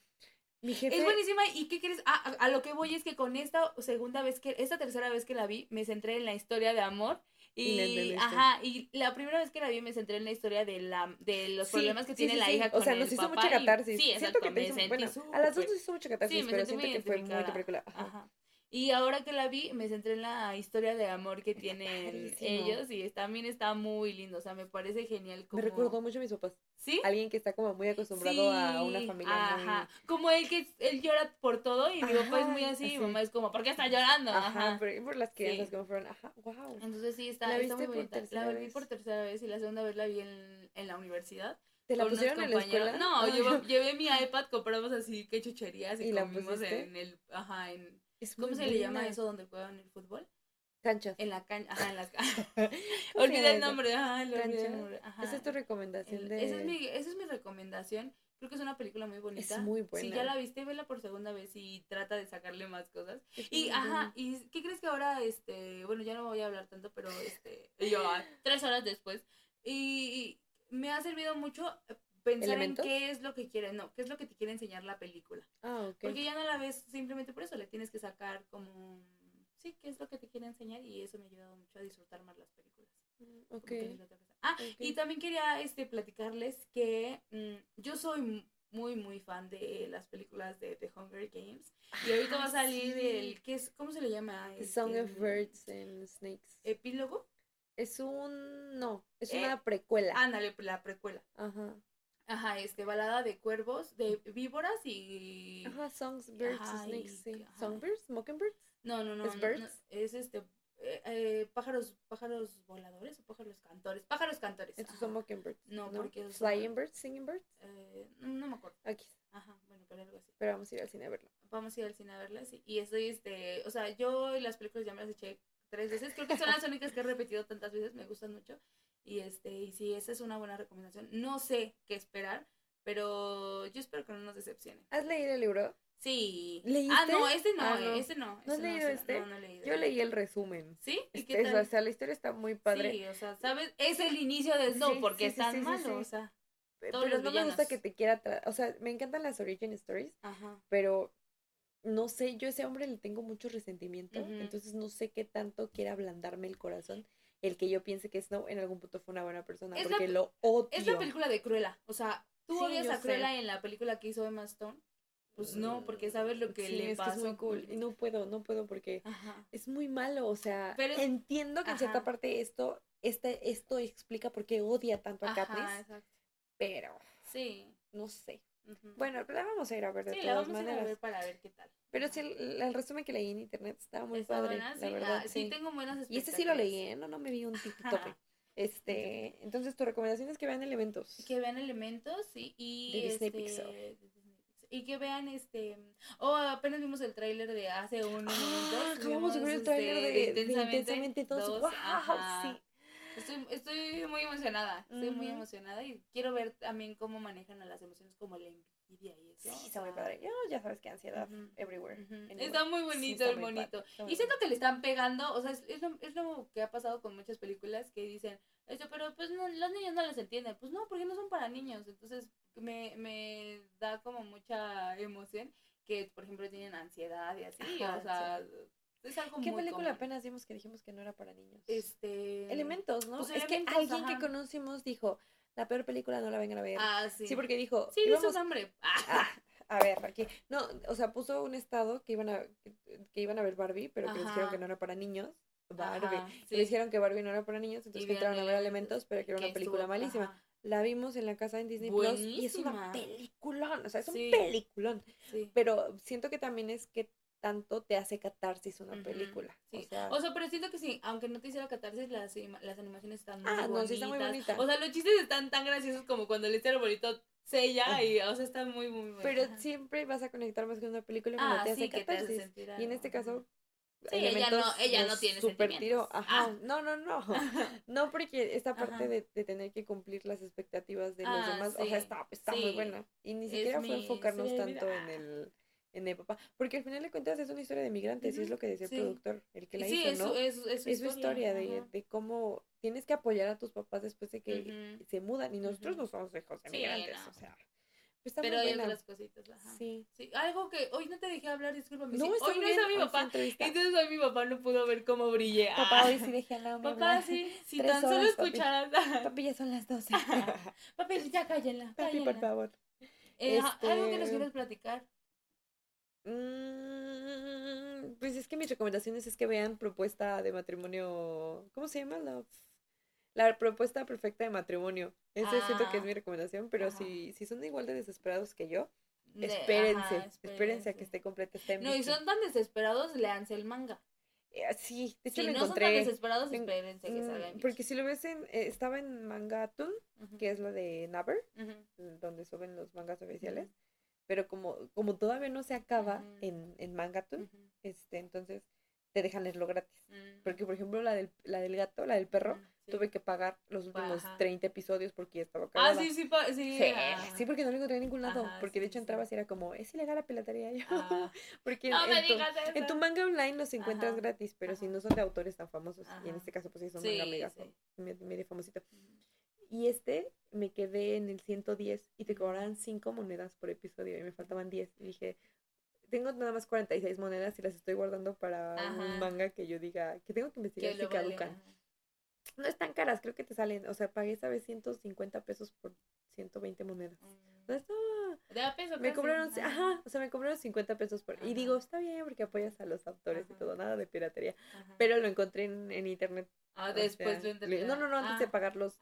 Mi jefe... Es buenísima y ¿qué quieres? Ah, a, a, lo que voy es que con esta segunda vez que, esta tercera vez que la vi, me centré en la historia de amor y, ajá, y la primera vez que la vi me centré en la historia de la de los problemas que tiene la hija con O sea, nos hizo mucha catarsis. sí, exacto, que me bueno, a las dos nos hizo mucha catarsis, pero siento que fue muy tu película. ajá. Y ahora que la vi, me centré en la historia de amor que tienen ellos y también está muy lindo, o sea, me parece genial. Como... Me recordó mucho a mis papás. ¿Sí? Alguien que está como muy acostumbrado a una familia Ajá, como él que él llora por todo y mi papá es muy así, mi mamá es como, ¿por qué está llorando? Ajá, Por, por, las crianzas como fueron, ajá, wow. Entonces sí, está, está muy bonita. La vi por tercera vez y la segunda vez la vi en, en la universidad. ¿Te la pusieron en la escuela? No, llevo, llevé mi iPad, compramos así que chucherías y, ¿Y comimos en el, ajá, en ¿Cómo se le llama eso donde juegan el fútbol? Canchas. En la cancha, ajá, en las canchas. olvidé el nombre, ajá, olvidé el nombre. Esa es tu recomendación de... Esa es, mi, esa es mi recomendación. Creo que es una película muy bonita. Es muy buena. Si ya la viste, vela por segunda vez y trata de sacarle más cosas. y, ajá, ¿y qué crees que ahora, este, bueno, ya no voy a hablar tanto, pero, este, yo, ah, tres horas después, y, me ha servido mucho pensar en qué es lo que quiere, no, qué es lo que te quiere enseñar la película. Ah, ok. Porque ya no la ves simplemente por eso, le tienes que sacar como, sí, qué es lo que te quiere enseñar y eso me ha ayudado mucho a disfrutar más las películas. Mm, ok. Ah, y también quería este, platicarles que mm, yo soy muy, muy fan de las películas de The Hunger Games. Y ahorita va a ah, salir el, ¿qué es, ¿cómo se le llama? The Song of este, Birds and Snakes. ¿Epílogo? Es un, no, es una eh, precuela. Ándale, la precuela. Ajá. Ajá, este, balada de cuervos, de víboras y... Ajá, songs, birds, snakes, sí. Songbirds, mockingbirds. No, no, no. ¿Es birds? es este, eh, eh, pájaros, pájaros voladores o pájaros cantores. Pájaros cantores. Estos son mockingbirds. No, porque. Flying birds, singing birds. Eh, no, me acuerdo. Aquí. Ajá, bueno, pero algo así. Pero vamos a ir al cine a verlo. Vamos a ir al cine a verla, sí. Y estoy, este. O sea, yo las películas ya me las eché tres veces. Creo que son las únicas que he repetido tantas veces. Me gustan mucho. Y este, y sí, esa es una buena recomendación. No sé qué esperar, pero yo espero que no nos decepcione. ¿Has leído el libro? Sí. ¿Leíste? Ah, no, este no, ah, no. este no. ¿No has leído este? No, no he leído. Yo leí el resumen. ¿Sí? ¿Y este, qué tal? O sea, la historia está muy padre. Sí, o sea, ¿sabes? Es el inicio de Snow porque sí, es malo, o sea. Pero no me gusta que te quiera, o sea, me encantan las origin stories, Ajá. pero no sé, yo a ese hombre le tengo mucho resentimiento, entonces no sé qué tanto quiere ablandarme el corazón el que yo piense que Snow en algún punto fue una buena persona, porque lo odio. Es la película de Cruella, o sea, tú odias a Cruella en la película que hizo Emma Stone. Pues no, porque sabes lo que le pasó. es muy cool. Y no puedo, no puedo porque es muy malo. O sea, pero entiendo que en cierta parte esto, este, esto explica por qué odia tanto a Katniss. Pero. Sí. No sé. Bueno, la vamos a ir a ver de sí, todas la vamos maneras. A, ir a ver para ver qué tal. Pero sí, el, resumen que leí en internet estaba muy padre, la verdad. Ah, sí. tengo buenas Y este sí lo leí, ¿eh? No, no me vi un TikTok. Este, entonces tu recomendación es que vean elementos. Que vean elementos, sí, y de Disney este, Pixar. Y que vean este, oh, apenas vimos el tráiler de hace unos ah, Acabamos de ver el tráiler este, de, de, Intensamente, 2. Wow, sí. Estoy, estoy muy emocionada, estoy muy emocionada y quiero ver también cómo manejan a las emociones como el y eso. Sí, está muy padre. Yo ya sabes que ansiedad everywhere, Está muy bonito el bonito. Y siento que le están pegando, o sea, es, es, lo, es, lo, que ha pasado con muchas películas que dicen, eso, pero pues no, los niños no les entienden. Pues no, porque no son para niños. Entonces me, me da como mucha emoción que, por ejemplo, tienen ansiedad y así. o sea, es algo ¿Qué película apenas vimos que dijimos que no era para niños? Este... Elementos, ¿no? Pues es que alguien que conocimos dijo, la peor película no la vengan a ver. Ah, sí. Sí, porque dijo. Sí, íbamos... hambre. Ah, a ver, aquí. No, o sea, puso un estado que iban a, que, iban a ver Barbie, pero que les dijeron que no era para niños. Barbie. Le dijeron que Barbie no era para niños, entonces que entraron a ver Elementos, pero que era una película malísima. La vimos en la casa en Disney Plus y es una peliculón, o sea, es un peliculón. Pero siento que también es que tanto te hace catarsis una película. O, sea, pero siento que sí, aunque no te hiciera catarsis, las, las animaciones están muy ah, bonitas. No, sí están muy bonitas. O sea, los chistes están tan graciosos como cuando le el bonito sella y, o sea, está muy, muy. Pero siempre vas a conectar más con una película cuando ah, te hace catarsis. y en este caso... Sí, ella no, ella no tiene super tiro. Ajá, ah. no, no, no. No, porque esta parte de, de, tener que cumplir las expectativas de los ah, demás, o sea, está, está muy buena. Y ni siquiera fue enfocarnos tanto en el en el papá. Porque al final de cuentas es una historia de migrantes, y es lo que decía el productor, el que la hizo, ¿no? Es, es, es, su historia, de, de, cómo tienes que apoyar a tus papás después de que se mudan. Y nosotros no somos hijos de migrantes, o sea. Pues Pero hay otras cositas, ajá. Sí. sí. Algo que hoy no te dejé hablar, discúlpame. No, hoy no está mi papá. Entonces hoy mi papá no pudo ver cómo brillé. Papá, hoy sí dejé hablar. Papá, sí. Si tan solo escucharas. Papi. ya son las 12. papi, ya cállenla. Papi, por favor. Eh, Algo que nos este quieres platicar. Mm, pues es que mis recomendaciones es que vean propuesta de matrimonio. ¿Cómo se llama? La, la propuesta perfecta de matrimonio. Ese siento que es mi ah, recomendación, pero si, si son igual de desesperados que yo, espérense, espérense, a que esté completa No, y son tan desesperados, leanse el manga. Eh, sí, de hecho si lo no encontré. son tan desesperados, espérense que mm, salga Porque si lo ves en, eh, estaba en Mangatun, que es lo de Naver, donde suben los mangas oficiales pero como, como todavía no se acaba en, en Mangatun, este, entonces te dejan leerlo gratis. Mm. Porque, por ejemplo, la del, la del gato, la del perro, tuve que pagar los últimos 30 episodios porque ya estaba ah, acabada. Ah, sí, sí, sí. Sí, porque no lo encontré en ningún lado. porque de hecho entrabas y era como, es ilegal la pelatería. Yo, porque no en, tu, en, tu, manga online los encuentras gratis, pero si no son de autores tan famosos, y en este caso pues sí son manga medio, medio famosito. Y este me quedé en el 110 y te cobraban 5 monedas por episodio y me faltaban 10. Y dije, tengo nada más 46 monedas y las estoy guardando para un manga que yo diga que tengo que investigar si caducan. No están caras, creo que te salen, o sea, pagué esa vez 150 pesos por 120 monedas. Mm. No, me cobraron, ajá. o sea, me cobraron 50 pesos por... Y digo, está bien porque apoyas a los autores y todo, nada de piratería. Pero lo encontré en, en internet Ah, después No, no, no, antes de pagarlos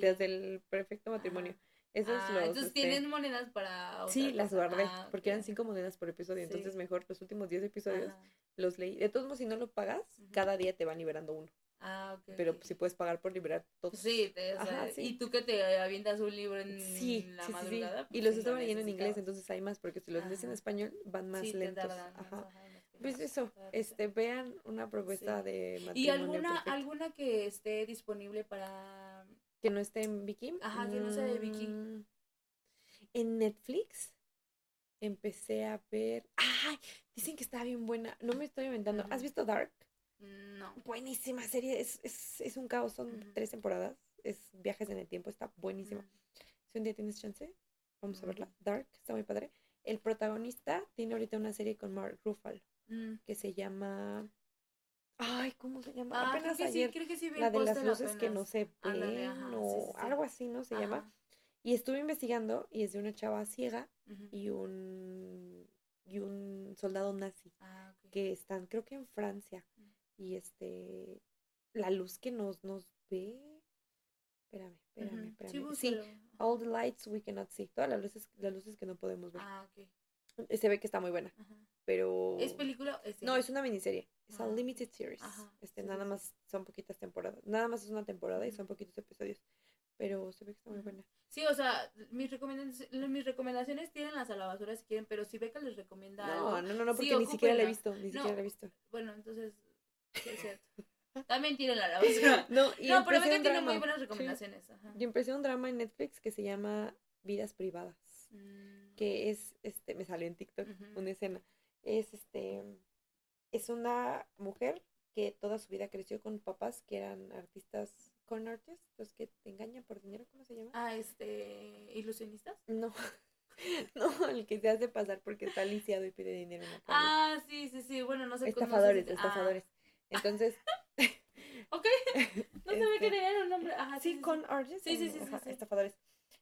desde el perfecto matrimonio. Esos ah, los, entonces este, tienes monedas para... Sí, las guardé, ah, porque eran cinco monedas por episodio, entonces mejor los últimos diez episodios los leí. De todos modos, si no lo pagas, cada día te van liberando uno. Ah, ok. Pero si puedes pagar por liberar todos. Sí, te, y tú que te avientas un libro en la madrugada. y los estaba leyendo en inglés, entonces hay más, porque si los lees en español van más lentos. Ajá. Pues eso, este, vean una propuesta de matrimonio. ¿Y alguna, alguna que esté disponible para que no esté en Vicky? Ajá, que no sea de Vicky. Mm, en Netflix empecé a ver. ¡Ay! Dicen que está bien buena. No me estoy inventando. ¿Has visto Dark? No. Buenísima serie. Es, es, es un caos. Son tres temporadas. Es viajes en el tiempo. Está buenísima. Si un día tienes chance, vamos a verla. Dark. Está muy padre. El protagonista tiene ahorita una serie con Mark Ruffalo. Mm. Que se llama. Ay, ¿cómo se llama? Ah, Apenas ayer. creo que sí la de las luces que no se ven o algo así, ¿no? Se llama. Y estuve investigando y es de una chava ciega y un y un soldado nazi ah, que están creo que en Francia y este la luz que nos nos ve espérame espérame espérame sí, all the lights we cannot see todas las luces las luces que no podemos ver ah, okay. se ve que está muy buena pero es película no es una miniserie es un limited series este nada más son poquitas temporadas nada más es una temporada y son poquitos episodios pero se ve que está muy buena. Sí, o sea, mis recomendaciones, mis recomendaciones tienen las a la basura si quieren, pero si Beca les recomienda no, algo. No, no, no, porque ni siquiera la he visto, ni siquiera la he visto. Bueno, entonces, sí es cierto. También tienen la, la basura. no, y no pero Beca tiene muy buenas recomendaciones. Ajá. Y empecé un drama en Netflix que se llama Vidas Privadas, mm. que es, este, me salió en TikTok una escena. Es, este, es una mujer que toda su vida creció con papás que eran artistas con artists, los que te engañan por dinero, ¿cómo se llama? Ah, este, ilusionistas. No, no, el que se hace pasar porque está lisiado y pide dinero. En la ah, sí, sí, sí, bueno, no sé Estafadores, estafadores. Entonces... ok, no sabía que tenían un nombre. Ajá, sí, con artists. Sí, sí, sí, sí, estafadores.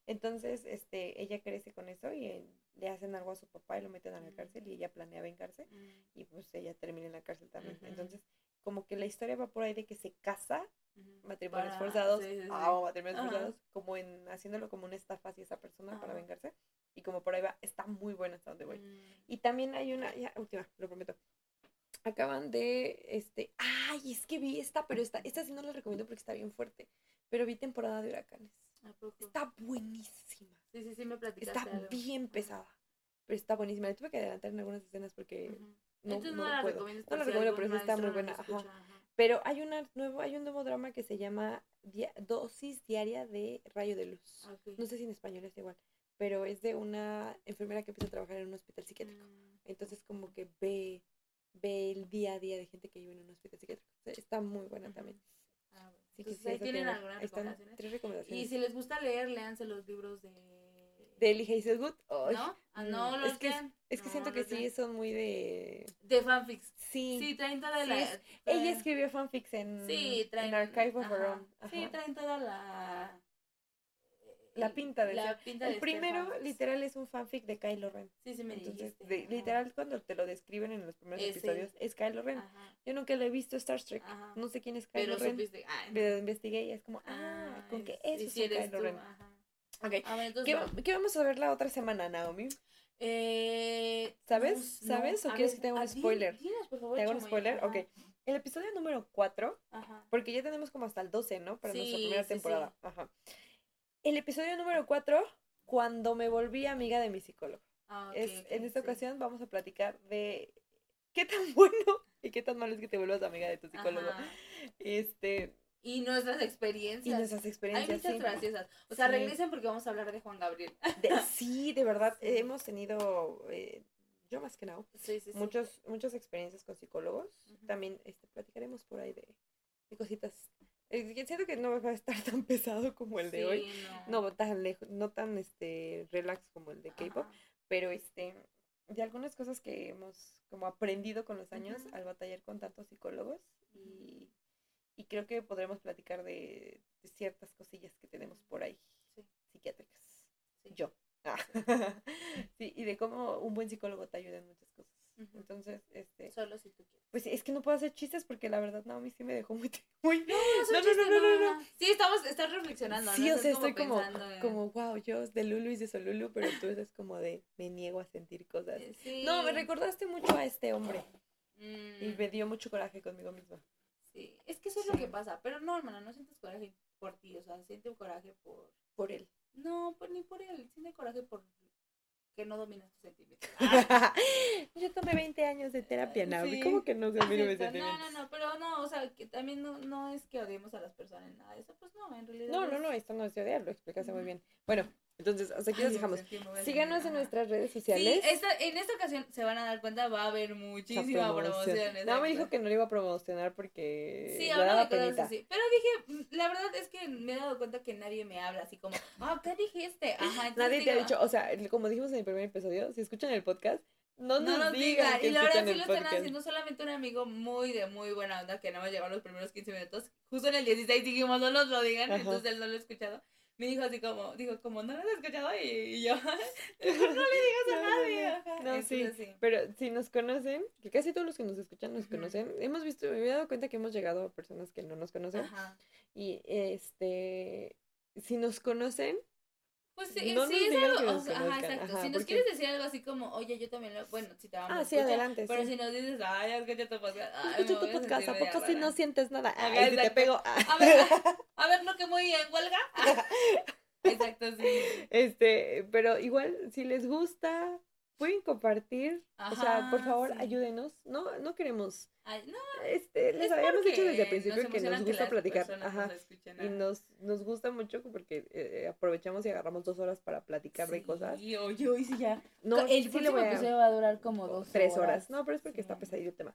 Entonces, este, ella crece con eso y le hacen algo a su papá y lo meten a la cárcel y ella planea vengarse mm. y pues ella termina en la cárcel también. Entonces, como que la historia va por ahí de que se casa matrimonios forzados, ah, matrimonios forzados, como en haciéndolo como una estafa hacia esa persona para vengarse. Y como por ahí va, está muy buena hasta donde voy. Mm. Y también hay una, ya, última, lo prometo. Acaban de, este, ay, es que vi esta, pero esta, esta sí no la recomiendo porque está bien fuerte. Pero vi temporada de huracanes. Está buenísima. Sí, sí, sí, me platicaste. Está bien pesada. Pero está buenísima. Le tuve que adelantar en algunas escenas porque no, no, la puedo. No la recomiendo, pero está muy buena. ajá. Pero hay, una nuevo, hay un nuevo drama que se llama Dosis Diaria de Rayo de Luz. No sé si en español es igual, pero es de una enfermera que empieza a trabajar en un hospital psiquiátrico. Mm. Entonces como que ve, ve el día a día de gente que vive en un hospital psiquiátrico. está muy buena también. Ah, ahí tienen algunas recomendaciones. Tres recomendaciones. Y si les gusta leer, léanse los libros de de Ellie Hazelwood. ¿No? Ah, no, mm, es que, es que siento que sí, son muy de... De fanfics. Sí. Sí, traen toda la... Ella escribió fanfics en, sí, traen, en Archive of Her Own. Sí, traen toda la... La pinta de la pinta El primero, literal, es un fanfic de Kylo Ren. Sí, sí, me Entonces, literal, cuando te lo describen en los primeros episodios, es Kylo Ren. Yo nunca lo he visto Star Trek. No sé quién es Kylo Ren. Ah, Pero investigué y es como, ah, con que eso es Kylo Ren. Ajá. Ok. ¿Qué, vamos a ver la otra semana, Naomi? Eh, ¿Sabes? ¿Sabes? ¿O quieres que te haga un spoiler? ¿Te hago un spoiler? Ok. El episodio número 4, porque ya tenemos como hasta el 12, ¿no? Para nuestra primera temporada. Ajá. El episodio número 4, cuando me volví amiga de mi psicólogo. Ah, es, en esta ocasión vamos a platicar de qué tan bueno y qué tan malo es que te vuelvas amiga de tu psicólogo. Este, y nuestras experiencias. Y nuestras experiencias. Hay muchas graciosas. O sea, regresen porque vamos a hablar de Juan Gabriel. sí, de verdad. Hemos tenido, eh, yo más que nada, muchos, muchas experiencias con psicólogos. También este, platicaremos por ahí de, de cositas. Siento que no va a estar tan pesado como el de hoy. No. tan lejos, no tan este relax como el de K-pop. Pero este, de algunas cosas que hemos como aprendido con los años al batallar con tantos psicólogos. Y y creo que podremos platicar de, ciertas cosillas que tenemos por ahí, psiquiátricas. Yo. Ah. sí, y de cómo un buen psicólogo te ayuda en muchas cosas. Entonces, este... Solo si tú quieres. Pues es que no puedo hacer chistes porque la verdad, no, a mí sí me dejó muy muy... No, no, no, no, no, Sí, estamos, estás reflexionando. Sí, o sea, estoy como, como, wow, yo de Lulu y de Solulu, pero tú eres como de, me niego a sentir cosas. No, me recordaste mucho a este hombre. Y mm. me dio mucho coraje conmigo misma. Sí, es que eso es lo que pasa. Pero no, hermana, no sientes coraje por ti, o sea, siente coraje por... Por él. No, pues ni por él, siente coraje por que no dominas tus sentimientos. Yo tomé 20 años de terapia, ¿no? ¿Cómo que no domino mis sentimientos? No, no, no, pero no, o sea, que también no, no es que odiemos a las personas, nada de eso, pues no, en realidad. No, no, no, esto no es de odiar, lo explicaste muy bien. Bueno, entonces, hasta aquí nos dejamos. Síganos en nuestras redes sociales. Sí, esta, en esta ocasión se van a dar cuenta, va a haber muchísima promoción. No, me dijo que no le iba a promocionar porque sí, le daba penita. Sí. Pero dije, la verdad es que me he dado cuenta que nadie me habla así como, ah, ¿qué dijiste? Ajá, nadie te ha dicho, o sea, como dijimos en el primer episodio, si escuchan el podcast, no nos, no nos digan. y la verdad sí lo están haciendo solamente un amigo muy de muy buena onda que nada más llegó los primeros 15 minutos. Justo en el 16 dijimos, no nos lo digan, entonces él no lo ha escuchado me dijo así como, dijo como, no lo has escuchado y, yo, no le digas a nadie. No, sí, pero si nos conocen, que casi todos los que nos escuchan nos conocen, hemos visto, me he dado cuenta que hemos llegado a personas que no nos conocen. Ajá. Y este, si nos conocen, pues sí, no sí es algo, ajá, exacto. si nos quieres decir algo así como, oye, yo también lo, bueno, si te vamos ah, a escuchar, sí, adelante, pero si nos dices, ay, escucha tu podcast, ay, escucha tu podcast, ¿a poco si no sientes nada? Ay, si te pego. A ver, a ver, no que muy en huelga. exacto, sí. Este, pero igual, si les gusta, pueden compartir. o sea, por favor, ayúdenos. No, no queremos. no, este, les habíamos dicho desde el principio que nos gusta platicar. Ajá. y nos, nos gusta mucho porque eh, aprovechamos y agarramos dos horas para platicar de cosas. Y oye, hoy sí ya. No, el sí próximo episodio va a durar como dos Tres horas. No, pero es porque está pesadillo el tema.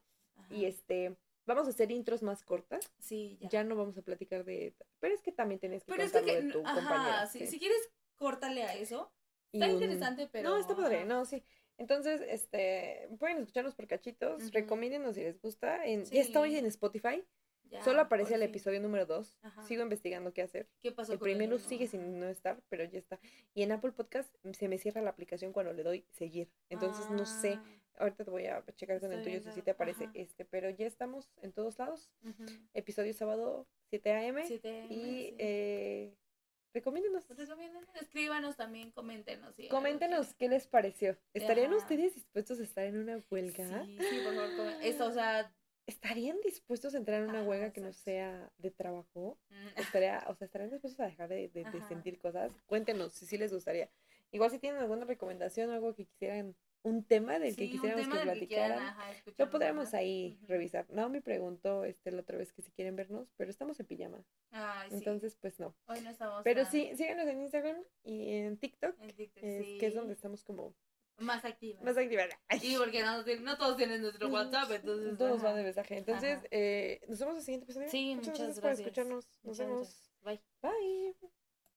Y este. Vamos a hacer intros más cortas. Sí, ya. Ya no vamos a platicar de. Pero es que también tenés que pero es que, de tu ajá, Si quieres, córtale a eso Está interesante, pero. No, está padre, no, sí. Entonces, este, pueden escucharnos por cachitos, recomiéndenos si les gusta. En, Ya estoy en Spotify. Solo aparece el episodio número 2. Sigo investigando qué hacer. ¿Qué pasó el primero sigue sin no estar, pero ya está. Y en Apple Podcast se me cierra la aplicación cuando le doy seguir. Entonces no sé. Ah. Ahorita te voy a checar con el tuyo si te aparece este, pero ya estamos en todos lados. Episodio sábado 7 a.m. 7 a.m. Y eh, Recomiéndenos. Pues escríbanos también, coméntenos. coméntenos qué les pareció. ¿Estarían ustedes dispuestos a estar en una huelga? Sí, sí por favor. Eso, o sea. ¿Estarían dispuestos a entrar en una huelga que no sea de trabajo? Mm. Estaría, o sea, ¿estarían dispuestos a dejar de, de, sentir cosas? Cuéntenos si sí les gustaría. Igual si tienen alguna recomendación o algo que quisieran un tema del que quisiéramos que platicaran. Lo podremos ahí revisar. No me preguntó este, la otra vez que si quieren vernos, pero estamos en pijama. Entonces, pues no. Hoy no estamos. Pero sí, síganos en Instagram y en TikTok, que es donde estamos como más activas. Más activas. Y porque no, no, todos tienen nuestro WhatsApp, entonces. Todos van de mensaje. Entonces, eh, nos vemos en el siguiente episodio. Sí, muchas, gracias, por escucharnos. Nos vemos. Bye. Bye.